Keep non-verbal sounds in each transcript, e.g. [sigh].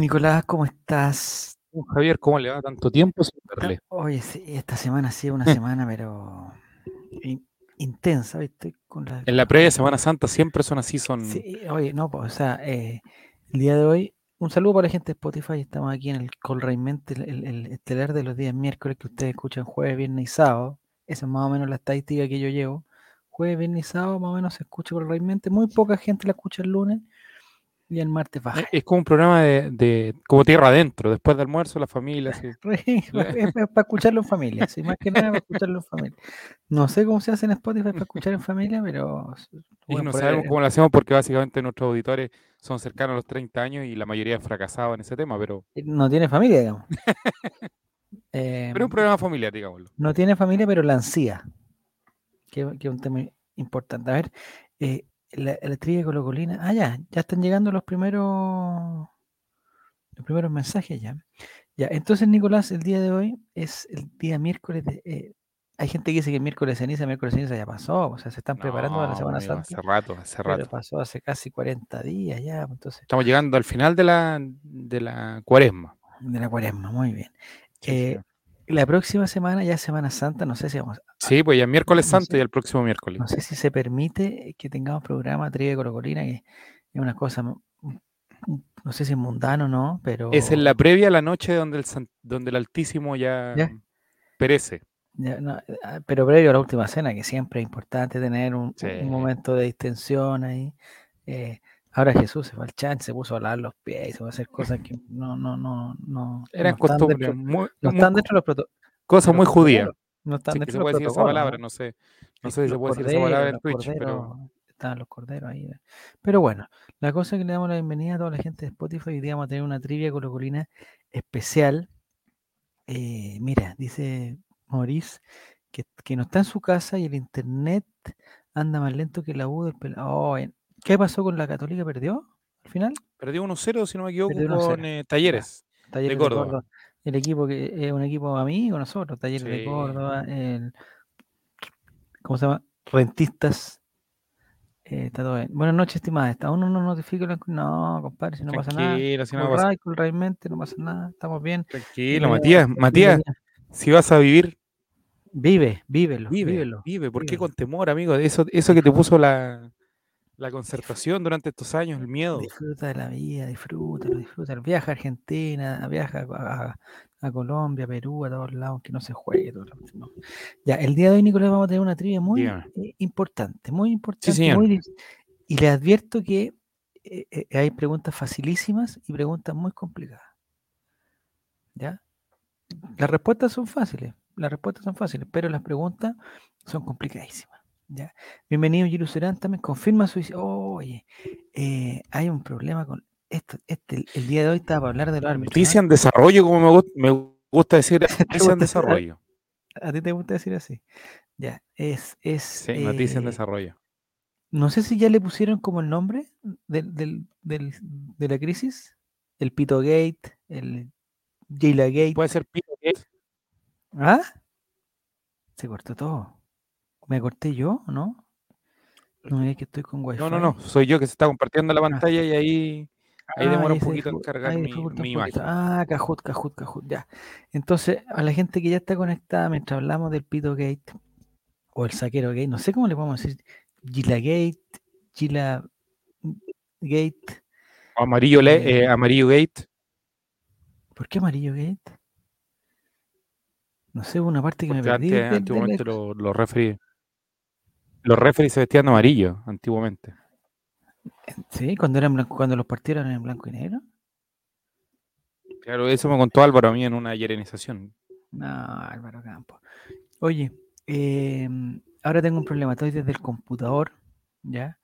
Nicolás, ¿cómo estás? Javier, ¿cómo le va tanto tiempo sin verle? Oye, sí, esta semana ha sido una [laughs] semana, pero in- intensa, ¿viste? Con la- En la previa Semana Santa siempre son así, son... Sí, oye, no, pues, o sea, eh, el día de hoy, un saludo para la gente de Spotify, estamos aquí en el Call Raimente, el, el- el estelar de los días miércoles que ustedes escuchan jueves, viernes y sábado, esa es más o menos la estadística que yo llevo, jueves, viernes y sábado más o menos se escucha Call Raimente, muy poca gente la escucha el lunes y el martes baja. Es, es como un programa de, de- como tierra adentro, después de almuerzo la familia, [laughs] así. es, para escucharlo en familia, sí, más que nada para escucharlo en familia. No sé cómo se hace en Spotify para escuchar en familia, pero Y no sabemos ahí- cómo lo hacemos porque básicamente nuestros auditores son cercanos a los 30 años y la mayoría fracasados en ese tema, pero, no tiene familia, digamos. [laughs] Eh, pero es un programa familiar, digámoslo. no tiene familia, pero la ansía, que, que es un tema importante. A ver, eh, la, la trivia colocolina. Ah, ya, ya están llegando los primeros los primeros mensajes ya. Ya, entonces, Nicolás, el día de hoy es el día miércoles de. eh, hay gente que dice que miércoles ceniza, miércoles ceniza ya pasó, o sea, se están preparando para la Semana amigo, Santa. Hace rato, hace Pero rato. pasó hace casi 40 días ya, pues, entonces, Estamos llegando al final de la, de la cuaresma. de la cuaresma, muy bien. Sí, Eh. La próxima semana, ya Semana Santa, no sé si vamos, Sí, pues ya es miércoles no santo sé. y el próximo miércoles. no sé si se permite que tengamos programa Trivia Colocolina, que es una cosa, no sé si es mundano o no, pero Es en la previa a la noche donde el, donde el Altísimo ya, Ya. perece. ya, no, ah, pero previo a la última cena, que siempre es importante tener un, momento de distensión ahí. eh, ahora Jesús se fue al chan, se puso a lavar los pies, se va a hacer cosas que no, no, no, no, Eran no costumbres, dentro, muy, no muy- están dentro de los protocolos. cosas muy judías. No están dentro se de puede los decir esa protocolos, palabra, ¿no? sé. No sé si se puede decir esa palabra en Twitch, pero estaban los corderos ahí. eh. Pero bueno, la cosa es que le damos la bienvenida a toda la gente de Spotify. Hoy día vamos a tener una trivia colocolina especial. Eh, mira, dice Maurice que, que no está en su casa y el internet anda más lento que la U del pelado. Oh, en- ¿Qué pasó con la Católica? ¿Perdió al final? perdió 1-0, si no me equivoco, Perdió 1-0, con eh, Talleres. Talleres de Córdoba. Córdoba. El equipo que es un equipo amigo nosotros, Talleres de Sí. Córdoba, el, ¿cómo se llama? Rentistas. Eh, está todo bien. Buenas noches, estimada. ¿Está uno no notifica? la- No, compadre, si no pasa nada. Si no pasa- realmente no pasa nada, estamos bien. Tranquilo, Eh, Matías. Matías, si vas a vivir, Vive, vívelo, vive, vívelo. vive. ¿Por qué con temor, amigo? Eso, eso que te puso la, la concertación durante estos años, el miedo. Disfruta de la vida, disfrútalo, disfrútalo. Viaja a Argentina, viaja a, a- Colombia, Perú, a todos lados, que no se juegue. todo no. Ya, el día de hoy, Nicolás, vamos a tener una trivia muy Dígame. eh, importante, muy importante. señor. muy y le advierto que eh, eh, hay preguntas facilísimas y preguntas muy complicadas. ¿Ya? Las respuestas son fáciles, las respuestas son fáciles, pero las preguntas son complicadísimas. ¿Ya? Bienvenido, Giru Serán, también confirma su... Oye, eh, hay un problema con esto. Este, el, el día de hoy estaba para hablar de los árbitros. Noticia en desarrollo, como me, gu- me gusta decir, [laughs] noticia en desarrollo. ¿A ti te gusta decir así? Ya, es... es Sí, noticia en eh, desarrollo. No sé si ya le pusieron como el nombre del, del- del- de la crisis. El Pito Gate, el Jayla Gate. Puede ser Pito Gate. ¿Ah? Se cortó todo. ¿Me corté yo o no? No me digas que estoy con wifi. No, no, no. Soy yo que se está compartiendo la pantalla y ahí, ahí Ah, demora un poquito en cargar mi, mi imagen. Ah, Cajut, Cajut, Cajut, ya. Entonces, a la gente que ya está conectada mientras hablamos del Pito Gate o el Saquero Gate, no sé cómo le podemos decir, Gila Gate, Gila Gate, Amarillo, le- Eh, eh, amarillo Gate. ¿por qué Amarillo Gate? No sé, una parte que me perdí. antes, antiguamente los los referees los referees se vestían amarillo, antiguamente. Sí, cuando eran blanco, cuando los partidos eran en blanco y negro. Claro, eso me contó Álvaro a mí en una yerenización. No, Álvaro Campos. Oye, em, ahora tengo un problema. Estoy desde el computador, ¿ya?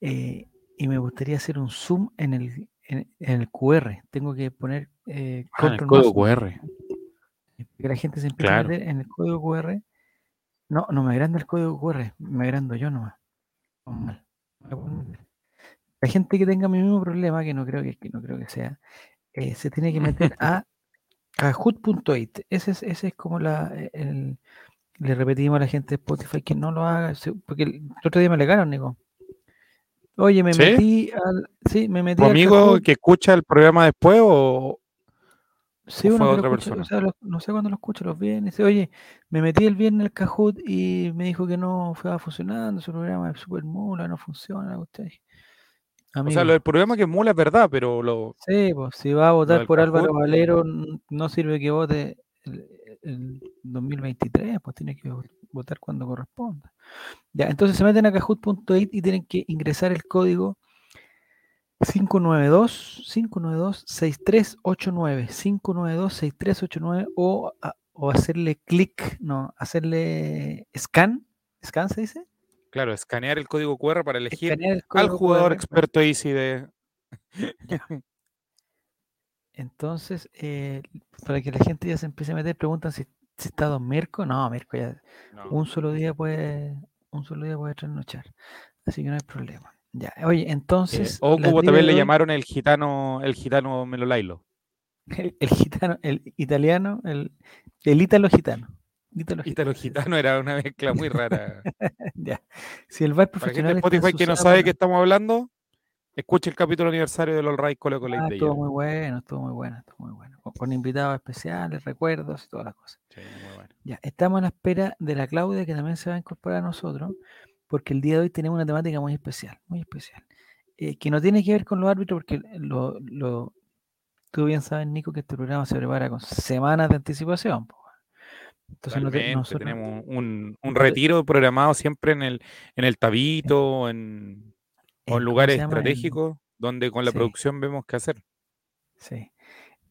Eh, y me gustaría hacer un zoom en el, en, en el QR. Tengo que poner eh, Ah, en el código más, QR. que la gente se empiece Claro. a meter en el código QR. No, no me agranda el código QR, me agrando yo nomás. Mal. La gente que tenga mi mismo problema, que no creo que, que no creo que sea, eh, se tiene que meter [laughs] a kahoot.it. Ese es, ese es como la, eh, el, le repetimos a la gente de Spotify que no lo haga, porque el, el otro día me alegaron, Nico. Oye, me ¿Sí? metí al. Sí, me metí ¿Tu al amigo Kahoot. que escucha el programa después o, Sí, o uno fue que lo otra escucha, persona? o sea, lo- no sé cuándo lo escucho, los viernes. Oye, me metí el viernes al Kahoot y me dijo que no estaba funcionando, su programa es súper mula, no funciona. Usted. O sea, lo del programa que mula es verdad, pero lo, sí, pues si va a votar por Álvaro Kahoot, eh, Valero, n- no sirve que vote el, el 2023, pues tiene que vo- votar cuando corresponda. Ya, entonces se meten a kahoot.it y tienen que ingresar el código 592 592 6389 592 6389 o, o hacerle clic, no, hacerle scan, scan se dice, claro, escanear el código QR para elegir el al jugador QR. experto Easy de. Ya. [laughs] Entonces, eh, para que la gente ya se empiece a meter, preguntan si, si está Don Mirko. No, Mirko ya No. un solo día puede, un solo día puede trasnochar. Así que no hay problema. Ya, oye, Eh, entonces. o la como trivia también de le llamaron el gitano, el gitano Melolailo. El, el gitano, el italiano, el, el ítalo gitano. Ítalo Gitano gitano era una mezcla muy rara. [laughs] Ya. Si el Para gente profesional de está Spotify que no sabe de qué estamos hablando, escuche el capítulo aniversario del All Right Cole Cole Ah, de estuvo ayer. muy bueno, estuvo muy bueno, estuvo muy bueno. Con, con invitados especiales, recuerdos y todas las cosas. Sí, muy bueno. Ya, estamos a la espera de la Claudia que también se va a incorporar a nosotros, porque el día de hoy tenemos una temática muy especial, muy especial, eh, que no tiene que ver con los árbitros, porque lo, lo- tú bien sabes, Nico, que este programa se prepara con semanas de anticipación. po. Entonces no te- Totalmente, nosotros- tenemos un, un retiro programado siempre en el, en el Tabito, en, lugares estratégicos, donde con la Sí. producción vemos qué hacer. Sí.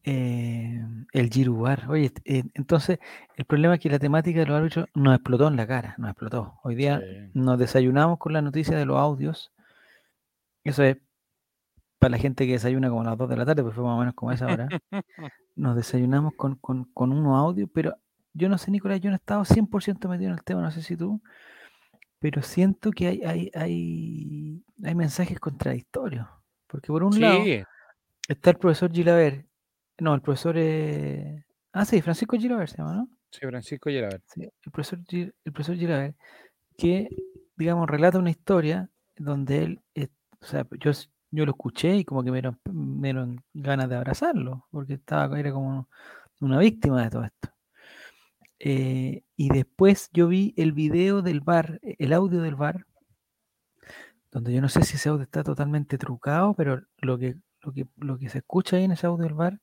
Eh, el Girubar. Oye, eh, entonces el problema es que la temática de los árbitros nos explotó en la cara, nos explotó. Hoy día Sí. nos desayunamos con la noticia de los audios. Eso es para la gente que desayuna como a las 2 de la tarde, pues fue más o menos como esa hora. [laughs] Nos desayunamos con, con, con unos audios, pero yo no sé, Nicolás, yo no he estado 100% metido en el tema, no sé si tú, pero siento que hay, hay, hay, hay mensajes contradictorios. Porque por un lado está el profesor Gilaver, no, el profesor... eh, Ah, sí, Francisco Gilaver se llama, ¿no? sí, Francisco Gerard. Sí, el profesor, Gil- el profesor Gilaver, que, digamos, relata una historia donde él, eh, o sea, yo, yo lo escuché y como que me dieron, me dieron ganas de abrazarlo, porque estaba, era como una víctima de todo esto. Eh, y después yo vi el video del bar, el audio del bar, donde yo no sé si ese audio está totalmente trucado, pero lo que, lo que, lo que se escucha ahí en ese audio del bar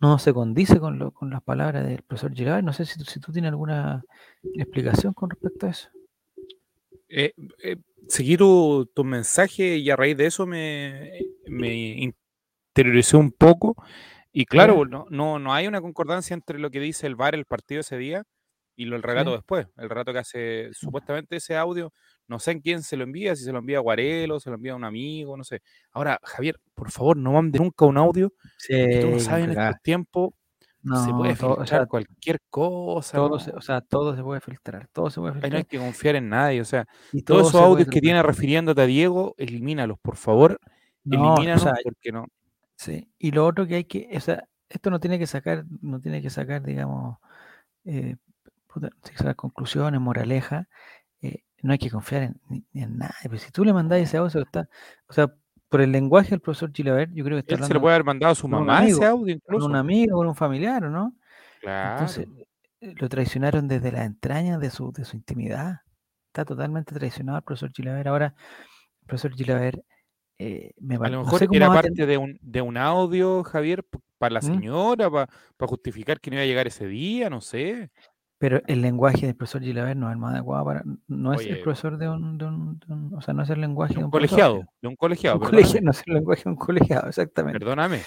no se condice con, lo, con las palabras del profesor Gilaver. No sé si, tú- si tú tienes alguna explicación con respecto a eso. Eh, eh, seguí tu, tu mensaje y a raíz de eso me, me interioricé un poco. Y claro, no, no, no hay una concordancia entre lo que dice el VAR el partido ese día y lo, el relato Sí. después. El relato que hace supuestamente ese audio, no sé en quién se lo envía, si se lo envía a Guarelo, se lo envía a un amigo, no sé. Ahora, Javier, por favor, no mande nunca un audio, que tú no Sí, sabes en estos tiempos, se No, puede todo, o filtrar sea, cualquier cosa. todo ¿no? se, o sea, todo se puede filtrar, todo se puede Ahí no hay filtrar. que confiar en nadie, o sea, y todos todo esos se puede audios que tiene refiriéndote a Diego, elimínalos, por favor, No, o elimínalos sea, porque no. sí. Y lo otro que hay que, o sea, esto no tiene que sacar, no tiene que sacar, digamos, eh, conclusiones, moraleja. eh, no hay que confiar en, nadie. Pero si tú le mandás ese audio, se lo está, o sea, por el lenguaje del profesor Gilaver, yo creo que está Él se lo puede haber mandado a su mamá ese amigo, audio con un incluso. amigo, con un familiar, ¿o no? Claro. Entonces, eh, lo traicionaron desde las entrañas de su, de su intimidad. Está totalmente traicionado el profesor Gilaver. Ahora, el profesor Gilaver eh, me A lo no mejor sé era parte de un, de un audio, Javier, para la ¿Mm? señora, para justificar que no iba a llegar ese día, no sé. Pero el lenguaje del profesor Gilaver no es el más adecuado para, no es el profesor de un, de un- de un- o sea, no es el lenguaje de de un profesor, colegiado, de un colegiado, un colegio, perdóname. [laughs] no es el lenguaje de un colegiado, exactamente. Perdóname.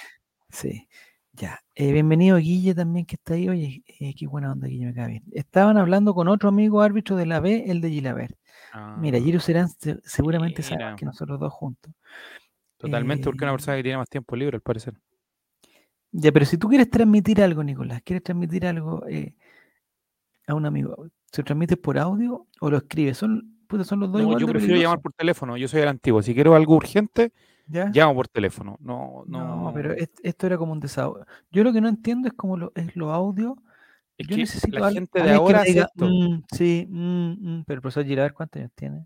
Sí, ya. Eh, bienvenido Guille también que está ahí. Oye, eh, qué buena onda Guille, me cae bien. Estaban hablando con otro amigo árbitro de la B, el de Gilaver. Mira, Ah, Giro Serán se- seguramente sabe mira. que nosotros dos juntos. totalmente porque una Eh, persona que tiene más tiempo libre, al parecer. Ya, pero si tú quieres transmitir algo, Nicolás, quieres transmitir algo eh, a un amigo, ¿se transmite por audio o lo escribes? Son, puta, son los dos No, igual yo prefiero llamar por teléfono, yo soy el antiguo. Si quiero algo urgente, ¿ya? llamo por teléfono. No, No, pero es- esto era como un desahogo. Yo lo que no entiendo es como lo, es los audios. Es Yo que necesito la al- gente de ahora diga. "Mm, sí, mm, mm", pero el profesor Gilaver, ¿cuántos años tiene?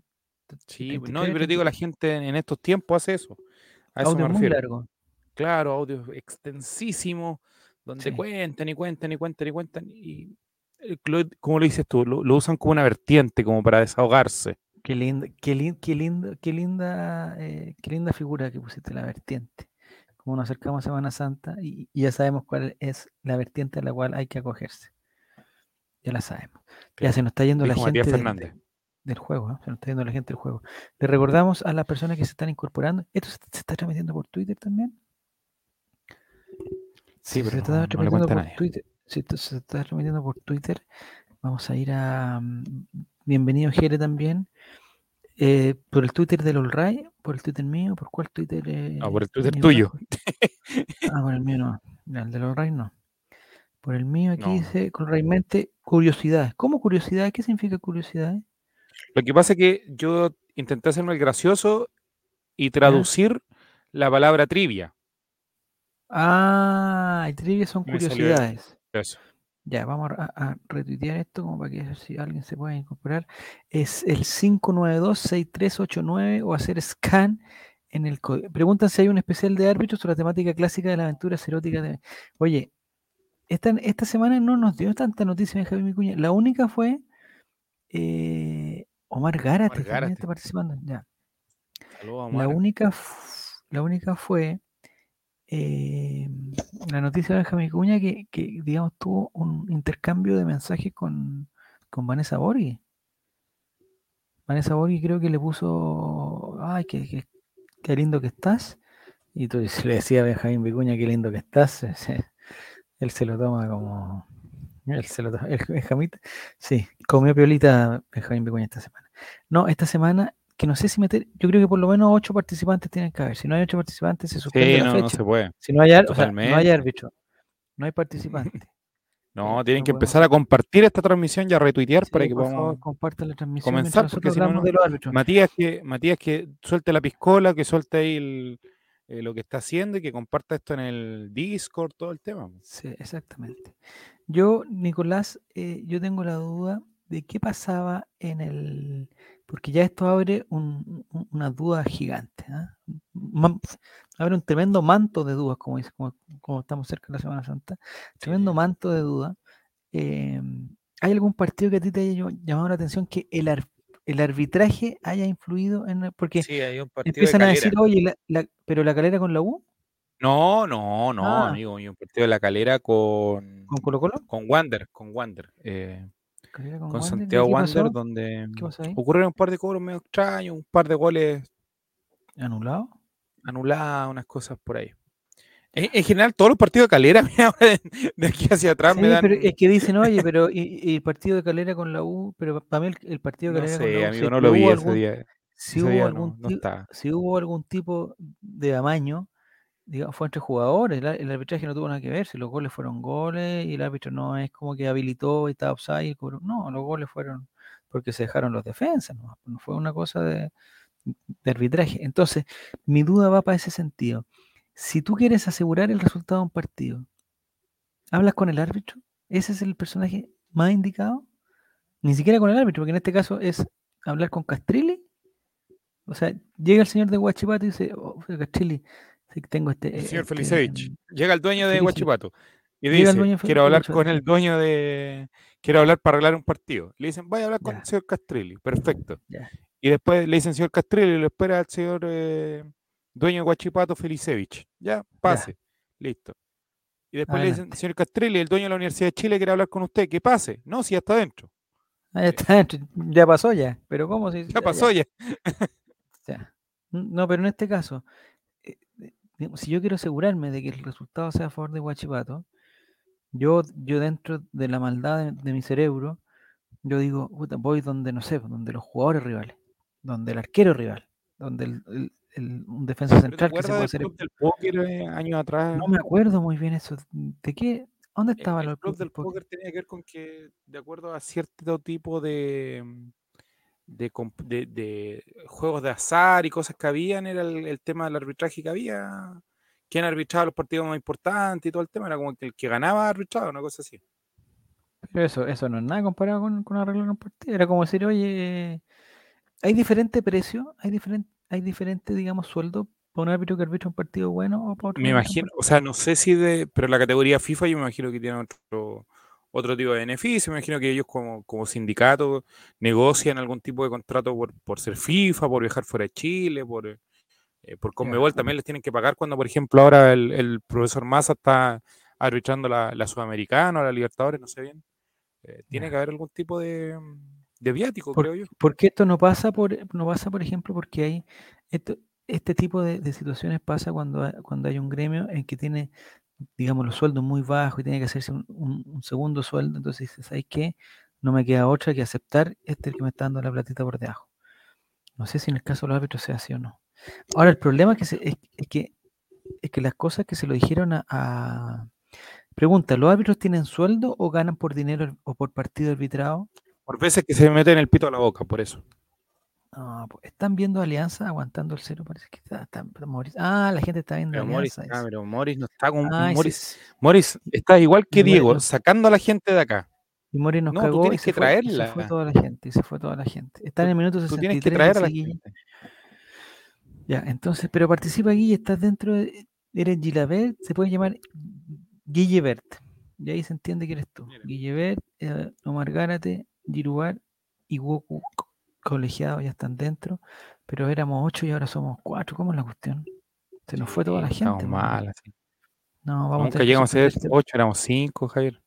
Sí, no, pero digo, la gente en estos tiempos hace eso. A eso audio me muy refiero. largo. Claro, audios extensísimos, donde Sí. cuentan y cuentan y cuentan y cuentan. Y, como lo dices tú, lo, lo usan como una vertiente, como para desahogarse. Qué linda, qué, lin- qué lindo, qué linda, eh, qué linda figura que pusiste la vertiente. Como nos acercamos a Semana Santa y, y ya sabemos cuál es la vertiente a la cual hay que acogerse. Ya la sabemos. Ya se nos está yendo la gente del- juego, ¿eh? se nos está yendo la gente del juego. Le recordamos a las personas que se están incorporando. ¿Esto se, se está transmitiendo por Twitter también? Sí, pero se no- está no transmitiendo a por nadie. Twitter, si esto se está transmitiendo por Twitter, vamos a ir a mm, bienvenido Jere también. Eh, por el Twitter del Olray, por el Twitter mío, por cuál Twitter No, por el eh, Twitter tuyo. [laughs] Ah, por el mío no. El del Olray no. Por el mío aquí No. dice Olraymente curiosidades. ¿Cómo curiosidades? ¿Qué significa curiosidades? Lo que pasa es que yo intenté hacerme el gracioso y traducir la palabra trivia. Ah, y trivia son curiosidades. Eso. Ya, vamos a, a retuitear esto como para que si alguien se pueda incorporar. Es el 592-6389 o hacer scan en el código. Preguntan si hay un especial de árbitros sobre la temática clásica de las aventuras eróticas. De... Oye, esta, esta semana no nos dio tanta noticia de Javier Micuña. La única fue eh, Omar Gárate, también Gárate. está participando. Ya. Saludos La Omar. única, la única fue eh, la noticia de Benjamín Cuña que, que, digamos, tuvo un intercambio de mensajes con, con Vanessa Borghi. Vanessa Borghi creo que le puso, ay, qué, qué- qué lindo que estás. Y tú [laughs] le decía a Benjamín Vicuña, qué lindo que estás. [laughs] Él se lo toma como... Él se lo toma, [laughs] el Benjamín, sí, comió piolita Benjamín Vicuña esta semana. No, esta semana, que no sé si meter, yo creo que por lo menos ocho participantes tienen que haber. Si no hay ocho participantes, se suspende Sí, la no, fecha. no se puede. Si no hay, o sea, no hay árbitro, no hay participante. [laughs] No, Eh, tienen no que podemos- empezar a compartir esta transmisión y a retuitear para que podamos. favor, compartan la transmisión comenzar, porque si no, de los. Matías que, Matías que suelte la piscola, que suelte ahí el- eh, lo que está haciendo y que comparta esto en el Discord, todo el tema. Sí, exactamente. Yo, Nicolás, eh, yo tengo la duda de qué pasaba en el... Porque ya esto abre un- un- una duda gigante. ¿ah? Man- abre un tremendo manto de dudas, como, dice, como, como estamos cerca de la Semana Santa. Tremendo manto de dudas. Eh, ¿Hay algún partido que a ti te haya ll- llamado la atención que el, ar- el arbitraje haya influido en... Porque Sí, hay un partido empiezan de a decir, oye, la- la- pero la calera con la U, No, no, no, Ah. amigo. Hay un partido de la calera con, con Colo Colo. con Wander, con Wander. eh, Con Wander, ¿y Santiago Wander, donde ocurrieron un par de cobros medio extraños, un par de goles ¿Anulado? anulados, unas cosas por ahí. En, en general, todos los partidos de calera, [laughs] mira, de, aquí hacia atrás Sí, me dan. pero es que dicen, oye, pero y, y el partido de Calera con la U, pero para mí el, el partido de No Calera con la U, amigo, si no lo vi ese algún- día. si ese hubo día algún no, no si hubo algún tipo de amaño, fue entre jugadores, el, arbitraje no tuvo nada que ver, si los goles fueron goles y el árbitro no es como que habilitó y estaba offside, y cobró. no, los goles fueron porque se dejaron los defensas, no, fue una cosa de, arbitraje. Entonces, mi duda va para ese sentido. Si tú quieres asegurar el resultado de un partido, ¿hablas con el árbitro? ¿Ese es el personaje más indicado? Ni siquiera con el árbitro, porque en este caso es hablar con Castrilli. O sea, llega el señor de Guachipato y dice, oh, Castrilli, tengo este... El señor este, Felicevich. Llega el dueño de Felicevich. Guachipato y el dice, dueño quiero hablar con el dueño de... Quiero hablar para arreglar un partido. Le dicen, vaya a hablar con Ya. el señor Castrilli. Perfecto. Ya. Y después le dicen, señor Castrilli, lo espera al señor eh, dueño de Guachipato, Felicevich. Ya, pase. Listo. Y después le dicen, señor Castrilli, el dueño de la Universidad de Chile quiere hablar con usted. Que pase. No, si ya está adentro. Ah, ya está, ya pasó ya. Pero ¿cómo? Si, Ya pasó ya. Ya. No, pero en este caso, eh, eh, si yo quiero asegurarme de que el resultado sea a favor de Guachipato, yo, yo dentro de la maldad de, de mi cerebro, yo digo, "Puta, voy donde, no sé, donde los jugadores rivales, donde el arquero rival, donde el, el- el- un defensa ¿Pero te central que se puede hacer. del club del póker eh, años atrás? No me acuerdo muy bien eso. ¿De qué? ¿Dónde El- estaba el, club del póker tenía que ver con que, de acuerdo a cierto tipo de, de, de- de juegos de azar y cosas que habían, era el, el tema del arbitraje que había. ¿Quién arbitraba los partidos más importantes y todo el tema? Era como que el que ganaba arbitraba, una cosa así. Pero eso, eso no es nada comparado con, con arreglar un partido. Era como decir, oye, hay diferente precio, hay diferente, hay diferente, digamos, sueldo para un árbitro que arbitra un partido bueno o para otro. Me imagino, o sea, no sé si de, pero la categoría FIFA yo me imagino que tiene otro, otro tipo de beneficio, me imagino que ellos como, como sindicato negocian algún tipo de contrato por, por ser FIFA, por viajar fuera de Chile, por, eh, por Conmebol también les tienen que pagar cuando, por ejemplo, ahora el, el profesor Massa está arbitrando la, la Sudamericana o la Libertadores, no sé bien. Eh, tiene que haber algún tipo de, de viático, Por- creo yo. Porque esto no pasa, por, no pasa, por ejemplo, porque hay esto, este tipo de, de situaciones pasa cuando, cuando hay un gremio en que tiene, digamos, los sueldos muy bajos y tiene que hacerse un, un- un segundo sueldo. Entonces dices, ¿sabes qué? No me queda otra que aceptar este que me está dando la platita por debajo. No sé si en el caso de los árbitros sea así o no. Ahora, el problema es que, es que, es que las cosas que se lo dijeron a, a- Pregunta, ¿los árbitros tienen sueldo o ganan por dinero o por partido arbitrado? Por veces que se meten el pito a la boca, por eso. No, pues, están viendo Alianza aguantando el cero, parece que está, está- Morris- Ah, la gente está viendo Pero Morris, Alianza. ah, dice. pero Morris no está con sí, Morris. sí. Morris, estás igual que Y Morris Diego, sacando a la gente de acá. Y Morris nos No, tú cagó y tienes que fue, y se fue traerla. toda la gente, y se fue toda la gente. Está en el minuto Tú 63. tienes que traer a la gente. Ya, entonces, pero participa Guille, estás dentro de... Eres Gilabert, se puede llamar Guillebert. Y ahí se entiende que eres tú. Guillebert, eh, Omar Gárate, Girubar y Woku co- colegiados ya están dentro, pero éramos ocho y ahora somos cuatro. ¿Cómo es la cuestión? Se nos fue toda la Sí, gente. estamos mal, así. No, vamos a Nunca que llegamos a ser 8, éramos 5, Javier.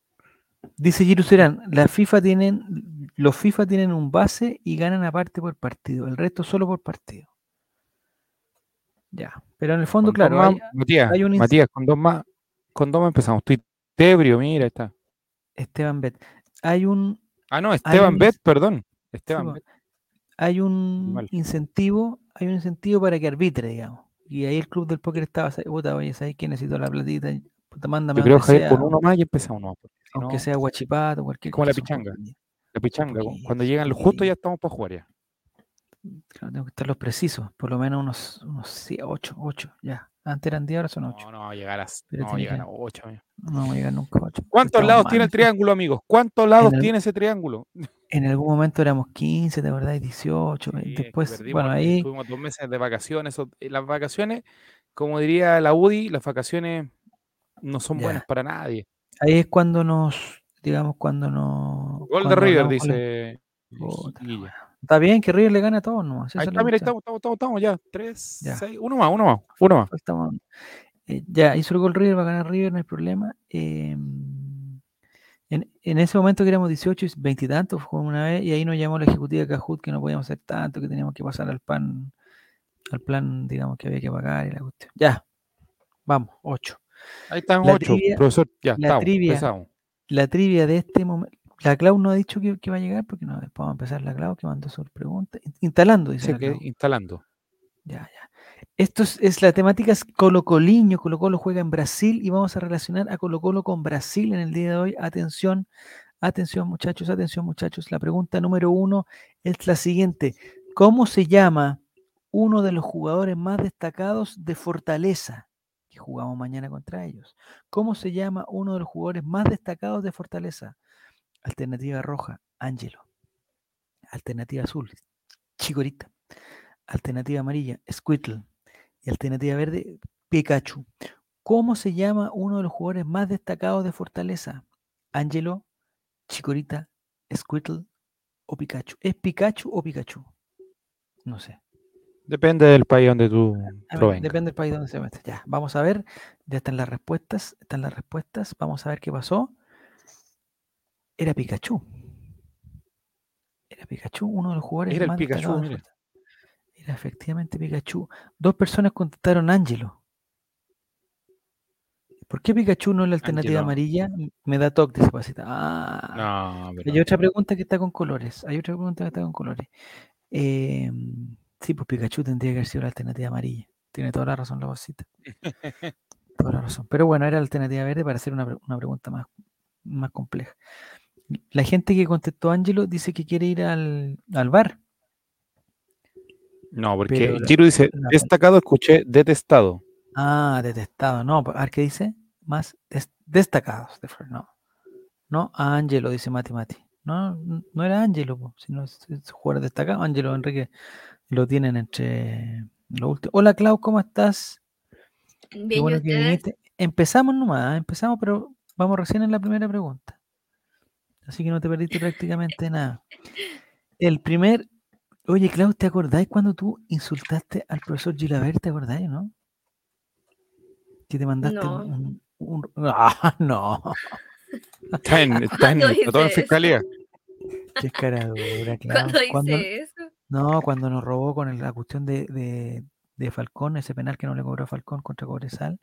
Dice Giru Serán, la FIFA tienen, los FIFA tienen un base y ganan aparte por partido, el resto solo por partido. Ya, pero en el fondo, Con claro, hay- Matías, hay un Matías, con dos más, con dos más empezamos. Estoy tebrio, mira, está. Esteban Bet, hay un, Ah, no, Esteban un Bet, perdón. sí, Esteban po, Bet. Hay un mal. incentivo, hay un incentivo para que arbitre, digamos. Y ahí el club del póker estaba, puta, oye, ¿sabes qué? Necesito la platita, puta, mándame Yo creo, sea, con uno más y empezamos. ¿no? Aunque no, sea guachipato, cualquier como la cosa, pichanga. la pichanga, cuando llegan los justos ya estamos para jugar ya. Claro, tengo que estar los precisos, por lo menos unos, unos 8, 8, ya. Antes eran 10, ahora son 8. No, no, va a llegar a, Pero no, va llegar que- a 8. amigo. No vamos a llegar nunca a 8. ¿Cuántos lados tiene el triángulo, amigos? ¿Cuántos lados el- tiene ese triángulo? En algún momento éramos 15, de verdad, y 18. Sí, Después, perdimos, bueno, ahí Tuvimos dos meses de vacaciones. eh, Las vacaciones, como diría la UDI, las vacaciones no son Ya. buenas para nadie. ahí es cuando nos, digamos, cuando nos. Gol de River, dice. Está bien que River le gane a todos, ¿no? Ahí está, mira, ahí estamos, estamos, estamos, estamos ya. Tres, Ya. seis, uno más, uno más, uno más. Eh, ya, hizo el gol River, va a ganar River, no hay problema. Eh, en, en ese momento que éramos 18 y 20 y tantos, fue una vez, y ahí nos llamó la ejecutiva de Cajut que no podíamos hacer tanto, que teníamos que pasar al pan, al plan, digamos, que había que pagar y la cuestión. Ya, vamos, 8. Ahí están La ocho, trivia- profesor. Ya, la estamos, trivia. empezamos. La trivia de este momento. La Clau no ha dicho que, que va a llegar porque no, después vamos a empezar la Clau que mandó su pregunta. In- Instalando, dice la que Clau. instalando. Ya, ya. Esto es, la temática es Colo Coliño. Colo Colo juega en Brasil y vamos a relacionar a Colo Colo con Brasil en el día de hoy. Atención, atención muchachos, atención muchachos. La pregunta número uno es la siguiente. ¿Cómo se llama uno de los jugadores más destacados de Fortaleza? Que jugamos mañana contra ellos. ¿Cómo se llama uno de los jugadores más destacados de Fortaleza? Alternativa roja, Ángelo. Alternativa azul, Chicorita. Alternativa amarilla, Squirtle. Y alternativa verde, Pikachu. ¿Cómo se llama uno de los jugadores más destacados de Fortaleza? Ángelo, Chicorita, Squirtle o Pikachu. ¿Es Pikachu o Pikachu? No sé. Depende del país donde tú provengas. depende del país donde se mete. Ya, vamos a ver. Ya están las respuestas. Están las respuestas. Vamos a ver qué pasó. Era Pikachu. Era Pikachu, uno de los jugadores Era el más Pikachu, destacados de mire. Efectivamente Pikachu. Dos personas contestaron Ángelo. ¿Por qué Pikachu no es la alternativa amarilla? Me da toque, dice Pasita. Ah, No, hay otra pregunta que está con colores. Hay otra pregunta que está con colores. Eh, sí, pues Pikachu tendría que haber sido la alternativa amarilla. Tiene toda la razón la Pasita. Toda la razón. Pero bueno, era la alternativa verde para hacer una, una pregunta más, más compleja. La gente que contestó Ángelo dice que quiere ir al, al bar. No, porque Giro dice, destacado escuché detestado. Ah, detestado. No, a ver qué dice. Más des- destacados. No. No, Ángelo, dice Mati Mati. No, no era Ángelo, po, sino es, es jugador destacado. Ángelo Enrique lo tienen entre los últimos. Hola Clau, ¿cómo estás? Bien, ¿y bueno que viniste. Empezamos nomás, ¿eh? empezamos, pero vamos recién en la primera pregunta. Así que no te perdiste prácticamente nada. El primer. Oye, Clau, ¿te acordáis cuando tú insultaste al profesor Gilabert? ¿Te acordáis, no? Que te mandaste No. un, un- un- [laughs] ¡Ah, no! Está en, [laughs] está en, ¿Cuándo está todo en fiscalía. ¡Qué caradura, Clau! Cuando hice Cuando- eso. No, cuando nos robó con el- la cuestión de, de, de Falcón, ese penal que no le cobró Falcón contra Cobresal,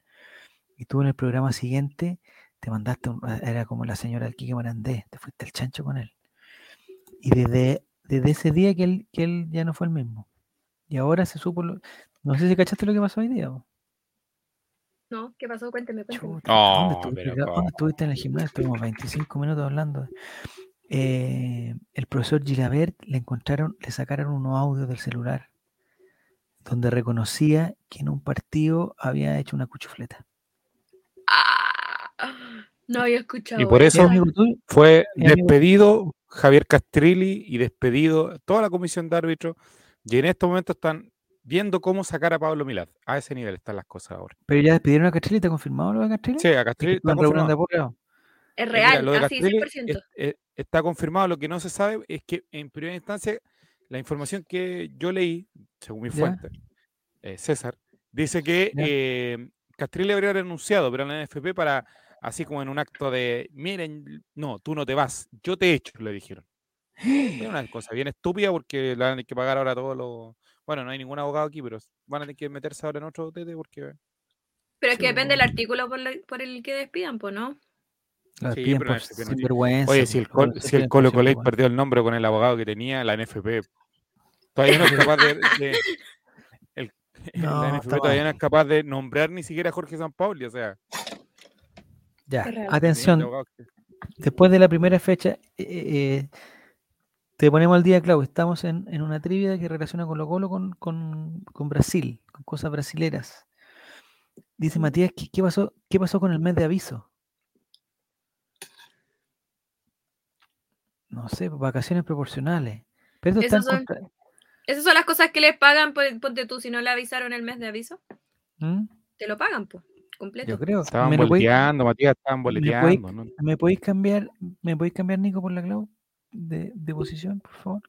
y tú en el programa siguiente te mandaste, un- era como la señora del Quique Morandé, te fuiste al chancho con él. Y desde, desde ese día que él, que él ya no fue el mismo. Y ahora se supo, lo- no sé si cachaste lo que pasó hoy día. No, ¿qué pasó? Cuénteme, cuénteme. Chuta, ¿dónde, estuviste, pero? ¿Dónde estuviste en el gimnasio? Estuvimos 25 minutos hablando. Eh, el profesor Gilabert le encontraron, le sacaron unos audios del celular donde reconocía que en un partido había hecho una cuchufleta. Ah, no había escuchado. Y por ¿Y eso-? Fue despedido Javier Castrilli y despedido toda la comisión de árbitros. Y en estos momentos están viendo cómo sacar a Pablo Milad. A ese nivel están las cosas ahora. Pero ya despidieron a Castrilli, ¿te ha confirmado lo de Castrilli? Sí, a ¿De que Castrilli está confirmado. apurado? Es mira, real, lo de así, Castrilli 100%. es- eh, está confirmado. Lo que no se sabe es que en primera instancia la información que yo leí, según mi fuente, eh, César, dice que eh, Castrilli habría renunciado, pero a la NFP para, así como en un acto de, miren, no, tú no te vas, yo te echo, le dijeron. Es una cosa bien estúpida porque la van a tener que pagar ahora todos los... Bueno, no hay ningún abogado aquí, pero van a tener que meterse ahora en otro tete porque... Pero es que depende del artículo por, la- por el que despidan, pues, ¿no? Lo Sí, por sinvergüenza. Oye, si el, lo Col- si el Colo sinvergüenza. perdió el nombre con el abogado que tenía, la NFP todavía no es capaz de... de- el- [laughs] No, la NFP todavía no es capaz de nombrar ni siquiera a Jorge Sampaoli, o sea... Ya, real. atención, después de la primera fecha, eh, eh, te ponemos al día, Clau. Estamos en, en una trivia que relaciona Colo Colo con, con, con Brasil, con cosas brasileras. Dice. Matías, ¿qué, qué pasó, ¿qué pasó con el mes de aviso? No sé, vacaciones proporcionales. Pero son- contra- Esas son las cosas que les pagan, pues, ponte tú, si no le avisaron el mes de aviso, ¿Mm? te lo pagan, pues, completo. Yo creo. Estaban ¿Me podéis- boleteando, Matías, estaban me podéis- boleteando. ¿no? ¿Me podéis cambiar, me podéis cambiar, Nico, por la Clau de, de posición, por favor?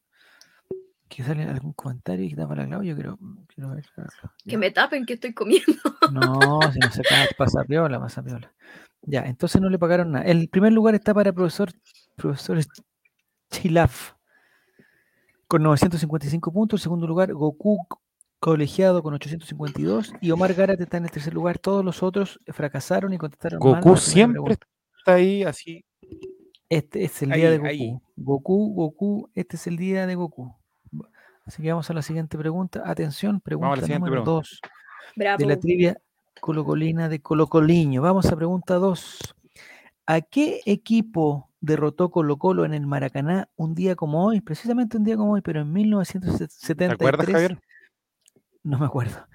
Que sale algún comentario y que tapa la Clau. Yo quiero, quiero ver. Que Ya. me tapen que estoy comiendo. [laughs] No, si no se acaba, pasa piola, pasa piola. Ya, entonces no le pagaron nada. El primer lugar está para profesor, profesor Chilaf, con 955 puntos. El segundo lugar, Goku colegiado con 852. Y Omar Garat está en el tercer lugar. Todos los otros fracasaron y contestaron Goku siempre está ahí así. Este es el día de Goku. ahí. Goku, Goku, este es el día de Goku. Así que vamos a la siguiente pregunta. Atención, pregunta siguiente número pregunta. 2 Bravo. de la trivia colocolina de Colocoliño. Vamos a pregunta 2. ¿A qué equipo derrotó Colo Colo en el Maracaná un día como hoy? Precisamente un día como hoy, pero en ¿Te 1973. acuerdas, Javier? No me acuerdo.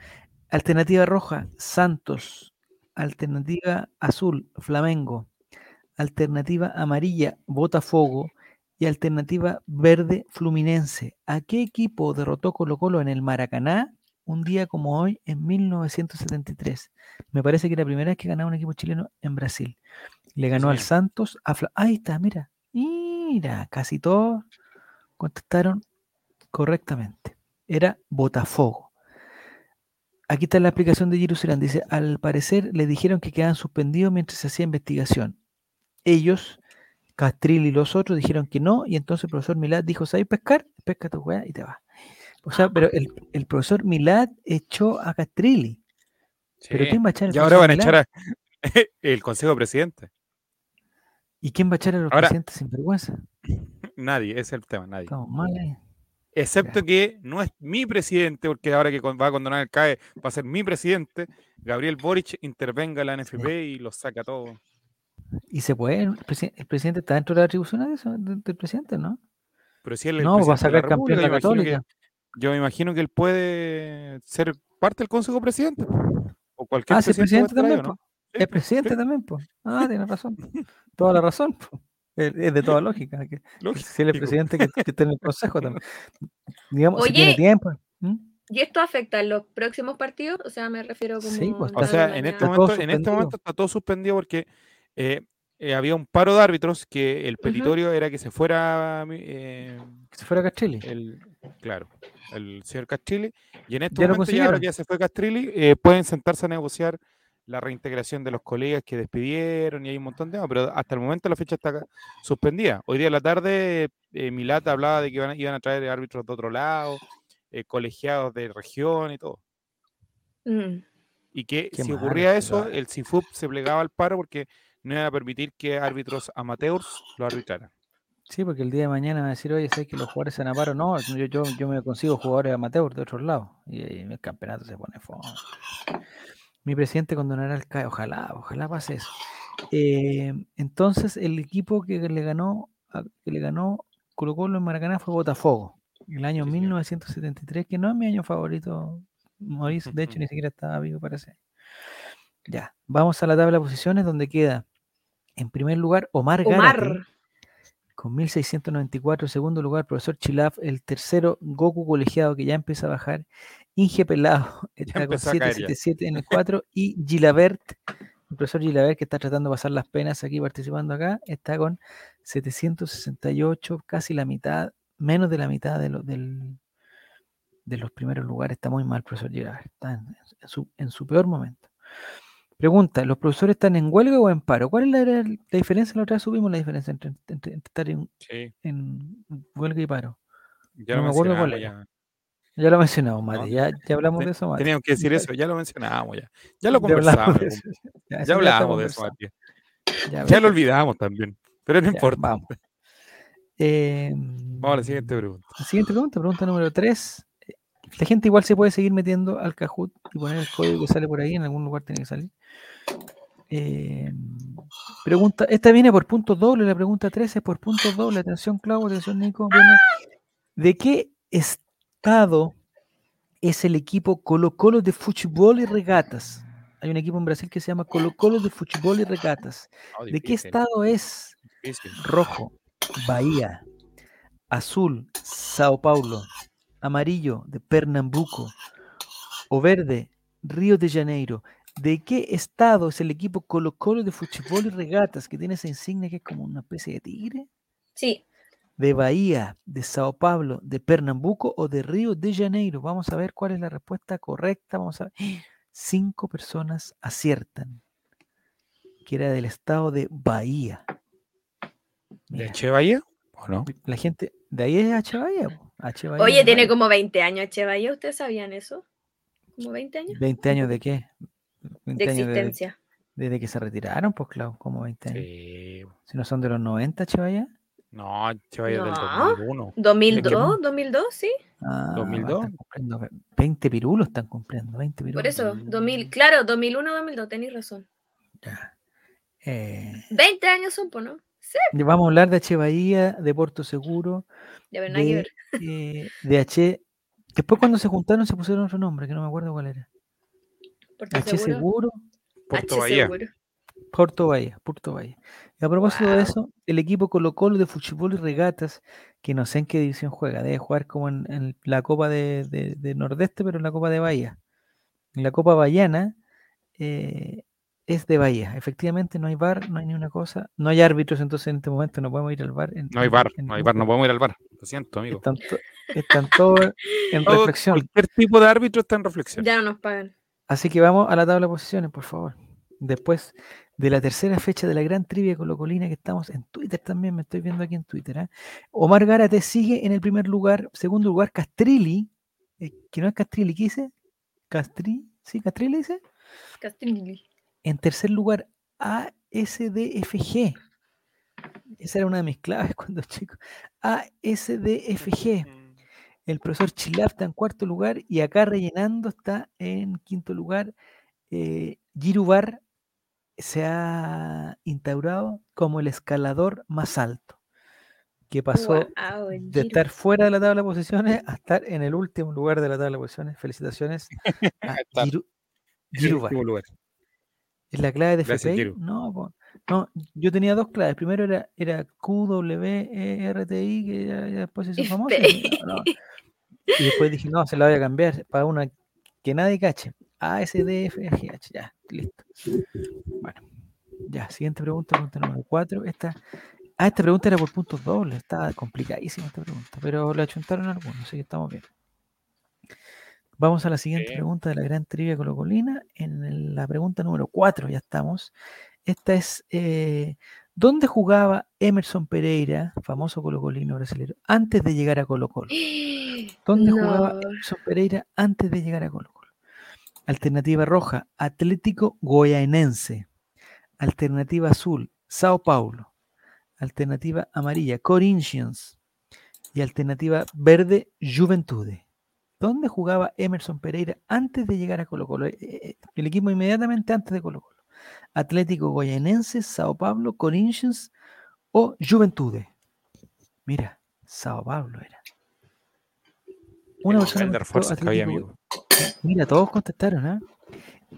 Alternativa roja, Santos. Alternativa azul, Flamengo. Alternativa amarilla, Botafogo. Y alternativa verde, Fluminense. ¿A qué equipo derrotó Colo Colo en el Maracaná un día como hoy en 1973? Me parece que la primera vez que ganaba un equipo chileno en Brasil. Le ganó al. Santos. A Fla- Ahí está, mira. Mira, casi todos contestaron correctamente. Era Botafogo. Aquí está la explicación de Jerusalén. Dice, al parecer le dijeron que quedaban suspendidos mientras se hacía investigación. Ellos, Castril y los otros, dijeron que no, y entonces el profesor Milad dijo, ¿sabes pescar? Pesca tu weá y te vas. O sea, pero el, el profesor Milad echó a Castrilli. ¿Pero quién va a echar al Y ahora van a echar a [laughs] el Consejo Presidente. ¿Y quién va a echar a los Ahora- presidentes sin vergüenza? [laughs] Nadie, ese es el tema, nadie. Estamos mal. Excepto que no es mi presidente, porque ahora que va a condonar el CAE va a ser mi presidente, Gabriel Boric intervenga en la NFP y lo saca todo. ¿Y se puede? ¿El, presi- el presidente está dentro de las atribuciones de eso, de- del presidente, no? Pero si él es No, va a de sacar campeón República, la que- Católica. yo me imagino que él puede ser parte del Consejo Presidente. O cualquier Ah, presidente presidente también, ¿o no? El presidente también, pues. Ah, tiene razón. Toda la razón. po. Es, es de toda lógica. que- Lógico. si él es presidente, que, que esté en el consejo también. Digamos, si tiene Oye, tiempo. ¿Mm? ¿Y esto afecta a los próximos partidos? O sea, me refiero como. Sí, pues, O Está sea, en este momento, en este momento está todo suspendido porque eh, eh, había un paro de árbitros que el petitorio era que se fuera eh, Que se fuera Castrilli. el, claro, el señor Castrilli, y en este Ya momento, ya ahora consiguieron. que ya se fue Castrilli, eh, pueden sentarse a negociar la reintegración de los colegas que despidieron y hay un montón de temas, pero hasta el momento la fecha está suspendida. Hoy día en la tarde eh, Milata hablaba de que iban, a- iban a traer árbitros de otro lado, eh, colegiados de región y todo. Mm. Y que Qué si mal, ocurría eso, el CIFUP se plegaba al paro porque no iba a permitir que árbitros amateurs lo arbitraran. Sí, porque el día de mañana va a decir, oye, ¿sabes que los jugadores se paro? No, yo, yo, yo me consigo jugadores amateurs de otros lados. Y, ahí el campeonato se pone fome. Mi presidente condonará el CAE. Ojalá, ojalá pase eso. Eh, entonces, el equipo que le ganó, que le ganó Colo Colo en Maracaná fue Botafogo. El año Sí, señor. 1973, que no es mi año favorito, Mauricio. De hecho, ni siquiera estaba vivo, parece. Ya, vamos a la tabla de posiciones donde queda en primer lugar Omar, Gárate Omar. Con 1694, segundo lugar, profesor Chilaf, el tercero, Goku colegiado, que ya empieza a bajar, Inge Pelado [laughs] está con empezó a caer ya. 777 en el 4, y Gilabert, el profesor Gilabert, que está tratando de pasar las penas aquí, participando acá, está con 768, casi la mitad, menos de la mitad de, lo- del, de los primeros lugares. Está muy mal, profesor Gilabert, está en, en su, en su peor momento. Pregunta, ¿los profesores están en huelga o en paro? ¿Cuál es la, la diferencia? La otra vez subimos la diferencia entre, entre- entre estar en, Sí, en huelga y paro. ya No lo me acuerdo cuál mencionamos, Ya lo mencionamos, No, Mate. Ya, ya hablamos de eso, Mate. Teníamos que decir eso, ya lo mencionábamos ya. Ya lo hablamos conversamos, de ya, hablábamos de eso. Ya, Ya lo olvidamos también, pero no importa. Vamos. Eh, Vamos a la siguiente pregunta. la siguiente pregunta, pregunta número 3. La gente igual se puede seguir metiendo al Kahoot y poner el código que sale por ahí, en algún lugar tiene que salir. Eh, pregunta, esta viene por puntos dobles, la pregunta 3 es por puntos dobles. Atención, Clau, atención, Nico. viene, ¿De qué estado es el equipo Colo Colo de fútbol y regatas? Hay un equipo en Brasil que se llama Colo Colo de fútbol y regatas. No, ¿De qué estado es? difícil. Rojo, Bahía. Azul, Sao Paulo. Amarillo, de Pernambuco. O verde, Río de Janeiro. ¿De qué estado es el equipo Colo Colo de fútbol y regatas que tiene esa insignia que es como una especie de tigre? Sí. de Bahía, de Sao Paulo, de Pernambuco o de Río de Janeiro. Vamos a ver cuál es la respuesta correcta. Vamos a ver. [gasps] Cinco personas aciertan. Que era del estado de Bahía. ¿De H. Bahía o no? la gente, de ahí es. H Bahía Oye, tiene como 20 años Chevaya. ¿Ustedes sabían eso? ¿Como 20 años? 20 años de qué? 20 De años desde, existencia. desde que se retiraron, pues claro, como 20 años. Sí. Si no son de los 90, H Bahía. No, H. Bahía es del No. 2001. 2002, 2002, sí. Ah, 2002. están cumpliendo ve- 20 pirulos están cumpliendo, 20 pirulos. Por eso, 2000, claro, 2001, 2002, tenéis razón. Ya. Eh, 20 años son, pues, ¿no? Sí. Vamos a hablar de H. Bahía, de Puerto Seguro, Ya de, ver. eh, de H. Después cuando se juntaron se pusieron otro nombre, que no me acuerdo cuál era. Porque H. Seguro, Puerto H Bahía. seguro. Puerto Bahía, Puerto Bahía. Y a propósito de eso, el equipo Colo Colo de fútbol y regatas, que no sé en qué división juega, debe jugar como en, en la Copa de, de- de Nordeste, pero en la Copa de Bahía. En la Copa Bahiana eh, es de Bahía. Efectivamente no hay bar, no hay ni una cosa, no hay árbitros, entonces en este momento no podemos ir al bar. en- No hay bar, en no hay bar, no podemos ir al bar. Lo siento, amigo. Están, to- están todos en Todo- reflexión. Cualquier tipo de árbitro está en reflexión. Ya no nos pagan. Así que vamos a la tabla de posiciones, por favor. Después de la tercera fecha de la gran trivia colocolina que estamos en Twitter también, me estoy viendo aquí en Twitter. ¿ah? Omar Gárate sigue en el primer lugar. Segundo lugar, Castrilli, eh, que no es Castrilli, ¿qué dice? Castri, ¿sí? Castrilli dice. Castilli. En tercer lugar, ASDFG. Esa era una de mis claves [laughs] cuando chico. ASDFG. El profesor Chilaf está en cuarto lugar y acá rellenando está en quinto lugar. Eh, Girubar se ha instaurado como el escalador más alto, que pasó de estar fuera de la tabla de posiciones a estar en el último lugar de la tabla de posiciones. Felicitaciones [laughs] a Giru- Girubar. ¿Es la clave de FPI? No, no, yo tenía dos claves. Primero era, era QWERTI, que ya, ya después se hizo famoso. No, no. Y después dije, no, se la voy a cambiar para una que nadie cache. ASDFGH, ya, listo. Bueno, ya, siguiente pregunta, pregunta número 4. Esta, ah, esta pregunta era por puntos dobles, estaba complicadísima esta pregunta, pero la achuntaron algunos, así que estamos bien. Vamos a la siguiente pregunta de la gran trivia colocolina. En la pregunta número 4 ya estamos. Esta es, eh, ¿dónde jugaba Emerson Pereira, famoso colocolino brasileño, antes de llegar a Colo Colo? [gasps] ¿Dónde jugaba. Emerson Pereira antes de llegar a Colo Colo? Alternativa roja, Atlético Goianense. Alternativa azul, Sao Paulo. Alternativa amarilla, Corinthians. Y alternativa verde, Juventude. ¿Dónde jugaba Emerson Pereira antes de llegar a Colo Colo? Eh, eh, El equipo inmediatamente antes de Colo Colo. Atlético Goianense, Sao Paulo, Corinthians o Juventude. Mira, Sao Paulo era. Una El persona contestó que había, amigo. Mira, todos contestaron, ¿ah?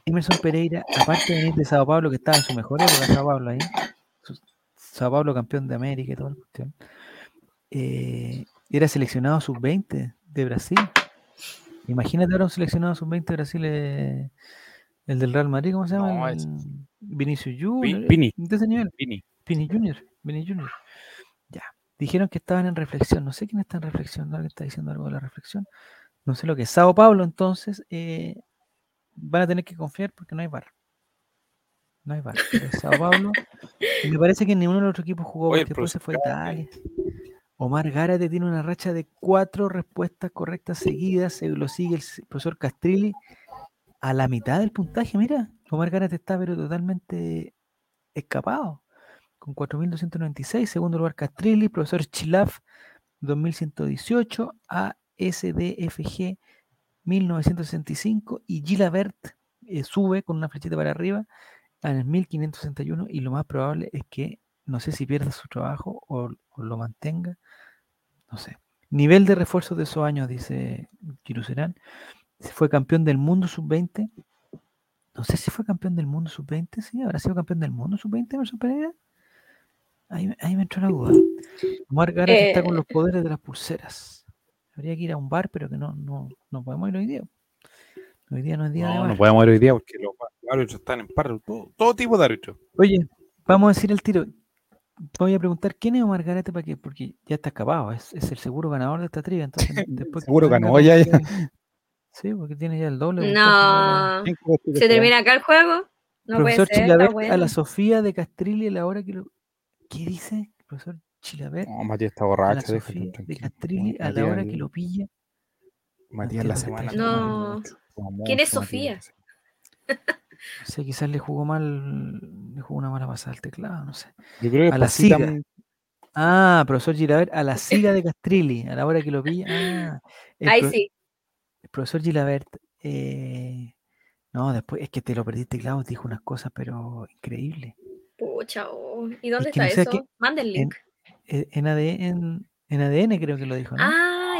Emerson Pereira, aparte de venir de Sao Paulo, que estaba en su mejor época, Sao Paulo ahí, Sao Paulo campeón de América y toda la cuestión, eh, era seleccionado sub-20 de Brasil. Imagínate ahora un seleccionado sub-20 de Brasil, eh, el del Real Madrid, ¿cómo se llama? No, es- Vinicius Vi- Junior, Vini. de ese nivel, Vini. Vini Junior, Vini Junior. Ya. Dijeron que estaban en reflexión. No sé quién está en reflexión. Alguien está diciendo algo de la reflexión. No sé lo que es. Sao Paulo, entonces, eh, van a tener que confiar porque no hay bar. No hay bar. Sao Paulo. [laughs] Y me parece que ninguno de los otros equipos jugó Oye, porque después se fue Italia. Omar Gárate tiene una racha de cuatro respuestas correctas seguidas. Se lo sigue el profesor Castrilli a la mitad del puntaje. Mira, Omar Gárate está pero totalmente escapado con 4.296. Segundo lugar Castrilli, profesor Chilaf 2118, ASDFG 1965 y Gilabert eh, sube con una flechita para arriba el 1561 y lo más probable es que no sé si pierda su trabajo o, o lo mantenga. No sé. Nivel de refuerzo de esos años, dice Kiruserán. Fue campeón del mundo sub-20. No sé si fue campeón del mundo sub-20. Sí, habrá sido campeón del mundo sub-20, Emerson Pereira. Ahí, me- ahí me entró la duda. Omar Gárate está con Eh. los poderes de las pulseras. Habría que ir a un bar, pero que no, no, no podemos ir hoy día. Hoy día no es día de No, bar. no podemos ir hoy día porque los árbitros están en paro. Todo, todo tipo de árbitros. Oye, vamos a decir el tiro. Voy a preguntar quién es Omar Garate para qué, porque ya está escapado, es, es el seguro ganador de esta trivia, entonces [laughs] después Seguro ganó, ya, ya. Sí, porque tiene ya el doble. No. ¿Quién crees tú que ¿Se termina acá el juego? No puede Profesor ser, está Chilabert a la Sofía de Castrilli a la hora que lo... ¿Qué dice? Profesor Chilabert No, Matías está a la borracho, Sofía de. Castrilli a la Matías hora el- que lo pilla. Matías la entiendo qué semana. tomó ¿Quién es Matías. Sofía? No sé, quizás le jugó mal, le jugó una mala pasada al teclado, no sé. Yo creo que A la siga. Ah, profesor Gilabert a la siga de [laughs] Castrilli, a la hora que lo pilla. Ah, Ahí pro- sí. el profesor Gilabert, eh, no, después es que te lo perdiste, Klaus, dijo unas cosas, pero increíble. Pucha, oh. ¿y dónde que está no sé a eso? Manda el link. Eh, En, ADN, en, en ADN creo que lo dijo, ¿no?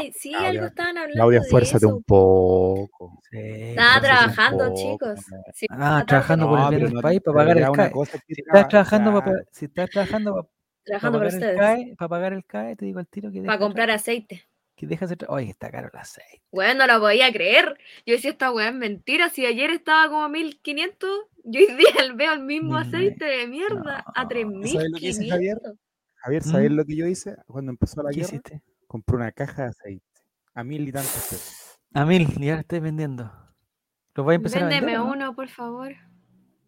Ay, sí, Claudia- algo estaban hablando Claudia, de fuérzate eso. un poco. Sí, Estaba trabajando, poco, chicos. Sí, Ah, trabajando por el No, país para pagar el CAE. Si estás traba- trabajando, para, si estás trabajando para, trabajando para pagar el ustedes. CAE, para pagar el CAE, te digo al tiro que Para comprar aceite. que deja hacer tra- Oye, está caro el aceite. Bueno, no lo podía creer. Yo decía, esta weá es mentira. Si ayer estaba como a 1500, yo hoy día [laughs] veo el mismo Mil aceite de mierda a No. 3500. lo que dice Javier? Javier, ¿Mm? ¿sabes lo que yo hice cuando empezó la ¿Qué guerra? hiciste? Compré una caja de aceite a mil y tantos pesos. A mil, y ahora estoy vendiendo. ¿Los voy a empezar a Véndeme vender? no? uno, por favor.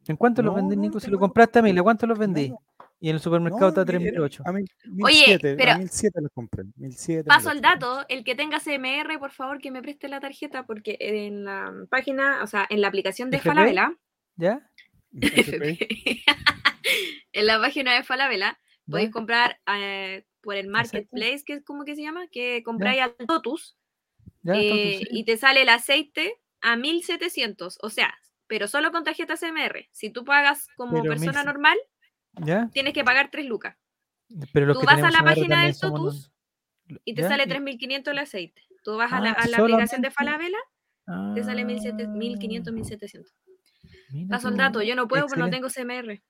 ¿En cuánto los No, vendí, no, Nico? no Si lo compraste a mil, ¿a cuánto los No, vendí? no. Y en el supermercado está a mil- era- 3008. A mil, mil Oye, siete, pero- a mil siete los compré. Mil siete, Paso mil el dato, el que tenga CMR, por favor, que me preste la tarjeta, porque en la página, o sea, en la aplicación de ¿FP? Falabella, ¿Ya? [laughs] En la página de Falabella, podéis comprar eh, por el marketplace, que es como que se llama, que compráis al Totus ¿Ya? eh, y te sale el aceite a 1700, o sea, pero solo con tarjeta CMR. Si tú pagas como Pero persona 1100. normal, ¿Ya? tienes que pagar 3 lucas Pero Tú que vas a la página del somos Totus los- y te ¿ya? sale Y- 3500 el aceite. Tú vas a la, Ah, a la aplicación solamente- de Falabella, te sale 1700, Ah, 1500, 1700. Mira Paso el tú, dato, yo no puedo porque no excelente. tengo CMR.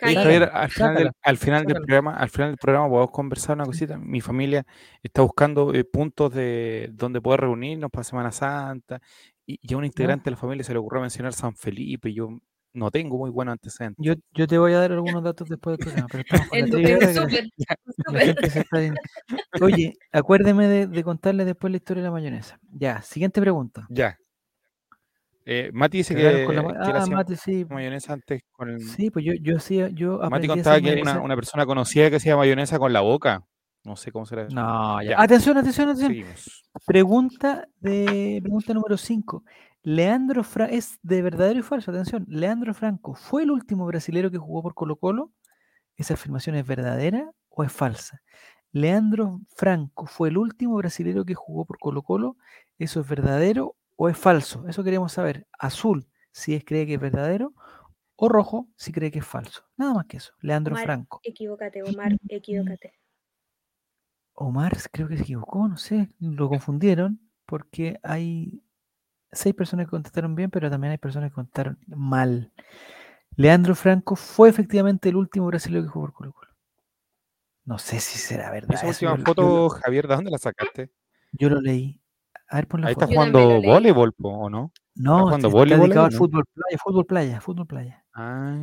Javier, al final, del, sácala, al final del sácala. programa, al final del programa podemos conversar una cosita. Mi familia está buscando eh, puntos de donde poder reunirnos para Semana Santa. Y, y a un integrante de la familia se le ocurrió mencionar San Felipe. Y yo no tengo muy buenos antecedentes. Yo, yo te voy a dar algunos datos después del programa, pero estamos [laughs] con la Oye, acuérdeme de, de contarle después la historia de la mayonesa. Ya, siguiente pregunta. Ya. Eh, Mati dice que, con la que Ah, Mate, sí. mayonesa antes con el. Sí, pues yo, yo hacía, yo Mati contaba que una, mayonesa. una persona conocida que hacía mayonesa con la boca. No sé cómo será eso. No, ya. Atención, atención, atención. Seguimos. Pregunta de pregunta número 5. Leandro Fra es de verdadero y falso, atención. Leandro Franco, ¿fue el último brasilero que jugó por Colo Colo? ¿Esa afirmación es verdadera o es falsa? Leandro Franco fue el último brasilero que jugó por Colo Colo. ¿Eso es verdadero o es falso? Eso queremos saber. Azul, si es cree que es verdadero, o rojo, si cree que es falso. Nada más que eso. Leandro Omar, Franco. Equivócate, Omar, equivócate. Omar creo que se equivocó, no sé, lo confundieron porque hay seis personas que contestaron bien, pero también hay personas que contestaron mal. Leandro Franco fue efectivamente el último brasileño que jugó por Colo Colo. No sé si será verdad. Esa última foto, Javier, ¿de dónde la sacaste? yo lo leí. A ver, pon la Ahí está foto. Jugando voleibol, ¿o no? No, jugando está voleibol dedicado al ¿no? fútbol playa, fútbol playa, fútbol playa. Ah.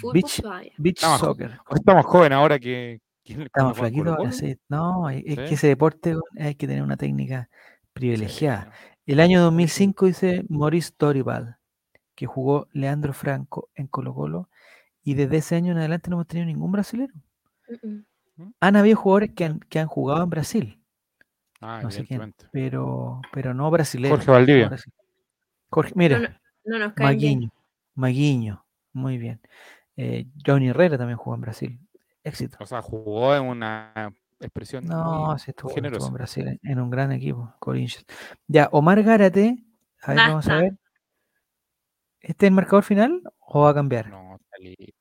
Fútbol Beach, playa. beach Está soccer. está más joven ahora que, que Está cuando más jugaba en flaquito ahora, sí. No, es que ese deporte hay que tener una técnica privilegiada. Sí. El año 2005 dice Maurice Dorival, que jugó Leandro Franco en Colo Colo, y desde ese año en adelante no hemos tenido ningún brasilero. Mm, mm. Han habido jugadores que han, que han jugado en Brasil, Ah, no sé quién, pero, pero no brasileños. Jorge Valdivia. Jorge, mira, no, no nos bien. Maguiño, muy bien. Eh, Johnny Herrera también jugó en Brasil. Éxito. O sea, jugó en una expresión No, sí estuvo, estuvo en Brasil en, en un gran equipo, Corinthians. Ya, Omar Gárate, a ver, vamos a ver. ¿Este es el marcador final o va a cambiar? No, está li-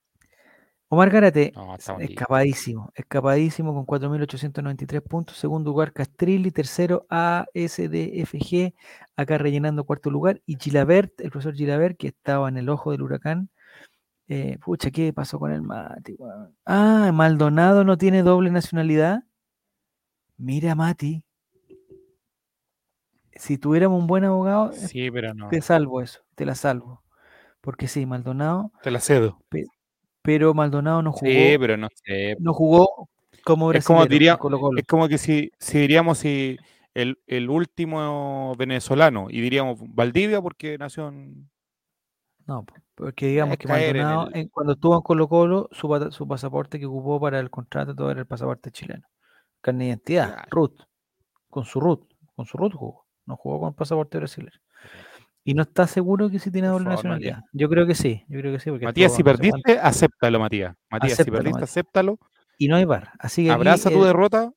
Omar no, listos. escapadísimo, escapadísimo con 4.893 puntos. Segundo lugar, Castrilli. Tercero, ASDFG, acá rellenando cuarto lugar. Y Gilabert, el profesor Gilabert, que estaba en el ojo del huracán. Eh, pucha, ¿qué pasó con el Mati? Ah, Maldonado no tiene doble nacionalidad. Mira, Mati. Si tuviéramos un buen abogado, Sí, pero no. te salvo eso, te la salvo. Porque sí, Maldonado, Te la cedo. Pero Maldonado no jugó, Sí, pero no sé. no jugó como Es como diría-. Es como que si, si diríamos si el, el último venezolano y diríamos Valdivia porque nació en... No, po, porque digamos es que en Maldonado, el- en- cuando estuvo en Colo Colo, su, su pasaporte que ocupó para el contrato todo era el pasaporte chileno. Carne de identidad, Claro. RUT, con su RUT, con su RUT jugó, no jugó con pasaporte brasileño. Y no está seguro que sí tiene doble favor, nacionalidad. Matías. Yo creo que sí, yo creo que sí. Porque Matías, si perdiste, acéptalo, Matías. Matías, si perdiste, acéptalo. Y no hay bar. Así que aquí, Abraza tu eh, derrota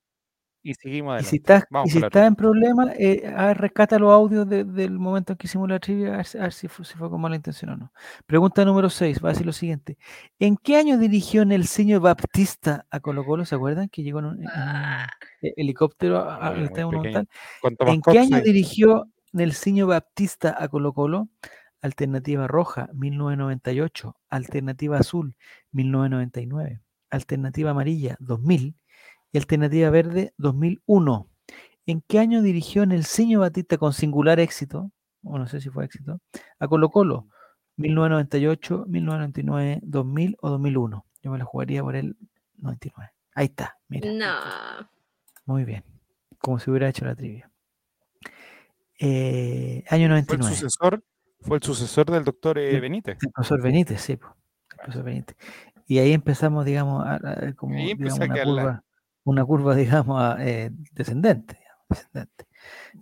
y seguimos Y adelante. si estás, y si estás en problema, eh, a ver, rescata los audios de- del momento en que hicimos la trivia, a ver, si- a ver si, fue, si fue con mala intención o no. Pregunta número 6, va a decir lo siguiente. ¿En qué año dirigió Nelsinho Baptista a Colo Colo? ¿Se acuerdan? Que llegó en un, en un Ah, he- helicóptero a- No, al era muy Estadio pequeño. Monumental. Con Tomás ¿En qué año dirigió Nelsinho Baptista a Colo Colo? Alternativa roja, 1998. Alternativa azul, 1999. Alternativa amarilla, 2000. Y alternativa verde, 2001. ¿En qué año dirigió Nelsinho Batista con singular éxito? O no sé si fue éxito. A Colo Colo, 1998, 1999, 2000 o 2001. Yo me la jugaría por el 99. Ahí está, mira. no. Muy bien. Como si hubiera hecho la trivia. Eh, año Fue el 99. sucesor, fue el sucesor del doctor eh. Benítez. El profesor Benítez, sí. po, el profesor Benítez. Y ahí empezamos, digamos, a, a- como digamos, una quedar la- curva, una curva, [laughs] digamos, a, eh, descendente. digamos, descendente.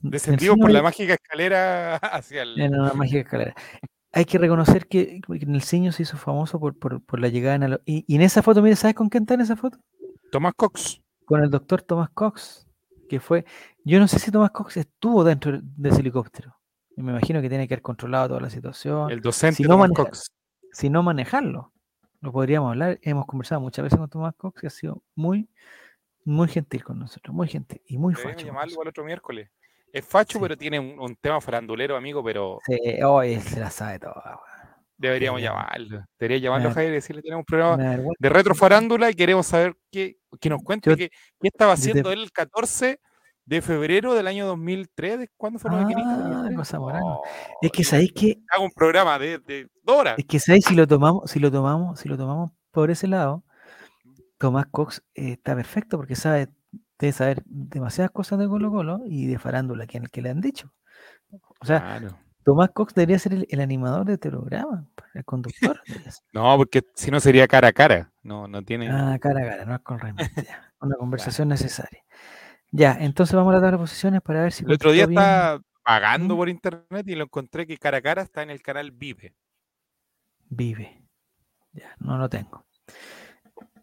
Descendimos por la mágica escalera [laughs] hacia el. en una mágica escalera. Hay que reconocer que, que Nelsinho se hizo famoso por, por, por la llegada en el- y, y en esa foto, mire, ¿sabes con quién está en esa foto? Tomás Cox. Con el doctor Tomás Cox, que fue, yo no sé si Tomás Cox estuvo dentro de ese helicóptero. Y me imagino que tiene que haber controlado toda la situación. El docente si no Tomás Cox. si no manejarlo. Lo podríamos hablar. Hemos conversado muchas veces con Tomás Cox, que ha sido muy, muy gentil con nosotros, muy gentil y muy Deberíamos facho. llamarlo al otro miércoles. Es facho, Sí. pero tiene un, un tema farandulero, amigo, pero Sí, hoy se la sabe toda. Deberíamos llamarlo. Debería llamarlo Javier y decirle tenemos un programa de retrofarándula y queremos saber qué, que nos cuente qué, qué estaba haciendo él el 14 de febrero del año 2003. ¿De ¿Cuándo fue los Ah, maquinistas? ¿2003? con Zamorano. Oh, Es que digo, sabéis que, Hago un programa de, de dos horas. es que sabéis si lo tomamos, si lo tomamos, si lo tomamos por ese lado, Tomás Cox eh, está perfecto porque sabe, debe saber demasiadas cosas de Colo Colo y de farándula que, que le han dicho. O sea, Claro. Tomás Cox debería ser el, el animador de programa, el conductor. [laughs] No, porque si no sería cara a cara. No, no tiene. Ah, cara a cara, no es con Raimundo, ya, Una [laughs] conversación necesaria. Ya, entonces vamos a la tabla de posiciones para ver si el otro día estaba pagando por internet y lo encontré que cara a cara está en el canal Vive. Vive. Ya, no lo tengo.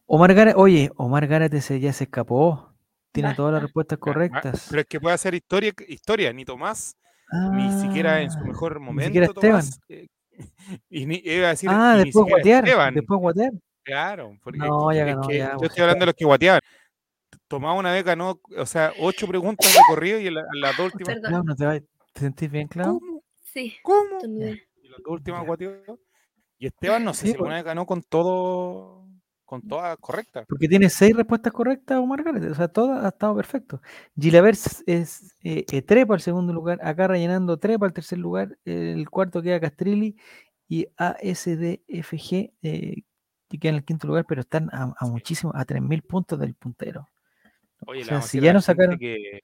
Omar Gárate, oye, Omar Gárate se, ya se escapó. Tiene todas las respuestas correctas. Pero es que puede hacer historia, historia, ni Tomás, ni siquiera en su Ah, mejor ni momento. siquiera Esteban. Tomás, eh, y ni, iba a decir, Ah, y ni después guatear. Esteban. Después guatear. Claro, porque No, ya es ganó, que ya, yo estoy hablando de los que guateaban. Tomaba una vez, ganó, o sea, ocho preguntas de corrido y en la- en las dos [laughs] últimas. ¿no te, va- te sentís bien, Clau? ¿Cómo? Sí, ¿Cómo? Y las dos últimas guateó. Y Esteban, no sé Sí, si pues. alguna vez ganó con todo, con todas correctas. Porque tiene seis respuestas correctas Omar Gárate. O sea, todas ha estado perfecto. Gilaver es, eh, eh, trepa al segundo lugar. Acá rellenando trepa al tercer lugar. El cuarto queda Castrilli. Y ASDFG eh, que queda en el quinto lugar, pero están a, a muchísimo, a 3.000 puntos del puntero. Oye, O sea, si ya gente sacaron- que,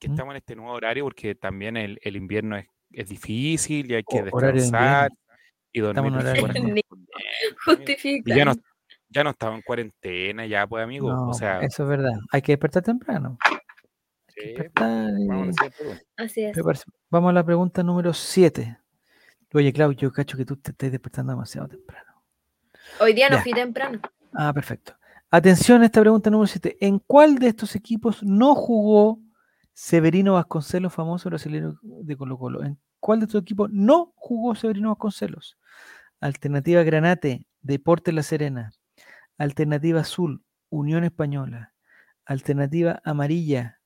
que ¿Mm? estamos en este nuevo horario porque también el, el invierno es, es difícil y hay que O- horario de descansar y Estamos dormir en horario. [laughs] Y Justifica. ya no, ya no estaba en cuarentena, ya pues amigo. No, o sea, eso es verdad. Hay que despertar temprano. Hay que sí, despertar y vamos a la siguiente pregunta. Así es. Vamos a la pregunta número 7. Oye, Clau, yo cacho que tú te estás despertando demasiado temprano. Hoy día no Ya. fui temprano. Ah, perfecto. Atención a esta pregunta número 7. ¿En cuál de estos equipos no jugó Severino Vasconcelos, famoso brasileño de Colo Colo? ¿En cuál de estos equipos no jugó Severino Vasconcelos? Alternativa Granate, Deporte La Serena. Alternativa Azul, Unión Española. Alternativa Amarilla.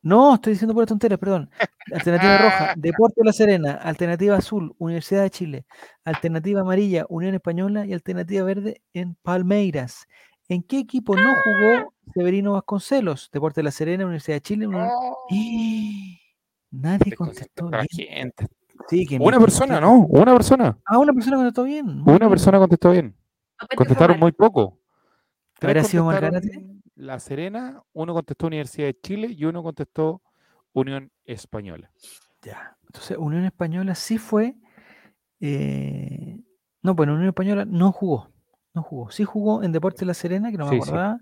No, estoy diciendo por tonteras, perdón. Alternativa roja, [laughs] Deporte La Serena. Alternativa azul, Universidad de Chile. Alternativa amarilla, Unión Española. Y alternativa verde en Palmeiras. ¿En qué equipo no jugó Severino Vasconcelos? Deporte La Serena, Universidad de Chile. Unión- ¡Eh! Nadie contestó bien. Sí, que Una persona, ¿no? Una persona. Ah, una persona contestó bien. muy Una bien. persona contestó bien. Contestaron muy poco. ¿Habrá sido? La Serena, uno contestó Universidad de Chile y uno contestó Unión Española. Ya. Entonces, Unión Española sí fue. eh, no, bueno, Unión Española no jugó. No jugó. Sí jugó en Deportes La Serena, que no me Sí, acordaba.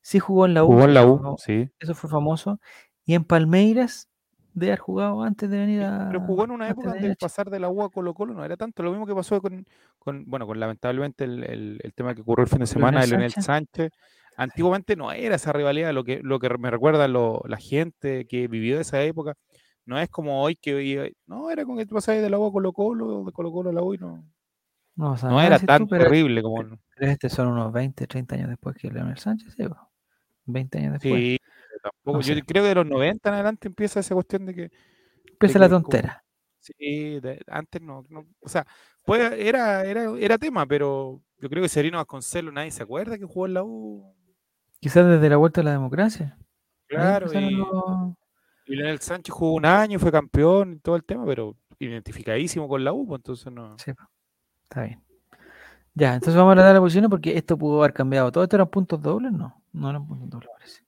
Sí jugó en la U. Jugó en la U, sí. Eso fue famoso. Y en Palmeiras, de haber jugado antes de venir a. Pero jugó en una antes época de donde el pasar de la U a Colo Colo no era tanto. Lo mismo que pasó con, con bueno, con lamentablemente el, el- el tema que ocurrió el fin de semana de Leonel Sánchez. Antiguamente no era esa rivalidad, lo que, lo que me recuerda lo- la gente que vivió esa época. No es como hoy que hoy- no era con tú pasabas de la U a Colo Colo, de Colo Colo a la U y no, No, o sea, no era decís tú, tan pero, terrible como. pero este son unos 20, 30 años después que Leonel Sánchez. ¿sí? po? 20 años después. Sí, tampoco. No Yo creo que de los 90 en adelante empieza esa cuestión de que Empieza de la que como- tontera. Sí, de- antes no, no- o sea, pues era, era, era tema, pero yo creo que Serino Vasconcelos nadie se acuerda que jugó en la U. Quizás desde la vuelta a la democracia. Claro, y, los- y Leonel Sánchez jugó un año, fue campeón y todo el tema, pero identificadísimo con la U, pues entonces no. Sí, está bien. Ya, entonces vamos a dar las posiciones porque esto pudo haber cambiado. ¿Todo esto eran puntos dobles? No, no eran puntos dobles, parece.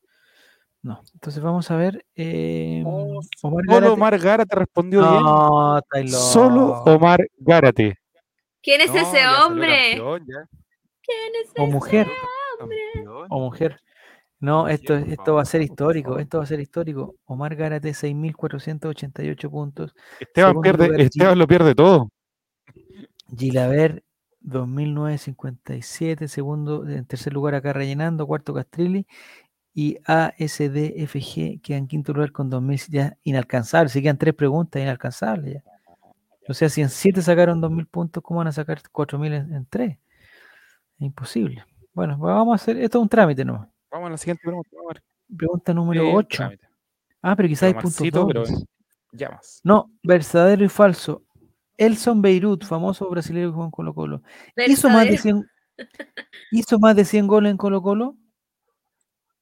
No. Entonces vamos a ver. eh, Oh, Omar Solo Gárate. Omar Gárate respondió bien. No, estáis Solo loco. Omar Gárate. ¿Quién es No, ese hombre? campeón. ¿Quién es O ese mujer. Campeón. O mujer. No, Mujer, esto, esto va a ser histórico. Esto va a ser histórico. Omar Gárate, 6.488 puntos. Esteban pierde, lugar, Esteban lo pierde todo. Gilaver, 2.957. Segundo, en tercer lugar acá rellenando. Cuarto Castrilli. Y ASDFG queda en quinto lugar con 2.000. Ya inalcanzable. Si quedan tres preguntas, inalcanzables ya. O sea, si en siete sacaron 2.000 puntos, ¿cómo van a sacar 4.000 en, en tres? Es imposible. Bueno, pues vamos a hacer. Esto es un trámite, ¿no? Vamos a la siguiente pregunta. vamos a ver. Pregunta número Eh, 8. trámite. Ah, pero quizás hay Pero puntos pero llamas. No, verdadero y falso. Elson Beirut, famoso brasileño que jugó en Colo Colo. ¿Hizo más, de Verdadero. 100, ¿Hizo más de 100 goles en Colo Colo?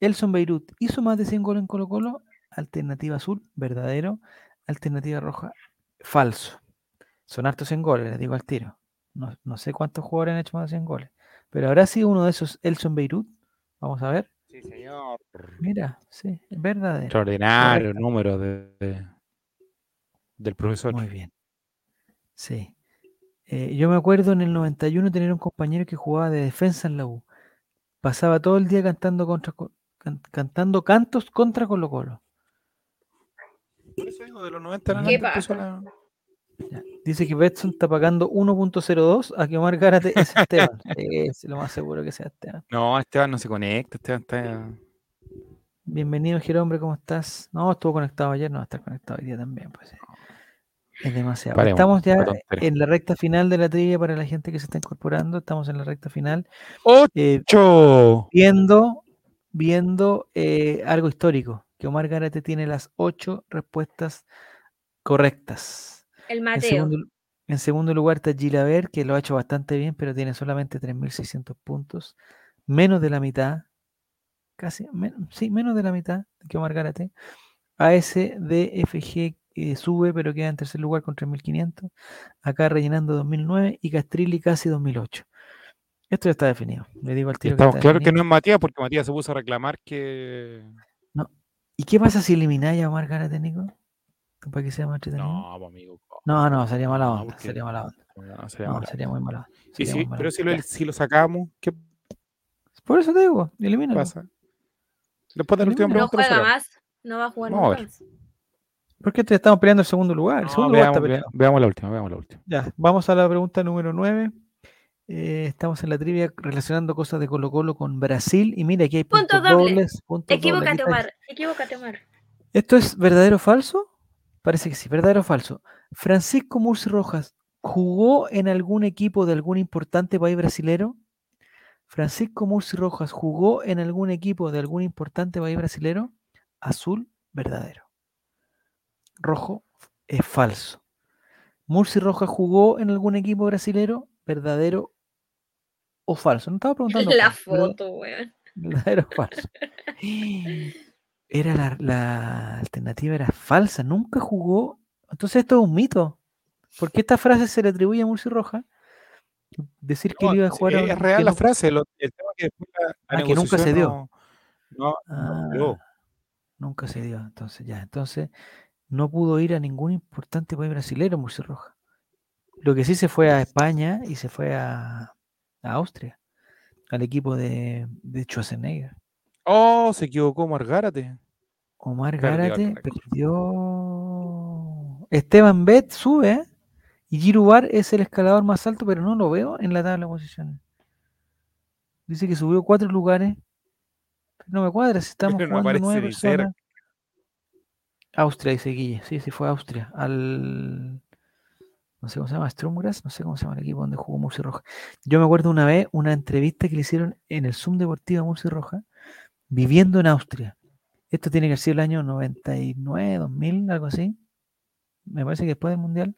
Elson Beirut, ¿hizo más de 100 goles en Colo Colo? Alternativa azul, verdadero. Alternativa roja, falso. Son hartos 100 goles, les digo al tiro. No, no sé cuántos jugadores han hecho más de 100 goles. Pero habrá sido uno de esos Elson Beirut. Vamos a ver. Sí, señor. Mira, sí, verdadero. Extraordinario Correcto. número de, de- del profesor. Muy bien. Sí. Eh, yo me acuerdo en el 91 tener un compañero que jugaba de defensa en la U. Pasaba todo el día cantando contra Co- can- cantando cantos contra Colo Colo. Por eso digo, de los 90 en ¿Qué pasa? la-. Dice que Betson está pagando 1.02 a que Omar Gárate es Esteban. [laughs] es lo más seguro que sea Esteban. No, Esteban no se conecta, Esteban está... Bienvenido, Jerombre, ¿cómo estás? No, estuvo conectado ayer, no va a estar conectado hoy día también. Pues, eh. Es demasiado. Paremos, Estamos ya en la recta final de la trivia para la gente que se está incorporando. Estamos en la recta final. Eh, ¡Ocho! viendo, viendo eh, algo histórico, que Omar Gárate tiene las ocho respuestas correctas. El En Mateo. segundo, en segundo lugar está Gilaver, que lo ha hecho bastante bien, pero tiene solamente 3.600 puntos, menos de la mitad, casi, men- sí, menos de la mitad que Omar Gárate. ASDFG eh, sube, pero queda en tercer lugar con 3.500. Acá rellenando 2009 y Castrilli casi 2008. Esto ya está definido. Le digo al tiro estamos claro que no es Matías, porque Matías se puso a reclamar que... ¿Y qué pasa si elimináis a Omar Gárate, Nico? ¿Para que sea más entretenido? No, pues, amigo. No, no, sería mala No, onda. porque- Sería mala onda. No, sería No, mala. sería muy mala onda. Muy mala pero onda. si lo, Ya. si lo sacamos, ¿qué Por eso te digo, elimínalo. pasa? Después de la última Elimina. No pregunta lo juega más. No va a jugar ver. más. Porque te estamos peleando el segundo lugar. El No, está veamos la última, veamos la última. Ya, vamos a la pregunta número 9. Estamos en la trivia relacionando cosas de Colo Colo con Brasil. Y mira, aquí hay Punto puntos doble. dobles. Aquí Equivócate, Omar. Equivócate, Omar. ¿Esto es verdadero o falso? Parece que sí, verdadero o falso. Francisco Murci Rojas jugó en algún equipo de algún importante país brasilero. Francisco Murci Rojas jugó en algún equipo de algún importante país brasilero. Azul, verdadero. Rojo es falso. Murci Rojas jugó en algún equipo brasilero, verdadero o falso. No estaba preguntando. [laughs] La foto, weón. [laughs] Verdadero o falso. [gasps] Era la, la alternativa era falsa, nunca jugó. Entonces esto es un mito. Porque esta frase se le atribuye a Murci Rojas. Decir que No, él iba a jugar a es, real que la no- frase. lo- el tema es que después la, la Ah, que nunca se negociación dio. No, no, Ah, no dio. nunca se dio. Entonces ya, entonces no pudo ir a ningún importante país brasilero Murci Rojas. Lo que sí se fue a España y se fue a, a Austria, al equipo de, de Schwarzenegger. Oh, se equivocó. Omar Perdió el Gárate perdió. Esteban Bet sube, ¿eh? Y Girubar es el escalador más alto, pero no lo veo en la tabla de posiciones. Dice que subió cuatro lugares. Pero no me cuadra si [laughs] estamos Pero no jugando nueve personas. Austria, dice Guille. Sí, sí, fue Austria. Al. No sé cómo se llama, Strumgras, no sé cómo se llama el equipo donde jugó Murci Roja. Yo me acuerdo una vez una entrevista que le hicieron en el Zoom Deportivo a Murci Roja, viviendo en Austria. Esto tiene que sido el año 99, 2000, algo así. Me parece que después del Mundial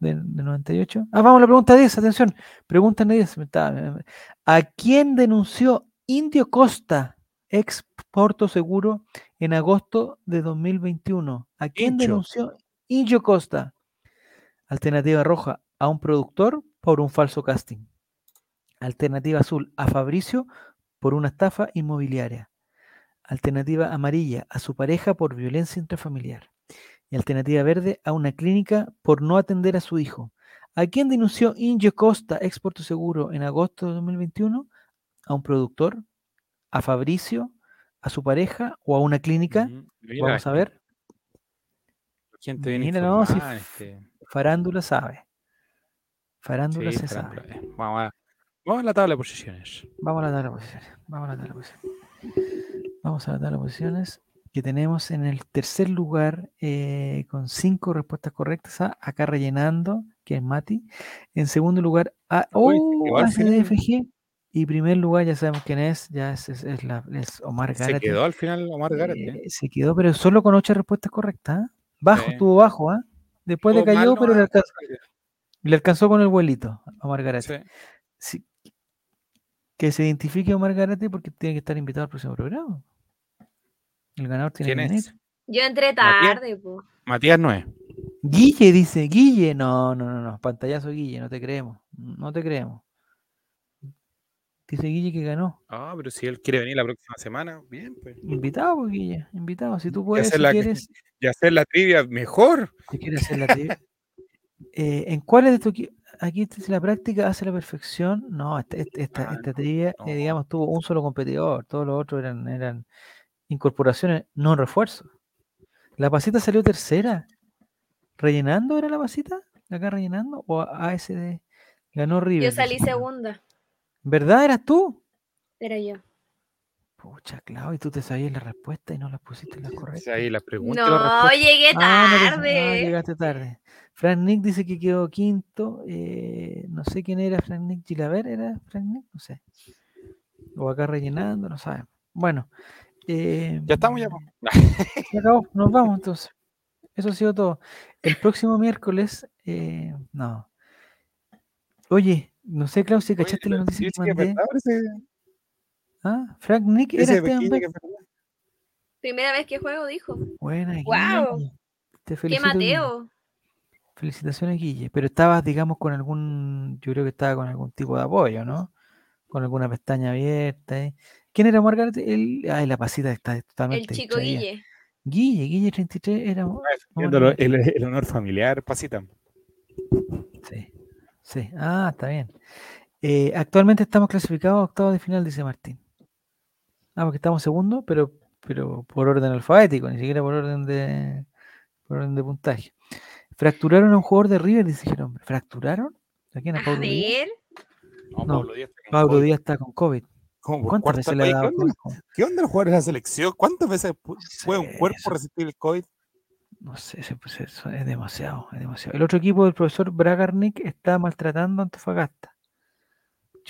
del, del 98. Ah, vamos a la pregunta 10, atención. Pregunta 10. me estaba- me- me- ¿A quién denunció Indio Costa, ex Porto Seguro, en agosto de 2021? ¿A quién Incho. denunció Indio Costa? Alternativa roja, a un productor por un falso casting. Alternativa azul, a Fabricio por una estafa inmobiliaria. Alternativa amarilla, a su pareja por violencia intrafamiliar. Y alternativa verde, a una clínica por no atender a su hijo. ¿A quién denunció Inge Costa, ex Porto Seguro, en agosto de 2021? ¿A un productor? ¿A Fabricio? ¿A su pareja? ¿O a una clínica? Mira, Vamos a ver. Gente bien Mira, no, si informada, f- este. Farándula sabe. Farándula Sí, se farándula, sabe. eh. Vamos a, vamos a la tabla de posiciones. Vamos a la tabla de posiciones. Vamos a la tabla de posiciones. Vamos a la tabla de posiciones que tenemos en el tercer lugar eh, con cinco respuestas correctas. a- acá rellenando, que es Mati. En segundo lugar, a, Uy, se oh, final. ACDFG. Y primer lugar, ya sabemos quién es. Ya es, es- es la- es Omar Se Gárate. quedó al final Omar Gárate. Eh, se quedó, pero solo con ocho respuestas correctas. ¿ah? Bajo, Sí. estuvo bajo. ¿ah? Después le cayó, pero le alcanzó. Le alcanzó con el vuelito a Omar Garate. Sí. Sí. Que se identifique Omar Garate porque tiene que estar invitado al próximo programa. El ganador tiene ¿Quién que venir. es? Yo entré Matías. tarde, po. Matías no es. Guille dice, Guille. No, no, no, no. Pantallazo Guille, no te creemos. No te creemos. Dice Guille que ganó. Ah, pero si él quiere venir la próxima semana, bien, pues. Invitado, pues, Guille. Invitado. Si tú puedes, si quieres, [laughs] y hacer la trivia mejor. si quieres hacer la trivia. Eh, ¿En cuáles de estos equi- Aquí dice la práctica hace la perfección. No, esta, esta, esta- Ah, esta trivia, eh, digamos, tuvo un solo competidor. Todos los otros eran, eran incorporaciones, no refuerzos. La pasita salió tercera. ¿Rellenando era la pasita? ¿Acá rellenando? ¿O ASD? Ganó River. Yo salí segunda. ¿Verdad eras tú? Era yo. Pucha, Clau, y tú te sabías la respuesta y no las pusiste en las [laughs] Sí, correctas. Ahí la pregunta. y la No, respuesta. llegué Ah, no tarde. llegaste tarde. Frank Nick dice que quedó quinto. eh, no sé quién era Frank Nick Gilaver, ¿era Frank Nick? No sé. O acá rellenando, no sabemos. Bueno. eh, Ya estamos ya. [laughs] Se acabó, nos vamos entonces. Eso ha sido todo. El próximo miércoles, eh, no. Oye, no sé, Klaus, si Oye, cachaste la pero noticia sí, que mandé. Ah, Frank Nick era ese Esteban. Primera vez que juego, dijo. Buena, Guau. Guille. Te ¿Qué Guille. Mateo? Felicitaciones, Guille. Pero estabas, digamos, con algún, yo creo que estaba con algún tipo de apoyo, ¿no? Con alguna pestaña abierta. ¿eh? ¿Quién era Margaret? El, ay, la pasita está El totalmente chico distraída. Guille. Guille, Guille 33 era... Ah, El, el honor familiar, pasita. Sí, sí. Ah, está bien. Eh, actualmente estamos clasificados a octavos de final, dice Martín. Ah, porque estamos segundo, pero, pero por orden alfabético, ni siquiera por orden de, por orden de puntaje. Fracturaron a un jugador de River, dice Jerome. ¿Fracturaron? ¿A quién? ¿A A Pablo Díaz? ver. No, No, Pablo Díaz está con Pablo COVID. Díaz está con COVID. ¿Cómo por ¿Cuántas veces le ha dado ¿Qué onda, COVID? ¿Qué onda los jugadores de la selección? ¿Cuántas veces pu- puede un cuerpo eso- resistir el COVID? No sé, ese- pues eso es demasiado, es demasiado. El otro equipo del profesor Bragarnik está maltratando a Antofagasta.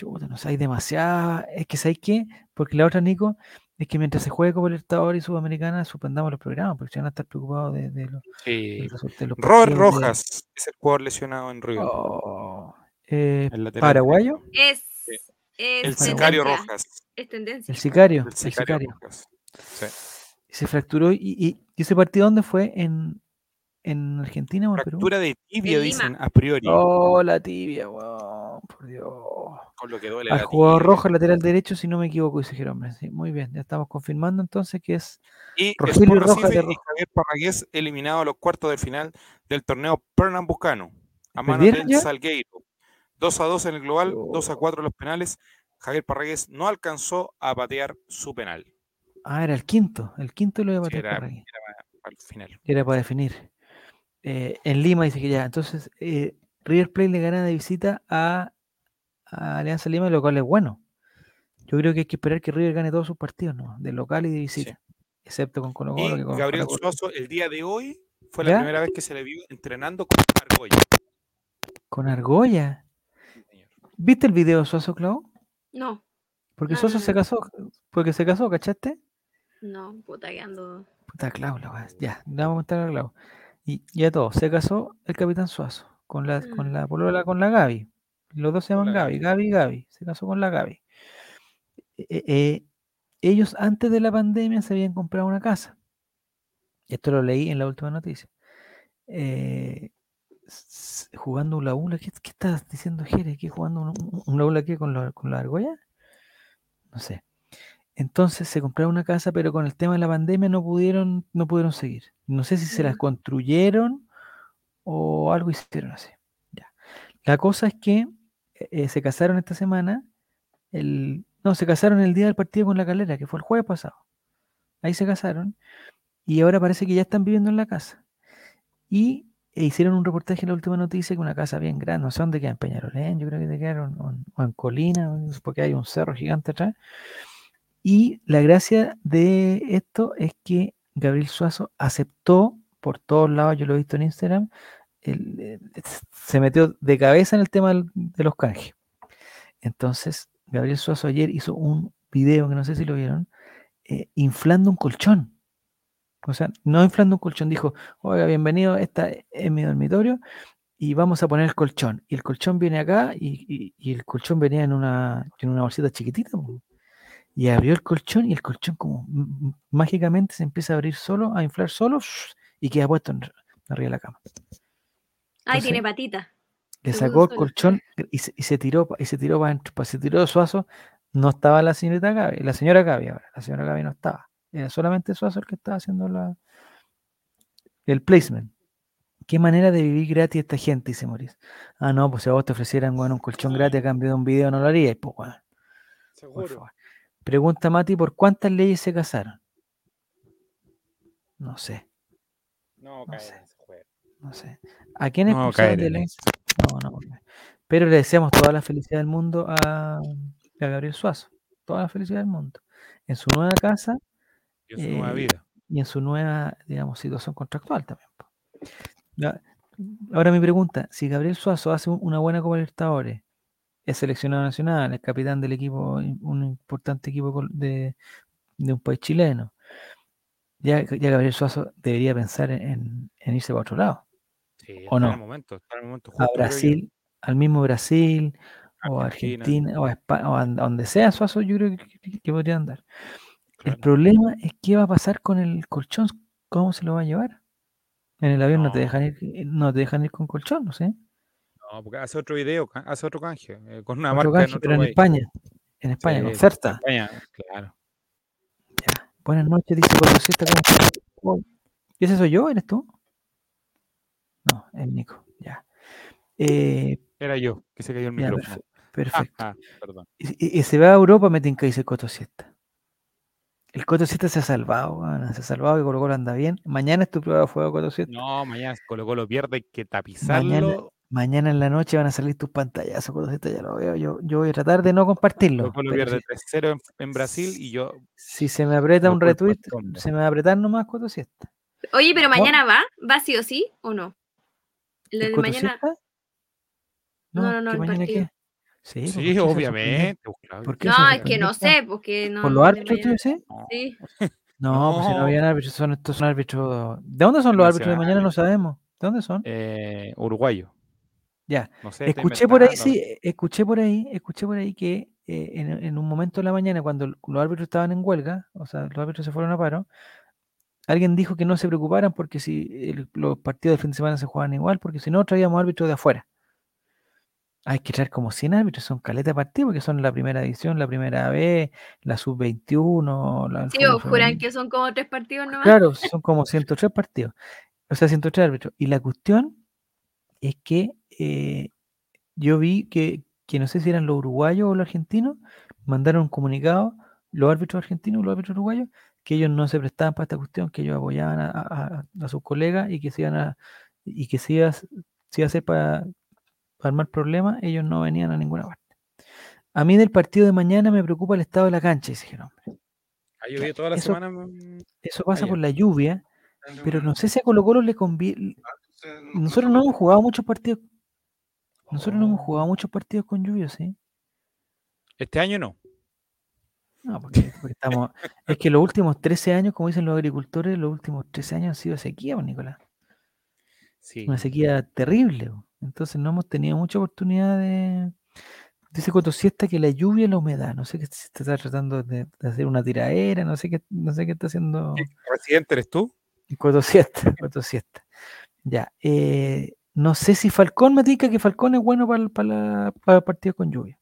Chuta, no sé, hay demasiada. Es que ¿sabéis qué? Porque la otra, Nico, es que mientras se juegue Copa Libertadores y Sudamericana, suspendamos los programas, porque se van a estar preocupados de, de los, Sí. de los Robert Rojas es el jugador lesionado en River. Oh, eh, paraguayo, Es. El sicario Rojas. Es tendencia. el sicario, El el sicario, sicario. Rojas. Sí. Se fracturó y, y- y ese partido, ¿dónde fue? ¿En, en Argentina o en Perú? Fractura de tibia, En dicen a priori. Oh, la tibia, weón, por Dios. Con lo que duele Al jugador tibia. rojo lateral derecho, si no me equivoco, dice Jerome. Sí, muy bien, ya estamos confirmando entonces que es Y Rogelio Rojas y. Javier Parragués eliminado a los cuartos de final del torneo Pernambucano a manos ¿Perdieron del ya? Salgueiro. 2 a 2 en el global, Oh. 2 a 4 en los penales. Javier Parragués no alcanzó a patear su penal. Ah, era el quinto. El quinto lo iba a Sí, patear era, por aquí. era al final. Era para definir. Eh, en Lima dice que ya. Entonces, eh, River Plate le gana de visita a, a Alianza Lima, lo cual es bueno. Yo creo que hay que esperar que River gane todos sus partidos, ¿no? De local y de visita. Excepto con Colo Colo. Y que con Gabriel Suazo el día de hoy fue ¿Ya? la primera vez que se le vio entrenando con Argolla. Con Argolla. Sí, señor. ¿Viste el video de Suazo, Clau? No, Porque No, Suazo no, se casó. Porque se casó, ¿cachaste? no, puta que ando. Puta Clau, la Ya, vamos a contar a Clau. Y ya todo. Se casó el capitán Suazo con la, con Mm. la polola, con la Gaby. Los dos se llaman la Gaby, Gaby y Gaby. Se casó con la Gaby. Eh, eh, ellos antes de la pandemia se habían comprado una casa. Esto lo leí en la última noticia. Eh, jugando un ula. ¿Qué, qué estás diciendo, Jere? ¿Qué jugando un, un- qué con la, con la argolla? No sé. Entonces se compraron una casa, pero con el tema de la pandemia no pudieron, no pudieron seguir. No sé si se las Mm. construyeron o algo hicieron así. Ya. La cosa es que eh, se casaron esta semana. El, no, se casaron el día del partido con la calera, que fue el jueves pasado. Ahí se casaron. Y ahora parece que ya están viviendo en la casa. Y e hicieron un reportaje en la última noticia que una casa bien grande, no sé dónde queda, en Peñarolén, yo creo que te quedaron, o en Colina, porque hay un cerro gigante atrás. Y la gracia de esto es que Gabriel Suazo aceptó por todos lados, yo lo he visto en Instagram, eh, se metió de cabeza en el tema de los canjes. Entonces, Gabriel Suazo ayer hizo un video, que no sé si lo vieron, eh, inflando un colchón. O sea, no inflando un colchón, dijo, oiga, bienvenido, esta es mi dormitorio, y vamos a poner el colchón. Y el colchón viene acá y, y- y el colchón venía en una, en una bolsita chiquitita. Y abrió el colchón y el colchón como mágicamente se empieza a abrir solo, a inflar solo y queda puesto en- arriba de la cama. Ay, Entonces- tiene patita. Le Se sacó el colchón y se, y se tiró y se tiró para se tiró de Suazo. No estaba la señorita Gaby, la señora Gaby ahora, la señora Gaby no estaba. Era solamente Suazo el que estaba haciendo la, el placement. Qué manera de vivir gratis esta gente, dice Maurice. Ah, no, pues si a vos te ofrecieran bueno, un colchón gratis a cambio de un video, no lo harías, pues bueno, por Seguro. Pregunta Mati, ¿por cuántas leyes se casaron? No sé, No, No cae sé. no sé. ¿A quién No, expulsaron caer de la No, no. no. Pero le deseamos toda la felicidad del mundo a, a Gabriel Suazo. Toda la felicidad del mundo. En su nueva casa Y en su nueva Eh, vida. y en su nueva, digamos, situación contractual también. Ahora mi pregunta, si Gabriel Suazo hace un- una buena Copa Libertadores, es seleccionado nacional, es capitán del equipo, un importante equipo de, de un país chileno, ya, ya Gabriel Suazo debería pensar en, en irse para otro lado, Sí, ¿o no? el momento, está en el momento a. Brasil, al mismo Brasil, o a Argentina. O a España, o a, a donde sea Suazo, yo creo que, podría andar. El problema es qué va a pasar con el colchón, cómo se lo va a llevar. En el avión no, te dejan ir, no te dejan ir con colchón, no sé. No, porque hace otro video, hace otro canje, eh, con una Otro marca en otro pero en. España. En España, Sí, con en Certa. España, claro. Ya. Buenas noches, dice. ¿cómo? Oh, ¿Y ese soy yo? ¿Eres tú? No, es Nico. Ya. Eh, Era yo, que se cayó el ya, micrófono. perfe- perfecto. [laughs] Ah, perdón. Y, y- y se va a Europa, me tinca, dice Coto Siesta. El Coto Siesta se ha salvado, se ha salvado y Colo Colo anda bien. Mañana es tu prueba de fuego, Coto Siesta. No, mañana Colo Colo pierde, hay que tapizarlo. Mañana en la noche van a salir tus pantallazos, Coto Siesta, ya lo veo. Yo, yo voy a tratar de no compartirlo. Pero pierde si, 3-0 en, en Brasil y yo si se me aprieta lo un retweet, se me va a apretar nomás Coto Siesta. Oye, pero ¿Cómo? mañana va, ¿va sí o sí o no? El ¿El de mañana. Siesta? No, no, no, ¿que el mañana partido. qué? Sí, pues, ¿por Sí, obviamente. pues, claro. ¿Por qué No, es que no sé, porque no. ¿Por los árbitros, tú mañana- dices? No, Sí. No, pues si no No. habían árbitros, son, estos son árbitros. ¿De dónde son los árbitros de mañana? No sabemos. ¿De dónde son? eh, uruguayo. Ya. No sé, estoy Escuché por ahí, sí, escuché por ahí, escuché por ahí que eh, en, en un momento de la mañana, cuando los árbitros estaban en huelga, o sea, los árbitros se fueron a paro, alguien dijo que no se preocuparan porque si el- los partidos del fin de semana se juegan igual, porque si no traíamos árbitros de afuera. Hay que traer como 100 árbitros, son caleta de partidos, porque son la primera edición, la primera B, la sub-21, la el Sí, o juran que son como tres partidos nomás. Claro, son como 103 partidos. O sea, 103 árbitros. Y la cuestión es que eh, yo vi que, que no sé si eran los uruguayos o los argentinos, mandaron un comunicado, los árbitros argentinos y los árbitros uruguayos, que ellos no se prestaban para esta cuestión, que ellos apoyaban a, a- a sus colegas y que se iban a, y que si iba, si iba a ser para, para armar problemas, ellos no venían a ninguna parte. A mí del partido de mañana me preocupa el estado de la cancha, dice Gerón. Ha llovido toda la Eso- semana. Eso pasa Ah, por la lluvia, pero no sé si a Colo Colo le conviene. Nosotros no hemos jugado muchos partidos. Nosotros no hemos jugado muchos partidos con lluvia, ¿sí? Este año no. No, porque, porque estamos. Es que los últimos 13 años, como dicen los agricultores, los últimos 13 años han sido sequía, pues, Nicolás. Sí. Una sequía terrible. pues. Entonces no hemos tenido mucha oportunidad de. Dice Coto Siesta que la lluvia y la humedad. No sé qué se está tratando de, de hacer una tiradera, no sé qué, no sé qué está haciendo. ¿Qué ¿Residente eres tú? Coto Siesta, Coto Siesta. Ya. eh, no sé si Falcón me diga que Falcón es bueno para, para, para partidos con lluvia.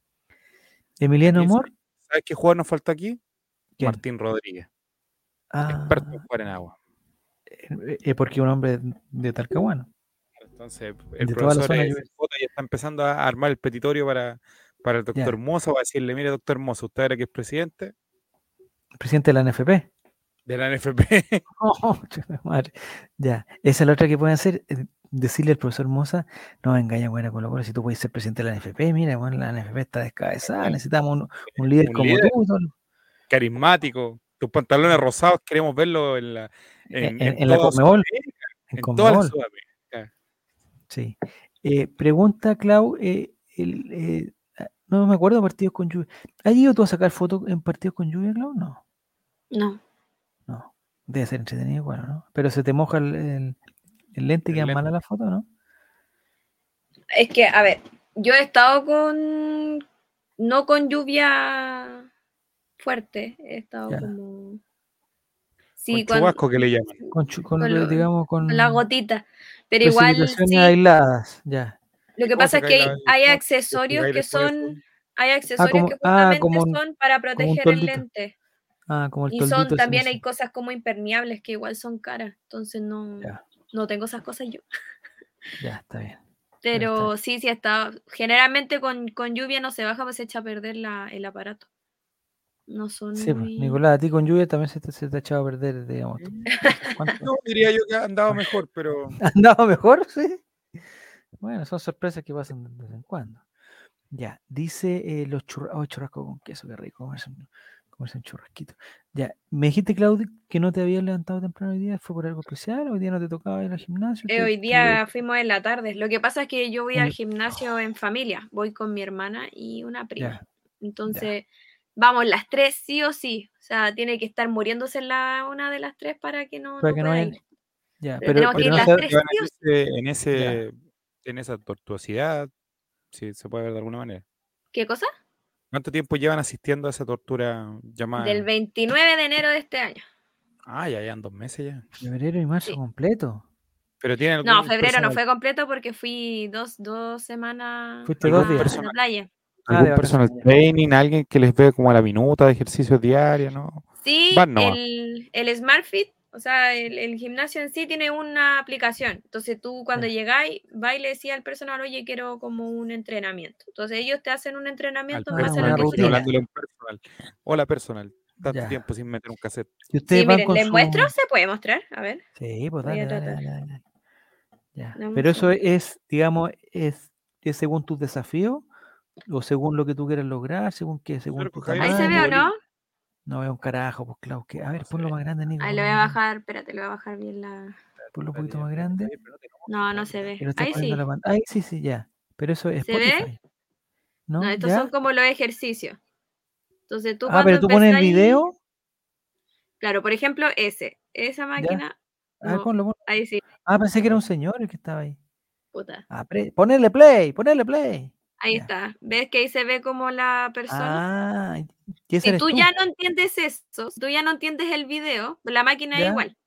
Emiliano ¿Quién Amor. ¿Sabes qué jugador nos falta aquí? ¿quién? Martín Rodríguez. Ah, Experto en jugar en agua. eh, eh, porque un hombre de Talcahuano. Entonces, el De profesor es y está empezando a armar el petitorio para, para el Ya. doctor Moza. Va a decirle, mire, doctor Moza, usted era que es presidente Presidente de la NFP. de la NFP. [laughs] Oh, madre. Ya, esa es la otra que pueden hacer. Decirle al profesor Moza, no engaña buena Colo Colo, si tú puedes ser presidente de la NFP, mira, bueno, la NFP está descabezada, necesitamos un, [laughs] un líder Un como líder. tú. Carismático. Tus pantalones rosados, queremos verlo en la, En, en, en- en la. Sudamérica, En En toda la Sudamérica. sí. Eh, pregunta, Clau, eh, el, eh, ah, no me acuerdo de partidos con lluvia. ¿Has ido tú a sacar fotos en partidos con lluvia, Clau? No, No. no. Debe ser entretenido, bueno, ¿no? Pero se te moja el, el- el lente lente. malas las fotos, ¿no? Es que, a ver, yo he estado con. No con lluvia fuerte, he estado Ya. como. Con Sí, cuando- chubasco que le llaman. Con, chu- con, Con lo- digamos, con, con la gotita. Pero igual, sí, aisladas, ya. lo que O pasa es que hay, la- accesorios que son. Hay accesorios como- que ah, justamente como son para proteger el lente. Ah, como el Y son también hay cosas como impermeables que igual son caras. Entonces no, Ya. No tengo esas cosas yo. Ya, está bien. Pero sí, sí está. Generalmente con, con lluvia no se baja, pues se echa a perder la, el aparato. No son Sí, pues, muy... Nicolás, a ti con lluvia también se te, se te ha echado a perder, digamos. [laughs] No, diría yo que ha andado [laughs] mejor, pero ¿Ha andado mejor? Sí. Bueno, son sorpresas que pasan de vez en cuando. Ya, dice eh, los churrascos. Oh, churrasco con queso, qué rico. Comerse un, churrasquito. Ya, me dijiste, Claudio, que no te habías levantado temprano hoy día. ¿Fue por algo especial? ¿Hoy día no te tocaba ir al gimnasio? Eh, ¿Qué- hoy qué- día fuimos en la tarde. Lo que pasa es que yo voy al gimnasio en familia. Voy con mi hermana y una prima. Ya, Entonces, vamos las tres sí o sí. O sea, tiene que estar muriéndose la una de las tres para que no, Para no que no pueda vayan- ir. ya, Pero pero, tenemos que pero ir no se- tres. Llevan sí o en ese- en ese en esa tortuosidad, si se puede ver de alguna manera. ¿Qué cosa? ¿Cuánto tiempo llevan asistiendo a esa tortura llamada? Del 29 de enero de este año. Ah, ya llevan dos meses ya. febrero y marzo Sí. completo. Pero tienen No, febrero no fue completo porque fui dos, dos semanas Fuiste dos a días. la personal. playa. Ah, algún personal training, alguien que les ve como a la minuta de ejercicios diarios, ¿no? Sí, el, el SmartFit, o sea, el, el gimnasio en sí tiene una aplicación. Entonces tú cuando Ya. llegáis, vas y le decís al personal, oye, quiero como un entrenamiento. Entonces ellos te hacen un entrenamiento en base a una lo que tú personal. Hola personal. Tanto Ya. tiempo sin meter un cassette. Si ustedes Sí, van miren, con ¿les su- muestro? ¿Se puede mostrar? A ver. Sí, pues dale, a dale, tratar. dale, dale. Ya. Pero eso es, digamos, es, es según tus desafíos o según lo que tú quieras lograr, según qué, según tu creo que Javier Ahí se ve o no? No veo un carajo, pues claro. Que, a ver, ponlo más grande, Nico. Ahí lo voy a bajar, espérate, lo voy a bajar bien la... Ponlo un poquito más grande. No, no se ve. Ahí sí. la. Ahí sí, sí, ya. Pero eso es ¿Se ve? ¿No? No, estos ¿Ya? son como los ejercicios. Entonces tú Ah, pero tú pones el video. Claro, por ejemplo, ese. Esa máquina. Ah, no, ponlo, ponlo. ahí sí, Ah, pensé que era un señor el que estaba ahí. puta. Ah, pre- ponerle play, ponerle play. Ahí Ya. está. ¿Ves que ahí se ve como la persona? Ah, si tú tú. ya no entiendes eso, si tú ya no entiendes el video, la máquina es igual.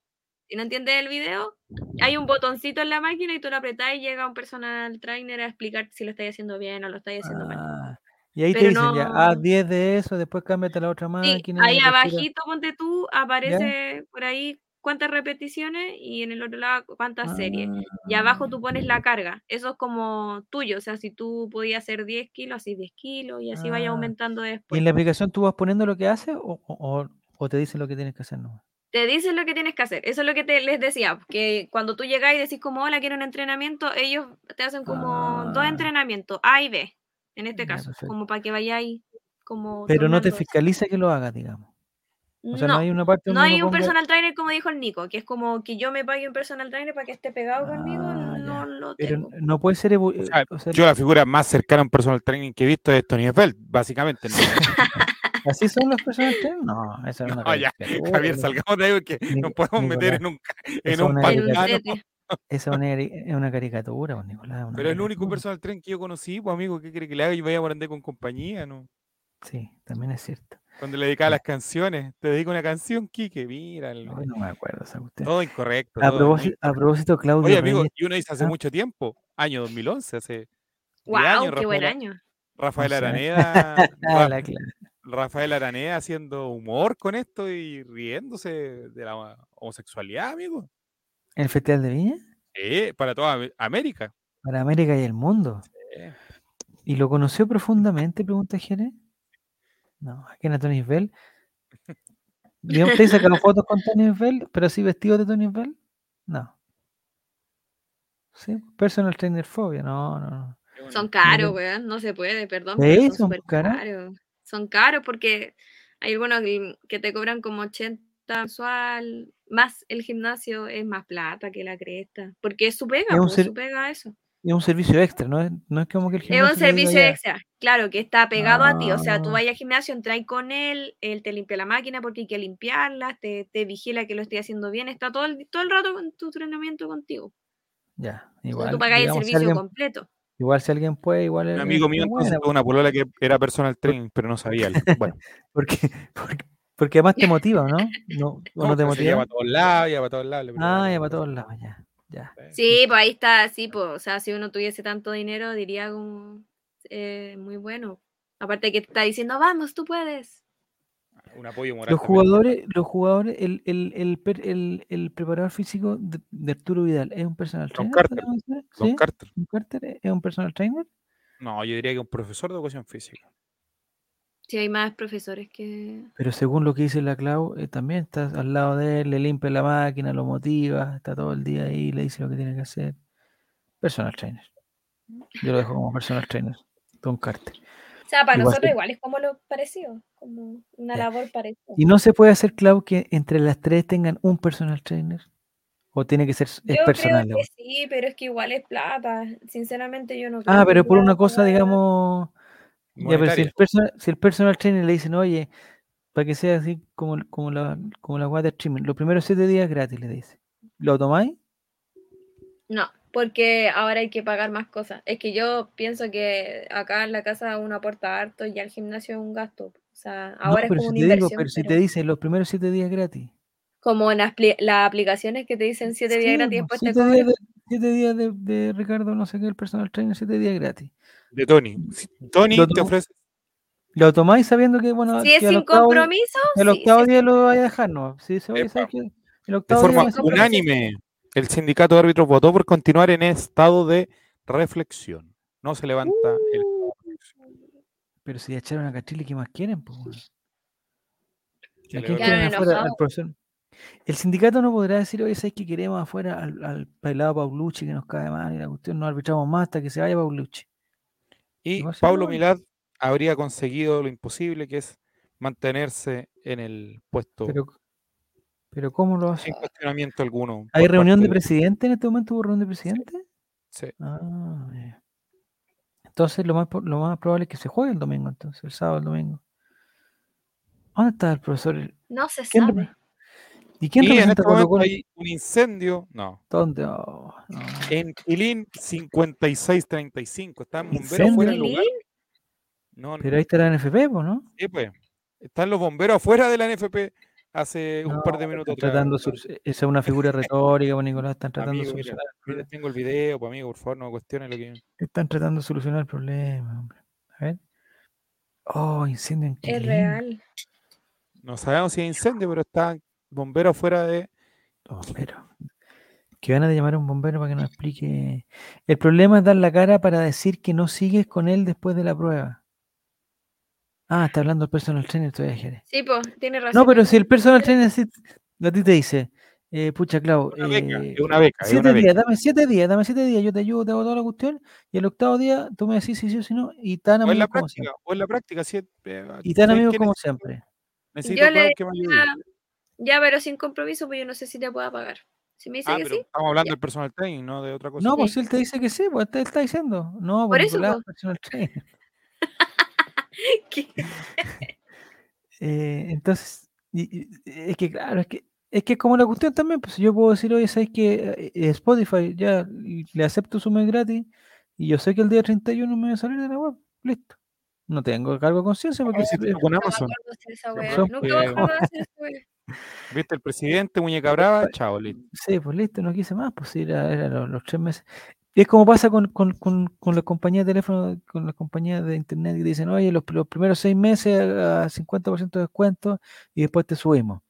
Si no entiendes el video, hay un botoncito en la máquina y tú lo apretás y llega un personal trainer a explicar si lo estáis haciendo bien o lo estáis haciendo mal. Ah, y ahí te Pero dicen ya, no- 10 de eso, después cámbiate a la otra Sí, máquina. ahí abajito, ponte tú, aparece por ahí cuántas repeticiones y en el otro lado cuántas series. Y abajo tú pones la carga. Eso es como tuyo. O sea, si tú podías hacer 10 kilos, así 10 kilos y así vaya Ah, aumentando ¿Y después. en la aplicación tú vas poniendo lo que hace o, o- te dicen lo que tienes que hacer? No. Te dicen lo que tienes que hacer. Eso es lo que te, les decía. Que cuando tú llegas y decís como, hola, quiero un entrenamiento, ellos te hacen como dos Ah. entrenamientos, A y B, en este caso. Como para que vayáis como... Pero no te eso. fiscaliza que lo hagas, digamos. O sea, no, No, hay una parte No donde hay uno un ponga- personal trainer como dijo el Nico, que es como que yo me pague un personal trainer para que esté pegado conmigo, Ah, no ya. lo Pero tengo. no puede ser... O sea, o sea, Yo la figura más cercana a un personal training que he visto es Tony Feld, básicamente. ¿no? [laughs] ¿Así son los personal trainers? No, eso es una [laughs] No, ya, [laughs] Javier, salgamos de ahí porque Ni- nos podemos meter en un, en un pantano. Esa es una, es una caricatura, pues, Nicolás. una Pero es el único personal trainer que yo conocí, pues amigo, ¿qué quiere que le haga? Yo vaya a andar con compañía, ¿no? Sí, también es cierto. Cuando le dedicaba las canciones, te dedico una canción, Quique, mira, no me acuerdo esa cuestión. todo incorrecto. A todo propósito, a propósito, Claudio Oye, amigo, Reyes, y uno dice hace Ah. mucho tiempo, año 2011, hace 10 ¡Wow! años, ¡Qué buen año! Rafael No sé. Araneda, Ah, [laughs] Ra- la cla- Rafael Araneda haciendo humor con esto y riéndose de la homosexualidad, amigo. ¿El Festival de Viña? Sí, para toda Am- América. Para América y el mundo. Sí. ¿Y lo conoció profundamente? Pregunta Jerez. No, aquí en Tony Bell. [laughs] Digamos, ¿Te sacado fotos con Tony Bell, pero así vestido de Tony Bell? No. Sí, personal trainer fobia, no, no, no. Son caros, Mira. weón, no se puede, perdón, Sí, son son caras. caros. Son caros porque hay algunos que, te cobran como 80 mensual, más el gimnasio es más plata que la cresta, porque es su pega, Es un pues, ser- su pega eso. Es un servicio extra, no es, no es como que el Es gimnasio un te diga servicio ya, extra, claro, que está pegado a ti. O sea, tú Ah. vas al gimnasio, entras con él, él te limpia la máquina porque hay que limpiarla, te, te vigila que lo esté haciendo bien, está todo el, todo el rato con tu entrenamiento contigo. Ya, Entonces, igual. tú pagas el si servicio alguien, completo. Igual si alguien puede, igual Un es- amigo es mío entonces tuvo una polola que era personal training, pero no sabía. el- Bueno, [laughs] porque, porque, porque además te motiva, ¿no? ¿No, o no, no, te pero se lleva motiva? a todos lados, lleva a todos lados. le Ah, ya todo. para todos lados, ya. Ya. Sí, pues ahí está, sí, pues, o sea, si uno tuviese tanto dinero, diría como eh, muy bueno. Aparte que está diciendo, vamos, tú puedes. Un apoyo moral. Los también. jugadores, los jugadores, el, el, el, el, el preparador físico de, de Arturo Vidal es un personal Don trainer. Carter? Don. Carter. ¿Don Carter es un personal trainer? No, yo diría que un profesor de educación física. Si hay más profesores que... Pero según lo que dice la Clau, eh, también está al lado de él, le limpia la máquina, lo motiva, está todo el día ahí, le dice lo que tiene que hacer. Personal trainer. Yo lo dejo como personal trainer. Don Carter. O sea, para Igual nosotros igual es como lo parecido, como una labor parecida. ¿Y no se puede hacer, Clau, que entre las tres tengan un personal trainer? ¿O tiene que ser es Yo personal? creo que sí, pero es que igual es plata. Sinceramente yo no Ah, creo pero que por una cosa, digamos, ya, pero si el, personal, si el personal trainer le dicen, oye, para que sea así como, como la, como la de streaming, los primeros siete días gratis, le dice. ¿Lo tomáis? No, porque ahora hay que pagar más cosas. Es que yo pienso que acá en la casa uno aporta harto y al gimnasio es un gasto. O sea, No, ahora pero es como si una te digo, inversión. pero si te dicen los primeros siete días gratis. Como en las, las aplicaciones que te dicen 7 días gratis pues, después te siete días siete días de, de Ricardo, no sé qué, el personal trainer, siete días gratis. De Tony. Tony Lo te ofrece. ¿Lo tomáis sabiendo que, bueno, Si es que sin octavo, día- compromiso, que sí, octavo sí, día lo vaya a dejar, no? Si se oye, Epa. ¿sabes qué? El De octavo forma día se puede. unánime, el sindicato de árbitros votó por continuar en estado de reflexión. No se levanta el de reflexión. Pero si echaron a Cachile, ¿qué más quieren? Pues? Que ¿A quién quieren afuera? Al profesor. El sindicato no podrá decir, oye, ¿sabes que queremos afuera al, al pelado Paulucci que nos cae mal y la cuestión no arbitramos más hasta que se vaya Paulucci? Y Pablo. Milad habría conseguido lo imposible, que es mantenerse en el puesto Pero, pero ¿cómo lo hace? sin cuestionamiento alguno. ¿Hay reunión de presidente en este momento? ¿Hubo reunión de presidente? Sí. Ah. Entonces lo más, po- lo más probable es que se juegue el domingo, entonces, el sábado, el domingo. ¿Dónde está el profesor? no se ¿Quién sabe. ¿Y quién Y en este Colo momento Colo? hay un incendio, no, ¿Dónde? Oh, no. en Quilín 5635. Están bomberos afuera del lugar. No, Pero ahí está la NFP, ¿no? sí, pues. Están los bomberos afuera de la NFP hace un par de están minutos. tratando atrás. de solu- esa es una figura [laughs] retórica, pues, Nicolás, están tratando Amigo, de solucionar. el mira, tengo el video, pues amigo, por favor, no cuestiones lo que. Están tratando de solucionar el problema, hombre. A ver. Oh, incendio en Es Quilín. real. No sabemos si hay incendio, pero están bomberos afuera de. Los bomberos. Que van a llamar a un bombero para que nos explique. El problema es dar la cara para decir que no sigues con él después de la prueba. Ah, está hablando el personal trainer todavía, Jere. Sí, pues, tiene razón. No, pero si el personal trainer sí- a ti te dice, eh, pucha, Clau, Una beca, eh, es una beca, siete una beca. días, dame siete días, dame siete días, yo te ayudo, te hago toda la cuestión, y el octavo día tú me decís si sí o si no, y tan O en la amigos como práctica, siempre. o en la práctica, si, eh, Y tan ¿sabes amigos qué? como siempre. necesito Yo le que me ayude. Ya, pero sin compromiso, pues yo no sé si te pueda pagar. Si me dice Ah, que pero sí, estamos hablando ya. del personal training, no de otra cosa. No, pues si él te dice que sí, pues él está diciendo. No, Por pues eso, pues. personal trainer. [laughs] ¿Qué? [laughs] Eh, entonces, y- y- es que claro, es que es que es como la cuestión también, pues yo puedo decir, oye, ¿sabes que Spotify ya le acepto su mes gratis y yo sé que el día 31 me voy a salir de la web, listo. No tengo cargo de conciencia porque ¿Cómo si- con Amazon? acuerdo de hacer esa Qué wea. razón, Nunca me acuerdo de hacer. ¿Viste el presidente, muñeca brava? Chao, listo. Sí, pues listo, no quise más, pues sí, era, era lo- los, tres meses. Es como pasa con, con, con, con las compañías de teléfono, con las compañías de internet que dicen, oye, los, los primeros seis meses a 50% de descuento y después te subimos.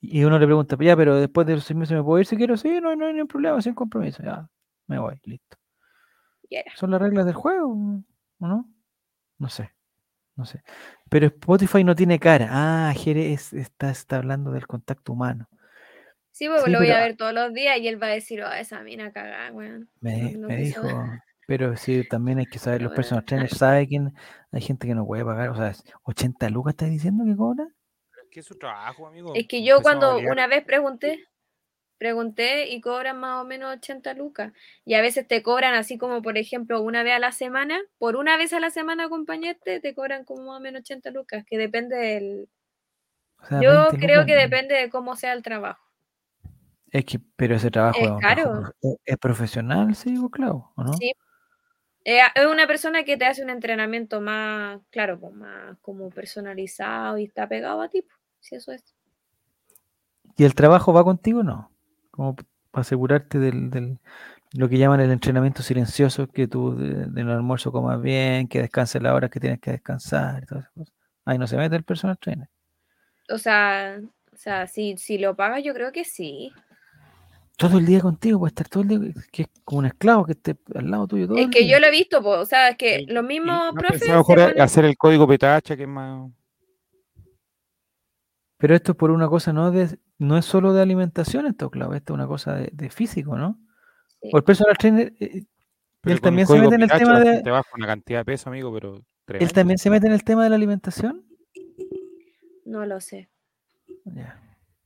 Y uno le pregunta, ya, pero después de los seis meses me puedo ir si quiero, sí, no, no hay ningún problema, sin compromiso, ya, me voy, listo. Son las reglas del juego, ¿o no? No sé, no sé. Pero Spotify no tiene cara. Ah, Jere es- está, está hablando del contacto humano. Sí, Sí, lo voy pero- a ver todos los días y él va a decir, oh, esa mina cagada, weón. Me, No- dijo, pero sí, también hay que saber, Pero los personal bueno. trainers saben quién, hay gente que no puede pagar, o sea, 80 lucas estás diciendo que cobra. Es que es su trabajo, amigo. Es que yo cuando una vez pregunté, pregunté y cobran más o menos 80 lucas. Y a veces te cobran así como, por ejemplo, una vez a la semana. Por una vez a la semana acompañarte, te cobran como más o menos 80 lucas, que depende del... O sea, Yo 20 creo lucas, que depende de cómo sea el trabajo. Es que, pero ese trabajo Es caro. es profesional, sí, pues, claro, ¿o no? Sí. Eh, es una persona que te hace un entrenamiento más, claro, pues, más como personalizado y está pegado a ti, pues, si eso es. ¿Y el trabajo va contigo? No. Como para asegurarte del, del- lo que llaman el entrenamiento silencioso, que tú de- del almuerzo comas bien, que descanses las horas que tienes que descansar y todas esas cosas. Ahí no se mete el personal trainer. O sea, o sea, si, si lo pagas, yo creo que sí. Todo el día contigo, puede estar todo el día, que es como un esclavo que esté al lado tuyo todo Es el que día. yo lo he visto, pues, o sea, es que Y- los mismos ¿no profes mejor hacer el código petacha, que es más. Pero esto es por una cosa, no de, no es solo de alimentación esto, claro, esto es una cosa de, de físico, ¿no? Sí. O el personal trainer, eh, Pero él con también se mete en el tema de, gente baja una cantidad de peso, amigo, pero. él tremendo. también se mete en el tema de la alimentación. No lo sé. Ya.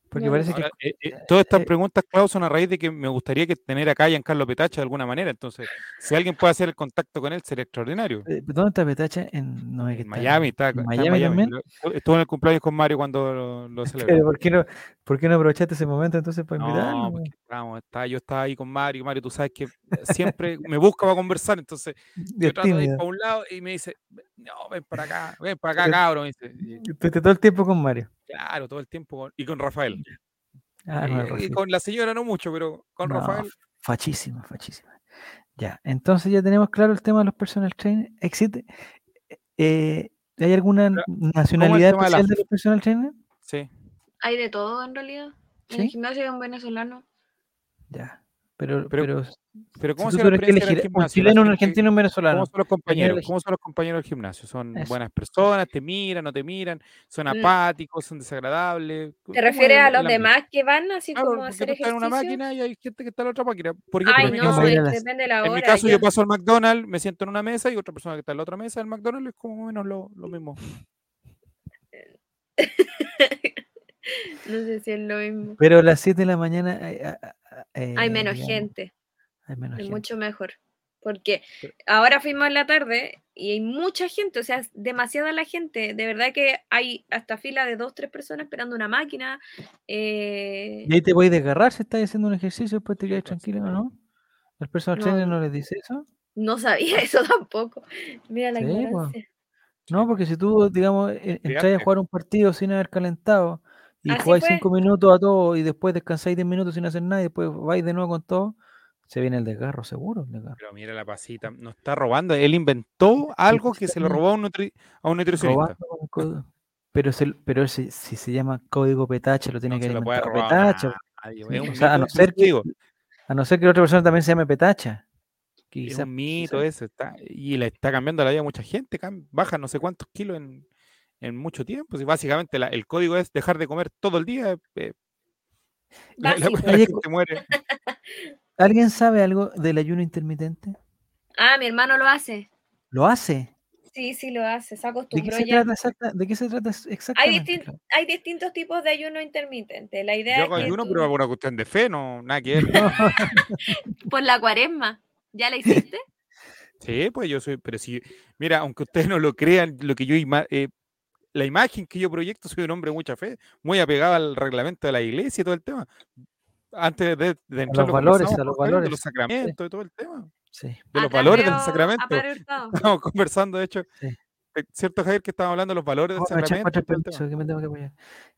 Porque No parece que eh, eh, todas estas eh, preguntas, Klaus, son a raíz de que me gustaría que tener acá a Giancarlo Petacha de alguna manera. Entonces, si alguien puede hacer el contacto con él, sería extraordinario. ¿dónde está Petacha? En, no, es que En está Miami, está, está en también. Estuvo en el cumpleaños con Mario cuando lo, lo [laughs] celebró. Pero ¿por qué no, por qué no aprovechaste ese momento entonces para invitarlo? No, estaba- yo estaba ahí con Mario. Mario, tú sabes que siempre me busca para conversar. Entonces, [laughs] yo trato de ir para un lado y me dice, no, ven para acá, ven para acá, cabrón. Estuviste todo el tiempo con Mario. claro, todo el tiempo. con- y con Rafael. Ah, no, el y con la señora no mucho, pero con No, Rafael. Fachísima, fachísima. Ya, entonces ya tenemos claro el tema de los personal trainers. ¿Existe? eh, ¿Hay alguna Pero, nacionalidad tema de la- especial de los personal trainers? Sí. Hay de todo en realidad. En ¿Sí? el gimnasio hay un venezolano. Ya. Pero, Pero, pero, Pero si ¿cómo tú se elegir un chileno, un argentino, un venezolano. ¿Cómo son los ¿a quién compañeros? ¿Cómo son los compañeros del gimnasio? ¿Son Eso. buenas personas? ¿Te miran? ¿No te miran? ¿Son Mm. apáticos? ¿son desagradables? ¿Te ¿Cómo refieres es a los demás que van así como a hacer estás en una ejercicio? máquina y hay gente que está en la otra máquina. Por ejemplo, Ay, en mi ¿quién no, va a caso, ir a es- las- depende de la en mi hora. caso ya. yo paso al McDonald's, me siento en una mesa y otra persona que está en la otra mesa del McDonald's es como menos lo, lo mismo. [laughs] no sé si es lo mismo. Pero a las 7 de la mañana a- a- a- Hay eh, menos digamos, gente. Hay menos Es gente. mucho mejor. Porque ahora fuimos en la tarde y hay mucha gente, o sea, es demasiada la gente. De verdad que hay hasta fila de dos, tres personas esperando una máquina. eh, Y ahí te podéis desgarrar si estás haciendo un ejercicio, después te quedas pues, tranquilo, ¿no? ¿El personal No, trainer no les dice eso? no sabía [laughs] eso tampoco. Mira la Sí, pues. No, porque si tú, digamos, e- entras a jugar un partido sin haber calentado y Así jugáis minutos a todo y después descansáis 10 minutos sin hacer nada y después vais de nuevo con todo, se viene el desgarro, seguro. el desgarro. Pero mira la pasita, no está robando. Él inventó algo que se lo robó a un, nutri- a un nutricionista. Pero, se- pero si, si se llama código petache, lo tiene No que lo robar petacha. nadie, Sí, Es un o sea, a no eso ser que, a no ser que la otra persona también se llame petacha. es Quizá, un mito quizá. ese. Está, y le está cambiando la vida a mucha gente. Baja no sé cuántos kilos en, en mucho tiempo. Si básicamente la- el código es dejar de comer todo el día. eh, la, la- [laughs] gente muere. [laughs] ¿Alguien sabe algo del ayuno intermitente? Ah, mi hermano lo hace. ¿Lo hace? Sí, sí lo hace. Se ¿De qué acostumbró se ya. trata, exacta- ¿de qué se trata Hay, exactamente? distin- hay distintos tipos de ayuno intermitente. La idea Yo es hago que ayuno, tú- pero por una cuestión de fe, no, nada que ver. [laughs] por la cuaresma. ¿Ya la hiciste? Sí, pues yo soy, pero si, mira, aunque ustedes no lo crean, lo que yo eh, la imagen que yo proyecto, soy un hombre de mucha fe, muy apegado al reglamento de la iglesia y todo el tema. Antes de, de entrar, los lo valores, a los Javier, de valores, los sacramentos y todo el tema. Sí. De los Atrás valores del a sacramento. [laughs] Estamos conversando, de hecho, Sí. eh, ¿cierto, Javier, que estábamos hablando de los valores del a sacramento? que me tengo que.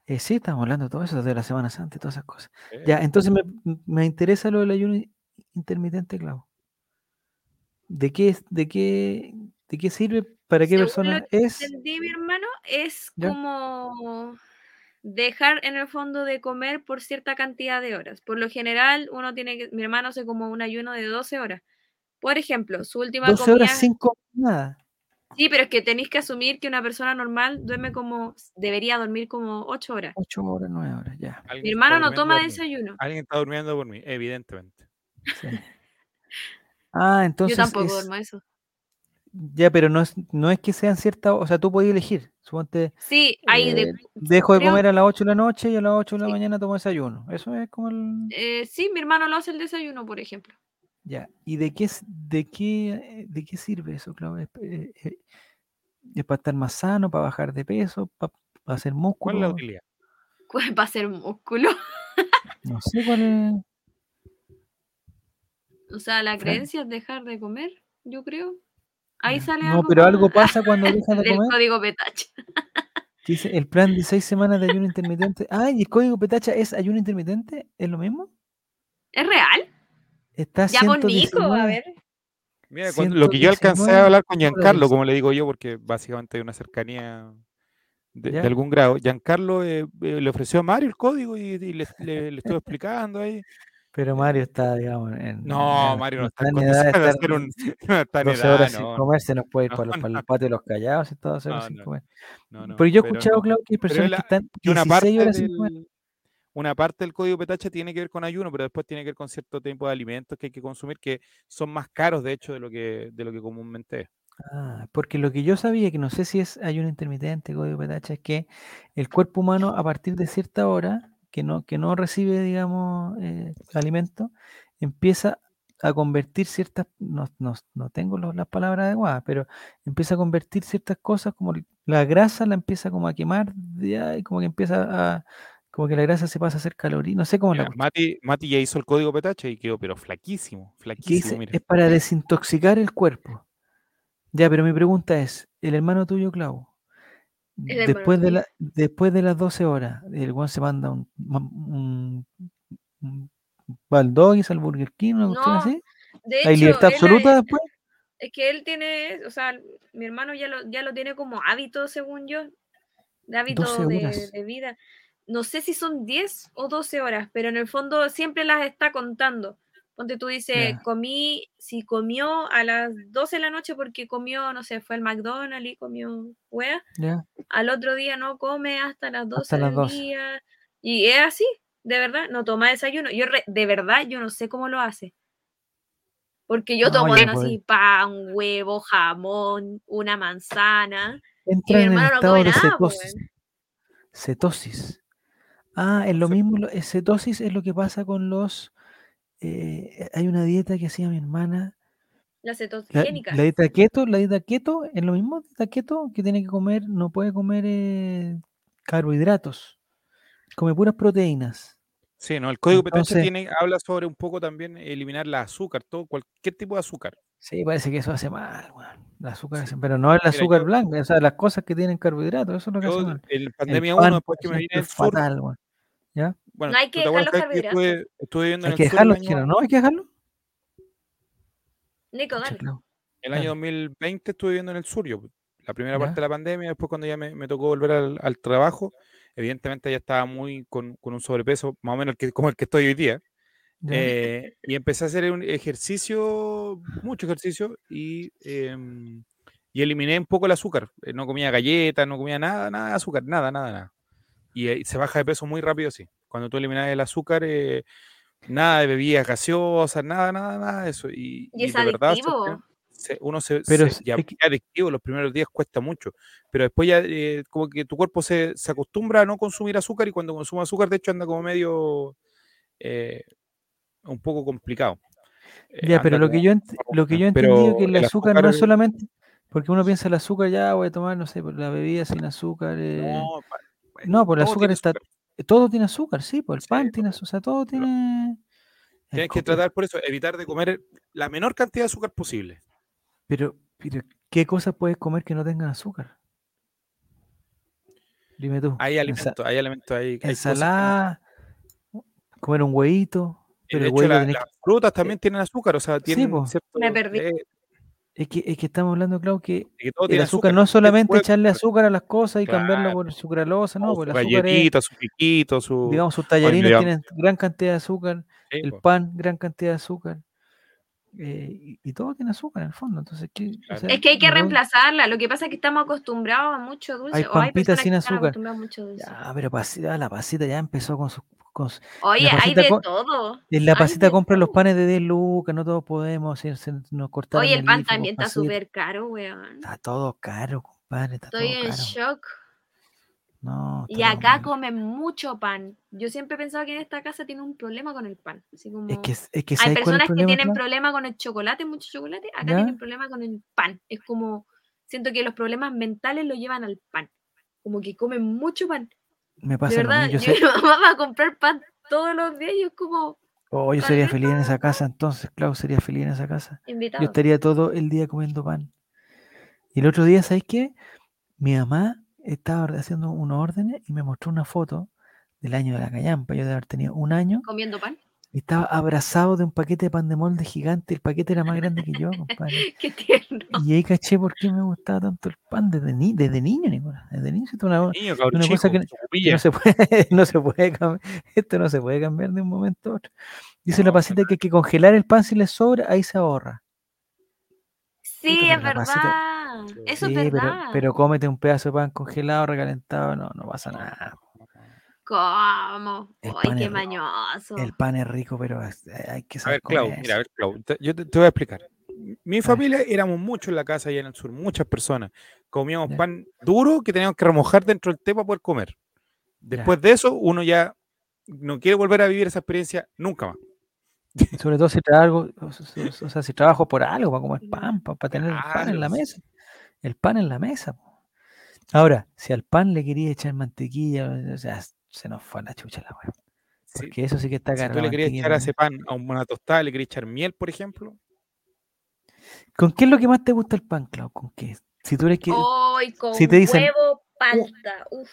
Eh, sí, estamos hablando de todo eso, de la Semana Santa y todas esas cosas. Eh, Ya, entonces me, me interesa lo del ayuno intermitente, Clau. ¿De qué, de qué, de qué sirve? ¿Para qué Según persona lo que es? entendí, mi hermano, es ¿Ya? como dejar en el fondo de comer por cierta cantidad de horas. Por lo general, uno tiene que, mi hermano hace como un ayuno de 12 horas. Por ejemplo, su última 12 comida. horas sin comer nada. Sí, pero es que tenéis que asumir que una persona normal duerme como, debería dormir como 8 horas. 8 horas, 9 horas, ya. Mi hermano no toma desayuno. Alguien está durmiendo por mí, evidentemente. sí. [laughs] Ah, entonces Yo tampoco es- duermo eso. Ya, pero no es, no es que sean ciertas, o sea, tú podías elegir. Suponte, Sí, hay de, eh, dejo de creo- comer a las 8 de la noche y a las 8 de la Sí. mañana tomo desayuno. Eso es como el... eh, sí, mi hermano lo hace el desayuno, por ejemplo. Ya, ¿y de qué, de qué, eh, de qué sirve eso, Claudia? ¿Es, eh, eh, es para estar más sano, para bajar de peso, para, hacer ¿Cuál es la músculo? utilidad? Para hacer músculo. No sé cuál es. [laughs] O sea, la creencia es dejar de comer, yo creo. Ahí sale No, algo pero algo pasa [laughs] cuando dejas de del comer. código Petacha. Dice el plan de seis semanas de ayuno intermitente. [laughs] Ah, y el código Petacha es ayuno intermitente, ¿es lo mismo? ¿Es real? Está Ya con Nico, a 119. ver. Mira, cuando- lo que yo alcancé 119 a hablar con Giancarlo, como le digo yo, porque básicamente hay una cercanía de, algún grado. Giancarlo eh, eh, le ofreció a Mario el código y, y le, le- le estuve explicando ahí. Pero Mario está, digamos, en. No, en- Mario no está en edad de [laughs] estar hacer un. [laughs] No está en 12 edad, sin no, comer, se nos puede ir no, para, los, no. para el patio de los callados y todo, 12 horas No, sin comer. no, no, pero yo he escuchado, no. claro, que hay personas la- que están que una parte 16 horas sin comer. una parte del código Petacha tiene que ver con ayuno, pero después tiene que ver con cierto tipo de alimentos que hay que consumir que son más caros, de hecho, de lo que, de lo que comúnmente es. Ah, porque lo que yo sabía, que no sé si es ayuno intermitente, código Petacha, es que el cuerpo humano a partir de cierta hora, que no, que no recibe, digamos, eh, alimento, empieza a convertir ciertas, no, no, no tengo los- las palabras adecuadas, pero empieza a convertir ciertas cosas, como la grasa la empieza como a quemar, ya, y como que empieza a, como que la grasa se pasa a hacer caloría, no sé cómo la Mira, cuestión. Mati, Mati ya hizo el código Petacha y quedó, pero flaquísimo, flaquísimo, mira. es para desintoxicar el cuerpo. Ya, pero mi pregunta es, el hermano tuyo, Clau, después de, la, después de las 12 horas, el guan se manda un, un, un Baldogis al Burger King, una cuestión No, así. De ¿Hay hecho, libertad absoluta después? es que él tiene, o sea, mi hermano ya lo, ya lo tiene como hábito, según yo, de hábito 12 de, horas. de vida. No sé si son 10 o 12 horas, pero en el fondo siempre las está contando. Ponte tú dices, Ya. comí, si comió a las 12 de la noche porque comió, no sé, fue al McDonald's y comió wea, Ya. al otro día no come hasta las 12 Hasta las del 12. día. Y es así, de verdad, no toma desayuno. Yo re- de verdad, yo no sé cómo lo hace. Porque yo No, tomo yo así pan, huevo, jamón, una manzana. Y mi Entra en el hermano no come de nada, po, cetosis. Cetosis. Ah, es lo mismo, cetosis es lo que pasa con los... eh, hay una dieta que hacía mi hermana, La cetogénica. la dieta keto, la dieta keto es lo mismo, dieta keto, que tiene que comer, no puede comer eh, carbohidratos, come puras proteínas. Sí, no, el código Entonces- tiene, habla sobre un poco también eliminar la azúcar, todo, cualquier tipo de azúcar. Sí, parece que eso hace mal, weón, el azúcar Sí. pero no el Mira, azúcar yo- blanca, o sea, las cosas que tienen carbohidratos, eso es lo que hace Yo mal. El pandemia pan, 1, después que me vine es sur, fatal, weón. ¿Ya? Bueno, No hay ¿tú que dejar los que yo estuve, estuve Hay en que el sur el dejarlo, año, chino, ¿no? Hay que dejarlo. Nico, dale. El año Dale. 2020 estuve viviendo en el sur, yo, la primera Ya. parte de la pandemia, después cuando ya me, me tocó volver al, al trabajo, evidentemente ya estaba muy con, con un sobrepeso, más o menos el que, como el que estoy hoy día. Eh, y empecé a hacer un ejercicio, mucho ejercicio, y, em, y eliminé un poco el azúcar. Eh, No comía galletas, no comía nada, nada de azúcar, nada, nada, nada. Y, eh, se baja de peso muy rápido, sí. Cuando tú eliminas el azúcar, eh, nada de bebidas gaseosas, nada, nada, nada de eso. Y, Y es de verdad, adictivo. Se- uno se, Pero se- es- ya es que- es adictivo, los primeros días cuesta mucho, pero después ya eh, como que tu cuerpo se, se acostumbra a no consumir azúcar y cuando consume azúcar, de hecho, anda como medio eh, un poco complicado. Eh, Ya, pero lo que yo, lo que yo he entendido que el el azúcar no es solamente, porque uno piensa el azúcar, ya voy a tomar, no sé, pues, la bebida sin azúcar. eh, No, pa- No, por el todo azúcar está. azúcar. Todo tiene azúcar, sí, pues el Sí, pan pues, tiene azúcar, o sea, todo tiene. Tienes que tratar por eso, evitar de comer la menor cantidad de azúcar posible. Pero, pero, ¿qué cosas puedes comer que no tengan azúcar? Dime tú. Hay alimentos, hay alimentos, hay, hay que no- ensalada, comer un huevito, pero de el hecho, la- las frutas también tienen azúcar, o sea, tienen po. cierto. Me perdí. eh, es que, es que estamos hablando, claro, que que todo el tiene azúcar no es solamente echarle azúcar. a las cosas y cambiarlo por sucralosa, no, O pues su el azúcar es, galletita, su piquito, su. digamos, sus tallarines tienen gran cantidad de azúcar, sí, el po. pan, gran cantidad de azúcar, eh, y, y todo tiene azúcar en el fondo, entonces, ¿qué? O Claro. sea, Es que hay que no- reemplazarla. Lo que pasa es que estamos acostumbrados a mucho dulce. Hay o hay sin que azúcar. acostumbradas a mucho dulce. Ya, pero pasita, la pasita ya empezó con sus... Oye, hay de todo. en la pasita compra los panes de 10 lucas, no todos podemos, si se nos Oye, el pan también está súper caro, weón. Está todo caro, compadre, está Estoy todo en caro. shock. No, Y acá mal. comen mucho pan. Yo siempre he pensado que en esta casa tiene un problema con el pan. Así como... Es que, es que Hay ¿sabes cuál es el personas que tienen Clau? problema con el chocolate, mucho chocolate. Acá ¿Ya? tienen problema con el pan. Es como, siento que los problemas mentales lo llevan al pan. Como que comen mucho pan. Me De pasa lo verdad, mismo. yo, Yo, sé- mi mamá va a comprar pan todos los días y es como oh, yo sería feliz en esa casa, entonces, Clau, sería feliz en esa casa. Yo estaría todo el día comiendo pan. Y el otro día, ¿sabes qué? Mi mamá estaba haciendo unos órdenes y me mostró una foto del año de la callampa. Yo de haber tenido un año Comiendo pan. Y estaba abrazado de un paquete de pan de molde gigante. El paquete era más grande que yo, compadre. [laughs] Qué tierno. Y ahí caché por qué me gustaba tanto el pan desde, ni, desde niño, Nicolás. Desde niño, esto es una, Niño, cabrón una cosa que- [laughs] no se puede, no se puede cambiar. Esto no se puede cambiar de un momento a otro. Dice la No, pasita que hay que congelar el pan si le sobra, ahí se ahorra. Sí, pero es la pasita- verdad. Eso Sí, es pero, verdad. pero cómete un pedazo de pan congelado, recalentado, no, no pasa nada. ¿Cómo? El Ay, pan qué es rico. mañoso. El pan es rico, pero hay que A saber ver, Clau, mira, a ver, Clau, te- yo te, te voy a explicar. Mi familia éramos muchos en la casa allá en el sur, muchas personas. Comíamos Ya. pan duro que teníamos que remojar dentro del té para poder comer. Después de eso, uno ya no quiere volver a vivir esa experiencia nunca más. Sobre todo si trabajo, o sea, o sea, si trabajo por algo, para comer pan, para, tener el pan en la mesa. El pan en la mesa. Ahora, si al pan le quería echar mantequilla, o sea, se nos fue a la chucha la weá. Sí. Porque eso sí que está Si caro. tú la le querías echar a ese pan a una tostada, le querías echar miel, por ejemplo, ¿Con qué es lo que más te gusta el pan, Clau? ¿Con qué? Si tú eres que. Con si te dicen, huevo palta. Uf.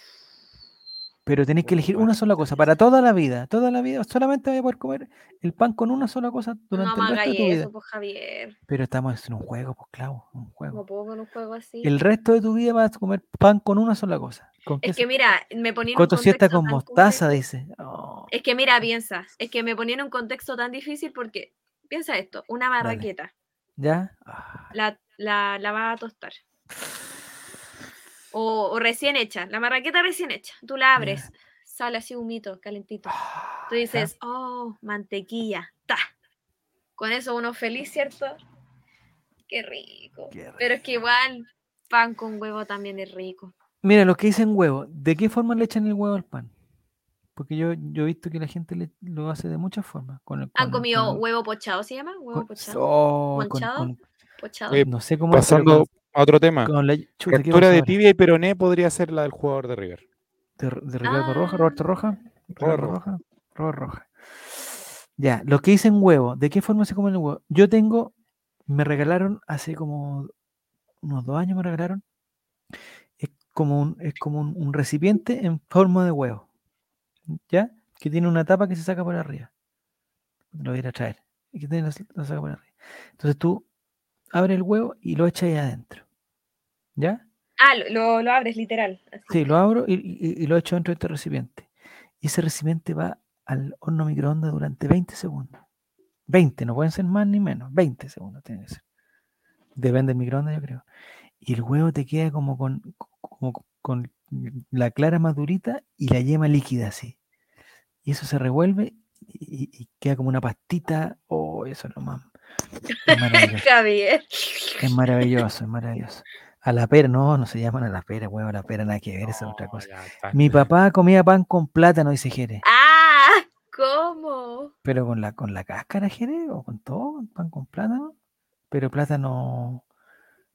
Pero tenés que elegir una sola cosa para toda la vida. Toda la vida solamente vas a poder comer el pan con una sola cosa No durante me el resto de tu vida. eso, pues Javier. Pero estamos en un juego, pues Clau, un juego. No puedo con un juego así. El resto de tu vida vas a comer pan con una sola cosa. ¿Con Es se- que mira, me un Coto siesta contexto con mostaza, complejo. dice. Oh, Es que mira, piensa, es que me ponía en un contexto tan difícil porque, piensa esto, una Dale. marraqueta, ¿Ya? Ah, la, la, la vas a tostar. O, o recién hecha, la marraqueta recién hecha, tú la abres, sale así humito, calentito. ah, Tú ya. dices, oh, mantequilla, ta. Con eso uno feliz, ¿cierto? Qué rico. Qué Pero es que igual pan con huevo también es rico. Mira, los que dicen huevo, ¿de qué forma le echan el huevo al pan? Porque yo, yo he visto que la gente le- lo hace de muchas formas. Con el, con ¿Han comido con huevo pochado, se llama? ¿Huevo con- pochado? oh, con- ¿Ponchado? con- ¿Pochado? Oye, no sé cómo pasando otro tema. con la chuta, ¿qué Captura pasó de tibia y peroné podría ser la del jugador de River. de, de Ricardo Roja, Roberto Ah. Roja, Ricardo Roja. Roja, Robert Roja. Ya, lo que dicen huevo, ¿de qué forma se come el huevo? Yo tengo, me regalaron hace como unos dos años me regalaron, es como un, es como un, un recipiente en forma de huevo, ¿ya? Que tiene una tapa que se saca por arriba. Lo voy a ir a traer. Y que tiene la, la saca por arriba. Entonces tú abres el huevo y lo echas ahí adentro. ¿Ya? Ah, lo, lo, abres literal. así. Sí, lo abro y, y- y lo echo dentro de este recipiente. Y ese recipiente va al horno microondas durante 20 segundos. 20, no pueden ser más ni menos. 20 segundos tiene que ser. Depende del microondas, yo creo. Y el huevo te queda como con, como con la clara madurita y la yema líquida así. Y eso se revuelve y, y queda como una pastita. Oh, eso es lo más. Es [laughs] maravilloso. Javier. Es maravilloso, es maravilloso. A la pera, no, no se llaman a la pera, huevo, a la pera, nada que ver, esa es otra cosa. Mi papá comía pan con plátano, dice Jere. Ah, [laughs] ¿cómo? Pero con la, con la cáscara, Jere, o con todo, pan con plátano. Pero plátano.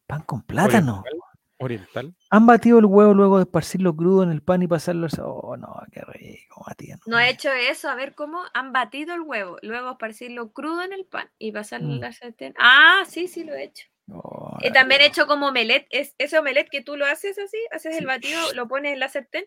Pan con plátano. Oriental, Oriental. ¿Han batido el huevo luego de esparcirlo crudo en el pan y pasarlo? al- Oh, no, qué rico, Matías. No he hecho eso, a ver cómo han batido el huevo, luego esparcirlo crudo en el pan y pasarlo Mm. en la sartén. Ah, sí, sí lo he hecho. Oh, Y también he hecho como omelette, es ese omelette que tú lo haces así, haces Sí. el batido, lo pones en la sartén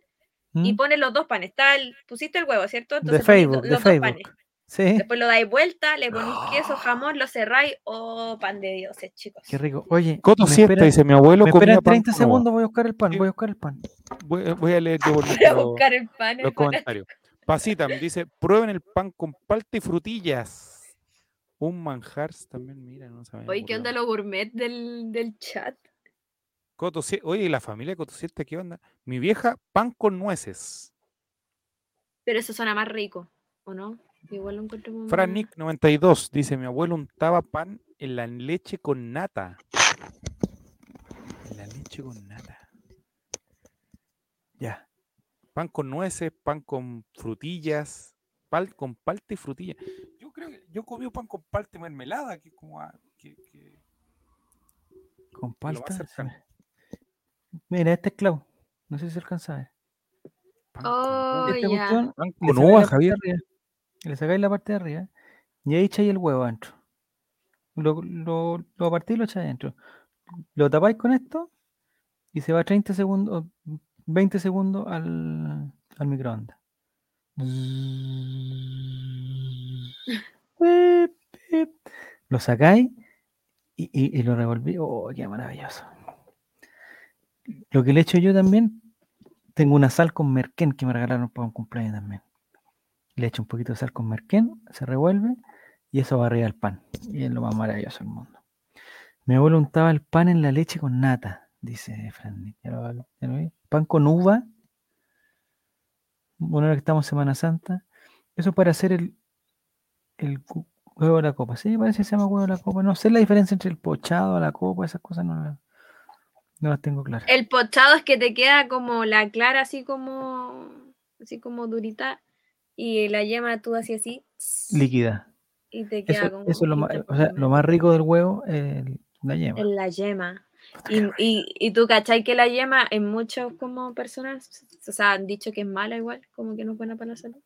y ¿Mm? pones los dos panes. Está el- pusiste el huevo, ¿cierto? De Entonces Facebook, lo- de dos Facebook. panes. Sí, Después lo dais vuelta, le ponéis queso, jamón, lo cerráis. Oh, pan de dioses, chicos. qué rico. Oye, Coto esperan- dice mi abuelo me pan 30 con huevo". segundos, voy a buscar el pan, voy a buscar el pan. Voy, voy a leer yo [laughs] Voy a los- buscar el pan. los comentarios. Pasita me dice, prueben el pan con palta y frutillas. Un manjar también, mira, no sabía. Oye, ¿qué onda los gourmet del, del chat? Coto Oye, ¿y la familia Coto Siesta qué onda? Mi vieja, pan con nueces. Pero eso suena más rico, ¿o no? Igual lo encuentro muy Fran Nick 92 dice, mi abuelo untaba pan en la leche con nata. En la leche con nata. Ya. Pan con nueces, pan con frutillas, pan con palta y frutillas. Yo creo que yo comí pan con palta y mermelada, que es como a- que- que Con palta. Mira, este es clavo. No sé si se alcanza a ver. pan con Oh, Esta ya. cuestión, Pan le con sacáis uva, la parte de Javier. arriba, Le sacáis la parte de arriba y ahí echáis el huevo adentro. Lo, lo, lo partís y lo echáis adentro. lo tapáis con esto y se va 30 segundos, 20 segundos al, al microondas. Lo sacáis y, y- y lo revolví. Oh, qué maravilloso. Lo que le echo yo también, tengo una sal con merquén que me regalaron para un cumpleaños también. Le echo un poquito de sal con merquén, se revuelve y eso va arriba del pan. Y es lo más maravilloso del mundo. Mi abuelo untaba el pan en la leche con nata, dice Fran. Pan con uva. Bueno, ahora que estamos en Semana Santa. Eso para hacer el, el huevo de la copa. Sí, parece que se llama huevo de la copa. No sé la diferencia entre el pochado, la copa, esas cosas no, las- no las tengo claras. El pochado es que te queda como la clara así como así como durita y la yema tú así así Líquida. y te queda Eso, como eso es lo más, o sea, lo más rico del huevo es la yema. en la yema. Y, y, y tú cachai que la yema en muchos como personas, o sea, han dicho que es mala igual, como que no es buena para la salud.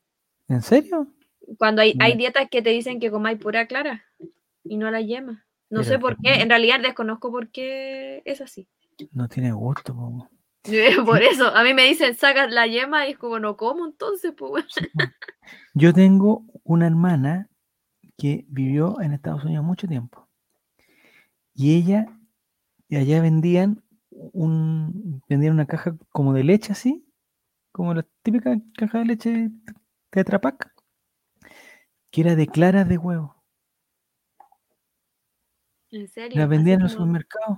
¿En serio? Cuando hay, hay dietas que te dicen que comáis pura clara y no la yema. No Pero sé por qué, en realidad desconozco por qué es así. No tiene gusto. po. [laughs] Por eso, a mí me dicen sacas la yema y es como no como entonces, pues. Yo tengo una hermana que vivió en Estados Unidos mucho tiempo. Y ella, y allá vendían un, vendían una caja como de leche así, como la típica caja de leche Tetra Pak, que era de claras de huevo. En serio. La vendían en los como- supermercados.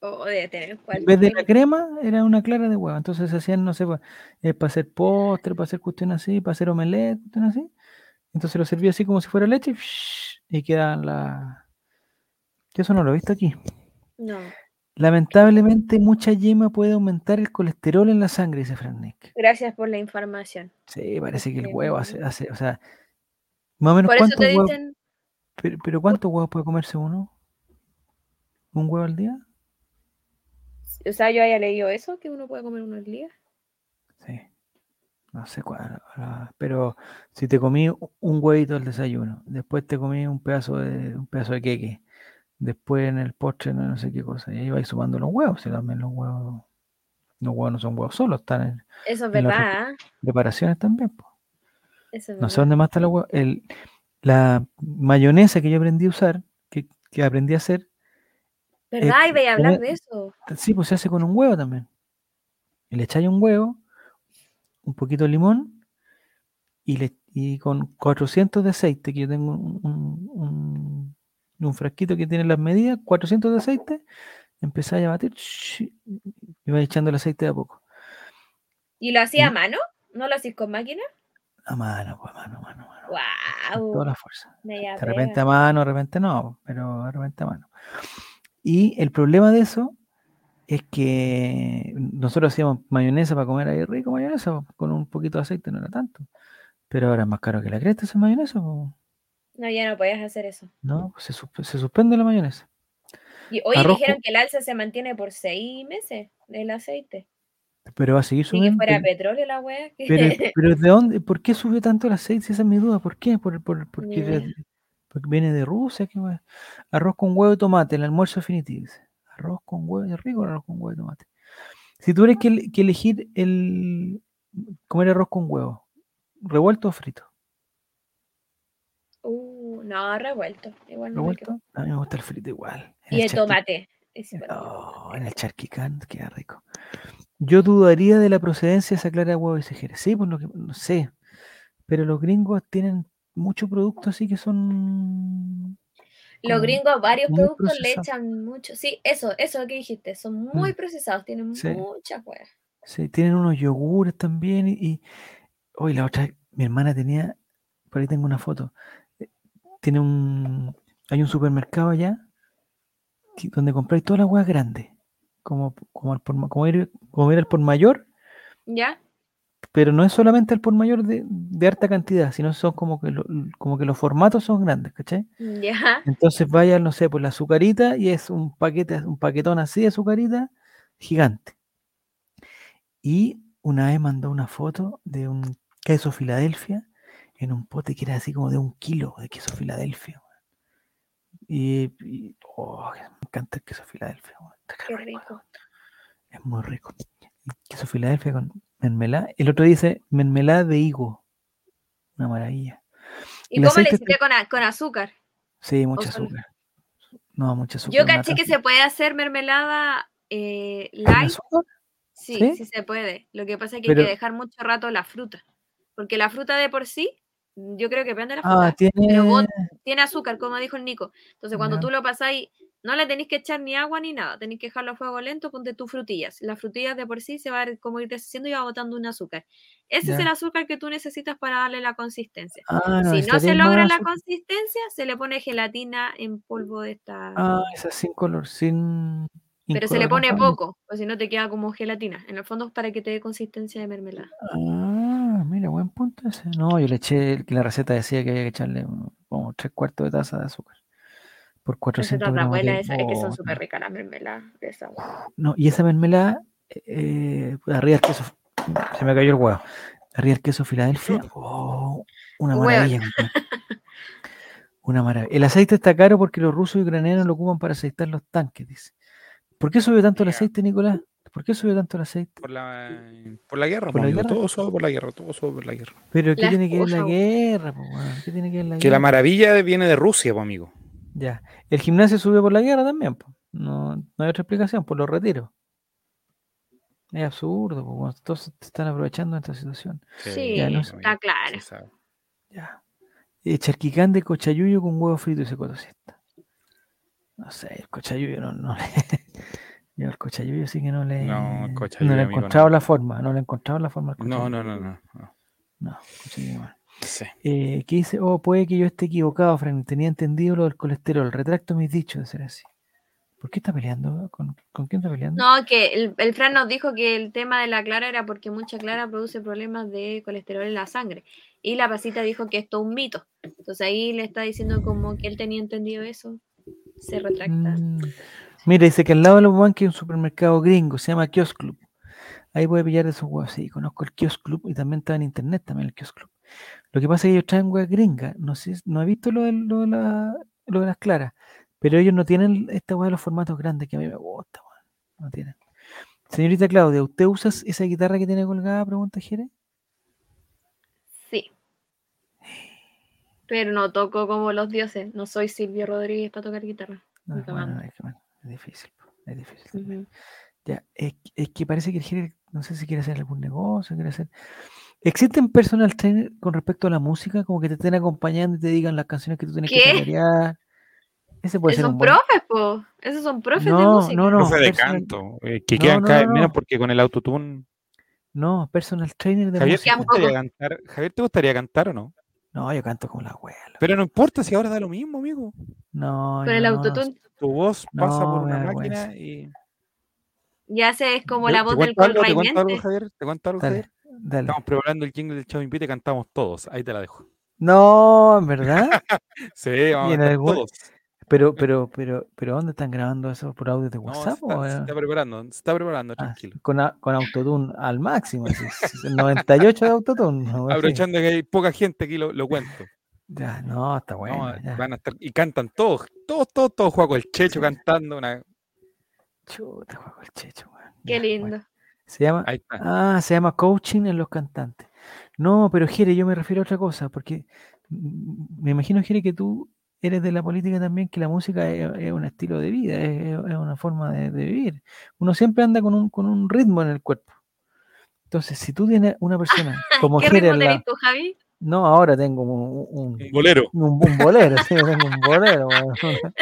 o debe tener En vez de la crema, era una clara de huevo. Entonces hacían, no sé, para hacer postre, para hacer cuestiones así, para hacer omelette, cuestiones así. Entonces lo servía así como si fuera leche y quedaban la... Que eso no lo he visto aquí. No. Lamentablemente, mucha yema puede aumentar el colesterol en la sangre, dice Fran Nick. Gracias por la información. Sí, parece que el Porque huevo hace, hace- o sea, más o menos Por eso te huevos, dicen, pero, pero ¿cuántos huevos puede comerse uno? ¿Un huevo al día? o sea, yo haya leído eso, que uno puede comer uno al día. Sí. No sé cuál, pero si te comí un huevito al desayuno, después te comí un pedazo de un pedazo de queque, después en el postre no, no sé qué cosa, y ahí vais sumando los huevos, y también los huevos, los huevos no son huevos solos, están en Eso es En la verdad, ¿ah? preparaciones también. po. Eso es No sé dónde más está los huevos. El, la mayonesa que yo aprendí a usar, que, que aprendí a hacer, ¿Verdad? Y voy a hablar de eso. sí, pues se hace con un huevo también. Y le echáis un huevo, un poquito de limón y, le, y con 400 de aceite, que yo tengo un, un- un- un frasquito que tiene las medidas, 400 de aceite, empezáis a batir y vais echando el aceite de a poco. ¿Y lo hacía a mano? ¿No lo hacís con máquina? A mano, pues, a mano, a mano, a mano. ¡Wow! toda la fuerza. De repente pega. a mano, de repente no, pero de repente a mano. Y el problema de eso es que nosotros hacíamos mayonesa para comer ahí rico, mayonesa, con un poquito de aceite, no era tanto. Pero ahora es más caro que la cresta esa mayonesa. No, ya no podías hacer eso. no, se, se suspende la mayonesa. Y hoy Arroz dijeron que el alza se mantiene por seis meses del aceite. Pero va a seguir Ni que subiendo. fuera Pero, petróleo la wea. que- pero, [laughs] pero ¿de dónde? ¿Por qué subió tanto el aceite? Esa es mi duda. ¿Por qué? ¿Por, por, porque, viene de Rusia? ¿Qué wea? Arroz con huevo y tomate, el almuerzo definitivo. Arroz con huevo, es rico el arroz con huevo y tomate. Si tuvieras que, que elegir el comer arroz con huevo, ¿revuelto o frito? No, revuelto. Igual no me. ¿Revuelto? A mí me gusta el frito igual. En Y el tomate. Oh, en el charquicán queda rico. Yo dudaría de la procedencia de esa clara de huevo y Jerez. Sí, por lo que no sé. Pero los gringos tienen muchos productos así que son. Los gringos, varios muy productos le echan mucho. Sí, eso, eso que dijiste. Son muy Mm. procesados, tienen Sí. muchas weas. Sí, tienen unos yogures también. Y, y- hoy la otra, mi hermana tenía, por ahí tengo una foto. Tiene un, hay un supermercado allá donde compráis todas las huevas grandes. Como, como, al por como, ir, como al por mayor, ¿Ya? pero no es solamente el por mayor de, de harta cantidad, sino son como que, lo- como que los formatos son grandes, ¿cachai? Ya. Entonces vaya, no sé, por la azucarita y es un paquete, un paquetón así de azucarita gigante. Y una vez mandó una foto de un queso Filadelfia en un pote que era así como de un kilo de queso Filadelfia. Y, y- oh, me encanta el queso Filadelfia. Qué rico. Es muy rico. El queso Filadelfia con mermelada. El otro dice mermelada de higo. Una maravilla. ¿Y El cómo le hiciste con, con azúcar? Sí, mucho azúcar. No, mucho azúcar. Yo caché que se puede hacer mermelada eh, ¿Con light. azúcar? Sí, ¿Sí? sí se puede. Lo que pasa es que Pero- hay que dejar mucho rato la fruta. Porque la fruta de por sí, yo creo que depende de la fruta. Ah, tiene. Pero vos- tiene azúcar, como dijo el Nico. Entonces, cuando tú lo pasáis, no le tenéis que echar ni agua ni nada. Tenéis que dejarlo a fuego lento, ponte tus frutillas. Las frutillas de por sí se va a ir como ir deshaciendo y va botando un azúcar. Ese es el azúcar que tú necesitas para darle la consistencia. Ah, si no se logra la consistencia, se le pone gelatina en polvo de esta. Ah, esa sin color, sin. Pero se le pone poco, pues si no te queda como gelatina. En el fondo es para que te dé consistencia de mermelada. Ah, mira, buen punto ese. No, yo le eché, la receta decía que había que echarle como tres cuartos de taza de azúcar. Por 400 Recetas de gramos de... esa, es que son Oh, súper ricas las mermeladas de esa. No, y esa mermelada, eh, arriba el queso, se me cayó el huevo. Arriba el queso Filadelfia, [laughs] oh, una maravilla. Una maravilla. El aceite está caro porque los rusos y ucranianos lo ocupan para aceitar los tanques, dice. ¿Por qué subió tanto el aceite, Nicolás? ¿Por qué subió tanto el aceite? Por la, por la guerra, ¿Por po, la amigo, guerra? todo sube por la guerra, todo sube por la guerra. Pero ¿qué La tiene que ver la guerra? ¿Qué tiene que ver la Que la guerra? maravilla viene de Rusia, pues, amigo. Ya. El gimnasio sube por la guerra también, po. No, no hay otra explicación, por los retiros. Es absurdo, po, weón. todos se están aprovechando de esta situación. Sí, Ya, no sé, está claro. se. Ya. Eh, charquicán de cochayuyo con huevo frito y secotocista. No sé, el cochayuyo no, no le. [laughs] Yo el cochayuyo sí que no le. No, el no cochayuyo, le he encontrado no. la forma, no le he encontrado la forma. al No, cochayuyo. no, no, no. no. No, cochayuyo mal. Sí. Eh, que dice, oh, puede que yo esté equivocado, Fran, tenía entendido lo del colesterol, retracto mis dichos de ser así. ¿Por qué está peleando? ¿Con, ¿con quién está peleando? No, que el, el Fran nos dijo que el tema de la clara era porque mucha clara produce problemas de colesterol en la sangre. Y la pasita dijo que esto es un mito. Entonces ahí le está diciendo como que él tenía entendido eso. Se retracta. Mm. Mira, dice que al lado de los banques hay un supermercado gringo, se llama Kiosk Club. Ahí puede pillar de esos huevos. Sí, conozco el Kiosk Club y también está en internet también el Kiosk Club. Lo que pasa es que ellos traen huevas gringas. No sé, no he visto lo de, lo de, la- lo de las claras, pero ellos no tienen esta hueá de los formatos grandes que a mí me gusta. No tienen. Señorita Claudia, ¿usted usa esa guitarra que tiene colgada? Pregunta Jere. Sí. Pero no toco como los dioses. No soy Silvio Rodríguez para tocar guitarra. No, bueno, es, que, bueno, es difícil. po, Es difícil. también. Ujú. Ya, es, que- es que parece que el Jere, no sé si quiere hacer algún negocio, quiere hacer. ¿Existen personal trainer con respecto a la música? Como que te estén acompañando y te digan las canciones que tú tienes que ¿Qué? tararear. Ese puede Esos ser son un buen. profes, po. Esos son profes de No, música. no, no. Profe de personal- canto, eh, que No, quedan no, cada no, vez menos no. porque con el autotune. No, personal trainer de Javier, ¿te música. Quedan gustaría cantar? Javier, ¿te gustaría cantar o no? No, yo canto como la abuela. Pero no importa si ahora da lo mismo, amigo. No, Con el no, autotune. Tu voz pasa No, por una máquina vergüenza. y. Ya sé, es como ¿Te- la voz del algo? ¿Te cuento algo. Javier? ¿Te cuento algo, Dale, Javier? dale. Estamos preparando el jingle del Chavo Invite y cantamos todos. Ahí te la dejo. No, en verdad. [laughs] Sí, vamos ¿Y a cantar algún- todos. Pero, pero, pero, pero, ¿dónde están grabando eso? ¿Por audio de No, WhatsApp? se, está, o, se está preparando, se está preparando, Ah, tranquilo. con, a- con autotune al máximo, así, s- 98 de autotune. ¿no? Aprovechando que hay poca gente aquí, lo, lo cuento. [laughs] Ya, no, está No, bueno. van a estar, y cantan todos, todos, todos, todos, Juaco el Checho Sí. cantando. Una, Chuta, juego el checho, weón. Qué Ya, lindo. bueno. Se llama, ahí está. ah, se llama coaching en los cantantes. No, pero Jere, yo me refiero a otra cosa, porque me imagino, Jere, que tú eres de la política también, que la música es, es un estilo de vida, es, es- una forma de, de vivir. Uno siempre anda con un, con un ritmo en el cuerpo. Entonces, si tú tienes una persona [laughs] como ¿Qué Jere, ritmo lado- tú, Javi? no, ahora tengo un, un- Un bolero. un, un bolero, sí, tengo un bolero. [laughs]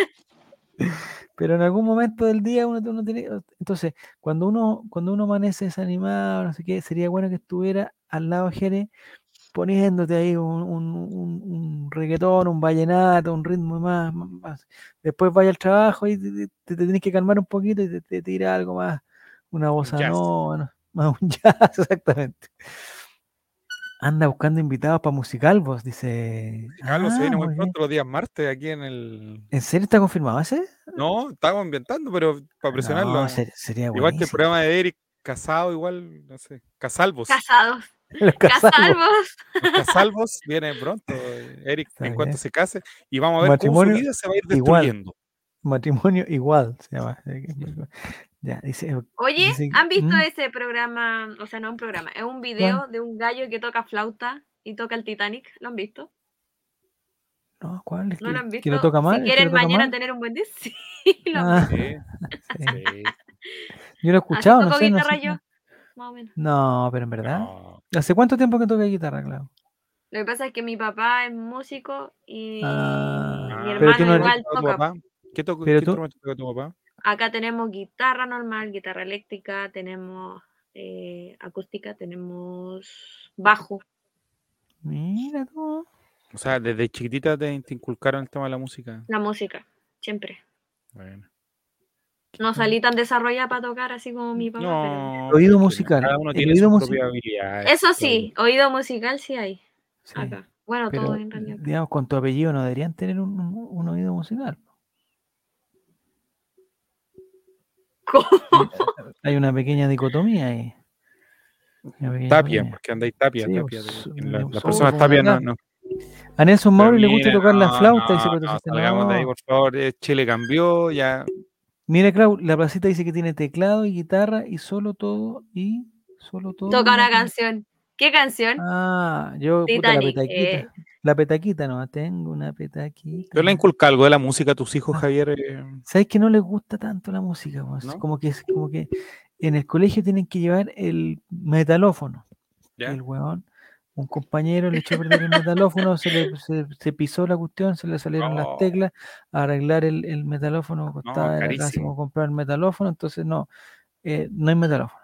Pero en algún momento del día uno, uno tiene. Entonces, cuando uno, cuando uno amanece desanimado, no sé qué, sería bueno que estuviera al lado de Jere poniéndote ahí un, un, un- un reggaetón, un vallenato, un ritmo más, más- más. Después vaya al trabajo y te, te- te tenés que calmar un poquito y te, te tira algo más, una bossa nova, ¿no? [laughs] más un jazz, [laughs] exactamente. Anda buscando invitados para musical, vos, dice. Carlos se Ah, viene muy muy bien. pronto los días martes aquí en el. ¿En serio está confirmado ese? No, estábamos inventando, pero para presionarlo. No, ser- sería igual que el programa de Eric Casado, igual, no sé. Casalvos. Casados. [laughs] Los casalvos. Los casalvos [laughs] viene pronto, Eric, Está en cuanto se case. Y vamos a ver cómo su Matrimonio vida se va a ir igual. destruyendo. Matrimonio igual se llama. Ya, dice. Oye, dice- ¿han visto ¿Mm? ese programa? O sea, no un programa, es un video de un gallo que toca flauta y toca el Titanic. ¿Lo han visto? No, ¿cuál? Es ¿No que, lo han visto? lo toca mal. si ¿El que quieren mañana mal? tener un buen día, [laughs] sí. lo han Ah, visto. Sí. Yo lo he escuchado, no sé, no guitarra sé. yo, más o menos. No, pero en verdad. No. ¿Hace cuánto tiempo que toca guitarra, Clau? Lo que pasa es que mi papá es músico y Ah, mi pero hermano no igual ¿Tu toca. papá? ¿Qué, toca, Pero qué tú- toca tu papá? Acá tenemos guitarra normal, guitarra eléctrica, tenemos eh, acústica, tenemos bajo. Mira tú. O sea, desde chiquitita te, te inculcaron el tema de la música. La música, siempre. Bueno. No salí tan desarrollada para tocar así como mi papá, pero... No, Oído musical. Cada uno tiene oído musical. Eso sí, oído musical sí hay Sí, acá. Bueno, pero, todo en realidad. digamos, con tu apellido no deberían tener un, un- un oído musical. ¿Cómo? Hay una pequeña dicotomía ahí. Pequeña Tapia, porque andáis tapia, Sí, tapia. pues, la- las personas tapia no, no. A Nelson Mauro le gusta tocar la no, flauta, no, dice no, Cotosista. salgamos de ahí, por favor. eh, Chile cambió, ya. Mira, Clau, la placita dice que tiene teclado y guitarra y solo todo y solo todo. Toca una canción. ¿Qué canción? Ah, yo, puta, la petaquita. eh. La petaquita, no, tengo una petaquita. ¿Yo le inculca algo de la música a tus hijos, Ah. Javier? eh? ¿Sabes que no les gusta tanto la música? pues? ¿No? Como que es como que en el colegio tienen que llevar el metalófono. ¿Ya? El weón, un compañero le echó a perder el metalófono, se, le, se, se pisó la cuestión, se le salieron las No. teclas, a arreglar el, el metalófono costaba era casi como comprar el metalófono, entonces no, eh, no hay metalófono.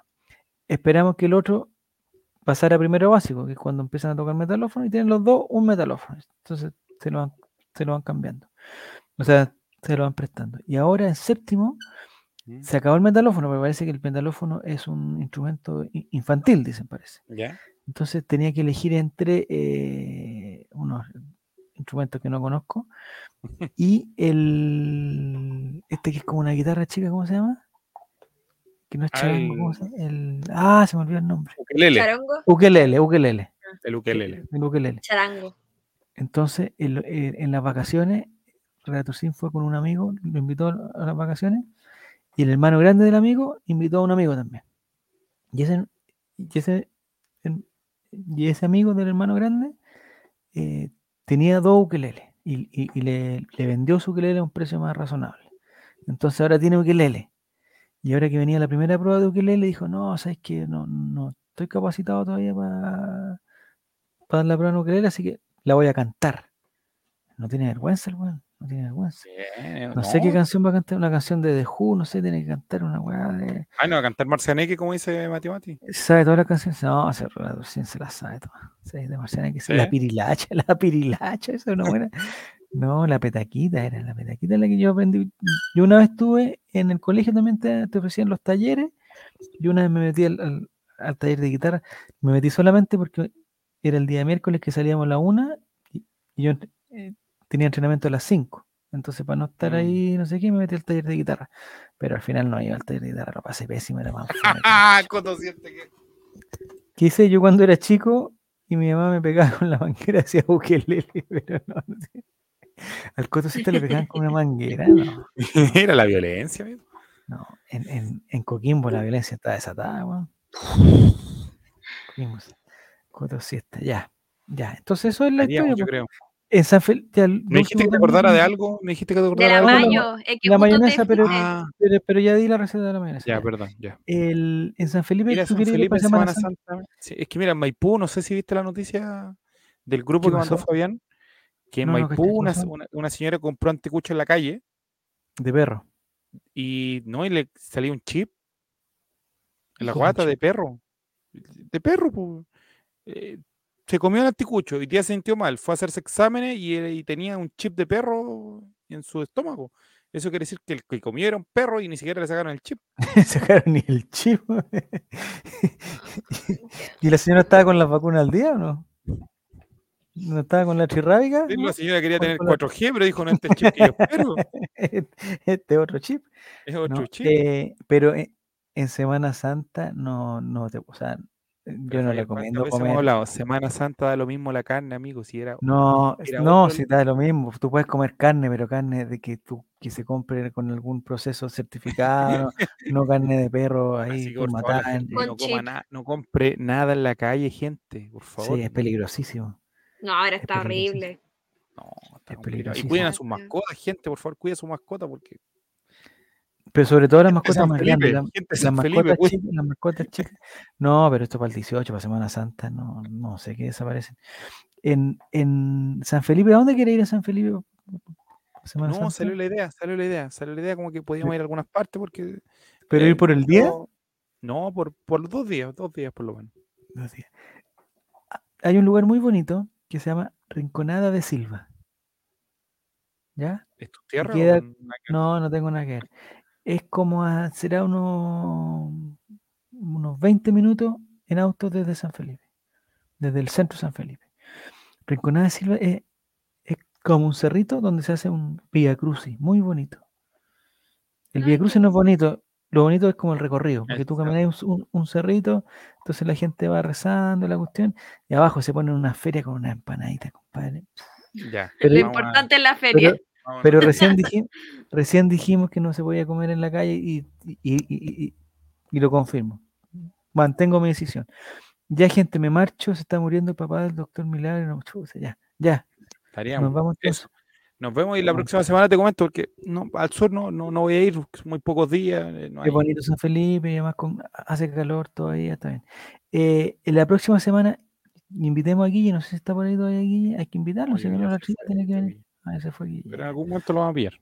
Esperamos que el otro pasara primero básico, que es cuando empiezan a tocar metalófono y tienen los dos un metalófono. Entonces se lo van, se lo van cambiando. O sea, se lo van prestando. Y ahora en séptimo Mm, se acabó el metalófono, porque parece que el metalófono es un instrumento infantil, dicen, parece. ¿Ya? Entonces tenía que elegir entre eh, unos instrumentos que no conozco [laughs] y el este que es como una guitarra chica, ¿cómo se llama? Que no es charango, ¿cómo se llama? El, ah, se me olvidó el nombre. Ukelele. Charongo, Ukelele, ukelele. El ukelele. El ukelele. charango. Entonces, el- eh, en las vacaciones, Relato Sin fue con un amigo, lo invitó a las vacaciones, y el hermano grande del amigo invitó a un amigo también. Y ese, y ese, y ese amigo del hermano grande eh, tenía dos ukeleles y, le, vendió su ukelele a un precio más razonable. Entonces ahora tiene ukelele. Y ahora que venía la primera prueba de ukelele, dijo, no, sabes que no, no estoy capacitado todavía para dar la prueba de ukelele, así que la voy a cantar. No tiene vergüenza el weón, no tiene vergüenza. Bien, No sé qué canción va a cantar, una canción de The Who, no sé, tiene que cantar una weá de... Ah, no, a cantar Marcianeque, como dice Mati Mati. ¿Sabe todas las canciones? No, se, recién se las sabe todas. Sí, de Marciana que sí, La pirilacha, [laughs] la pirilacha, esa es una buena. No, la petaquita era, la petaquita la que yo aprendí. Yo una vez estuve en el colegio también te, te ofrecían los talleres. Y una vez me metí al, al- al taller de guitarra. Me metí solamente porque era el día miércoles que salíamos a la una y, y yo eh, tenía entrenamiento a las 5. Entonces, para no estar Mm. ahí, no sé qué, me metí al taller de guitarra. Pero al final no iba al taller de guitarra, lo pasé pésimo, era más [laughs] que-. ¿Qué hice yo cuando era chico? Y mi mamá me pegaba con la manguera [laughs] hacia ukelele, pero no, no sé. Al coto sí te le pegaban con una manguera, no. [laughs] Era la violencia, amigo. No, en, en, en Coquimbo la violencia está desatada, weón. Coquimbo, coto siesta, ya, ya. Entonces eso es la Haríamos, historia. yo po. creo. En San Felipe, Me dijiste que te acordara de algo. Me dijiste que te De acordara la de algo. mayo. Es que la mayonesa, pero-. Ah, Pero, pero ya di la receta de la mayonesa. ya, ya. perdón, ya. El, en San Felipe, Mira, ¿tú San Felipe, Semana Semana Santa? Santa. Sí, es que mira, en Maipú, no sé si viste la noticia del grupo ¿Qué que mandó? Fabián, que en No, Maipú caché, ¿qué una, una, una señora compró anticucho en la calle De perro. y no, y le salía un chip en la ¿Cómo un guata de perro. De perro, pues. Eh, se comió el anticucho y día se sintió mal. Fue a hacerse exámenes y, eh, y tenía un chip de perro en su estómago. Eso quiere decir que el que comió era un perro y ni siquiera le sacaron el chip. [laughs] sacaron ni el chip. [laughs] ¿Y la señora estaba con las vacunas al día o no? ¿No estaba con la chirrábica? Sí. La señora quería ¿Cuál tener fue la- 4G, pero dijo, no, este chip que yo espero. [laughs] este otro chip. Es otro ¿no? chip. Eh, pero en, en Semana Santa no, no te, o sea, Yo no recomiendo comer. Hablado? Semana Santa da lo mismo la carne, amigo. Si era, no, no, si da lo mismo. Tú puedes comer carne, pero carne de que tú que se compre con algún proceso certificado, no carne de perro [laughs] ahí por matar. No, no compre nada en la calle, gente, por favor. Sí, es peligrosísimo. No, ahora está horrible. No, está es peligrosísimo. Y cuiden a sus mascotas, gente, por favor, cuiden a su mascota porque pero sobre todo las mascotas más grandes. las, mascotas chicas, las mascotas chicas. No, pero esto para el 18, para Semana Santa, no, no sé qué desaparecen. En, en San Felipe, ¿a dónde quiere ir a San Felipe? no, salió la idea, salió la idea, salió la idea como que podíamos ir a algunas partes porque. ¿Pero ir por el día? No, por, por los dos días, dos días por lo menos. Dos días. Hay un lugar muy bonito que se llama Rinconada de Silva. ¿Ya? ¿Es tu tierra? no, no tengo nada que ver es como será unos, unos 20 minutos en auto desde San Felipe, desde el centro de San Felipe. Rinconada de Silva es, como un cerrito donde se hace un Via Crucis, muy bonito. El Via Crucis no es bonito, lo bonito es como el recorrido, porque tú caminas un, un, cerrito, entonces la gente va rezando la cuestión, y abajo se pone una feria con una empanadita, compadre. Ya. lo importante es la feria. Pero recién, [laughs] dijimos, recién dijimos que no se podía comer en la calle y, y, lo confirmo. Mantengo mi decisión. Ya, gente, me marcho, se está muriendo el papá del doctor Milagro. ya, ya. Estaríamos. Nos vamos eso. Nos vemos y la próxima semana te comento, porque no, al sur no, no, no voy a ir, muy pocos días. Eh, Qué bonito San Felipe, y además con, hace calor todavía, está bien. Eh, en la próxima semana invitemos a Guille, no sé si está por ahí todavía Guille, hay que invitarlo, si no la tiene que venir. Ah, ese fue Pero en algún momento lo vamos a pillar.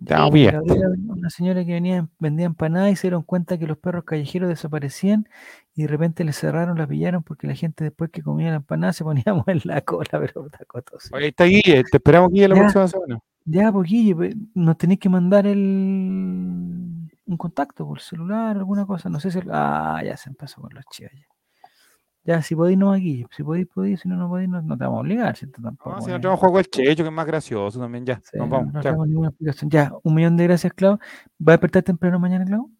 Una señora que venía, vendía empanadas y se dieron cuenta que los perros callejeros desaparecían y de repente le cerraron, la pillaron porque la gente después que comía la empanada se ponía [laughs] en la cola, pero Ahí está Guille, te esperamos Guille la próxima semana. Ya, pues Guille, pues, nos tenéis que mandar el un contacto por celular, alguna cosa, no sé si... Ah, ya se empezó con los chivas. Ya, si podéis, no aquí. Si podéis, podéis. Si no, no podéis, no, te vamos a obligar. ¿cierto? Tampoco, no, si no tenemos juego el checho, que es más gracioso también. Ya, nos vamos. No, tenemos ninguna explicación. Ya, un millón de gracias, Clau. ¿Va a despertar temprano mañana, Clau?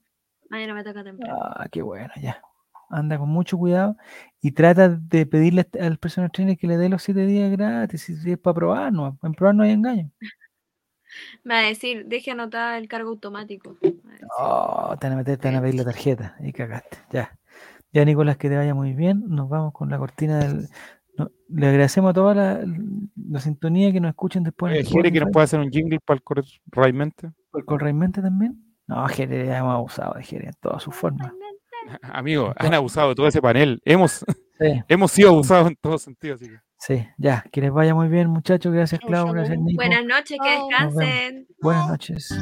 Mañana me toca temprano. Ah, qué bueno, ya. Anda con mucho cuidado y trata de pedirle al personal trainer que le dé los siete días gratis. Si, es para probar, no. En probar no hay engaño. [laughs] Me va a decir, deje anotar el cargo automático. Oh, te van a meter, te van a pedir la tarjeta y cagaste. Ya. Ya, Nicolás, que te vaya muy bien. Nos vamos con la cortina del. le agradecemos a toda la, sintonía que nos escuchen después. Eh, ¿Quiere que nos pueda hacer un jingle para el Corraimente? ¿Para el Corraimente también? No, Jere, ya hemos abusado de Jere en todas sus formas. [laughs] Amigo, han abusado de todo ese panel. Hemos, [laughs] hemos sido abusados en todos sentidos. Sí, ya, que les vaya muy bien, muchachos. Gracias, Clau. Gracias, Nico. Buenas noches, que descansen. Buenas noches.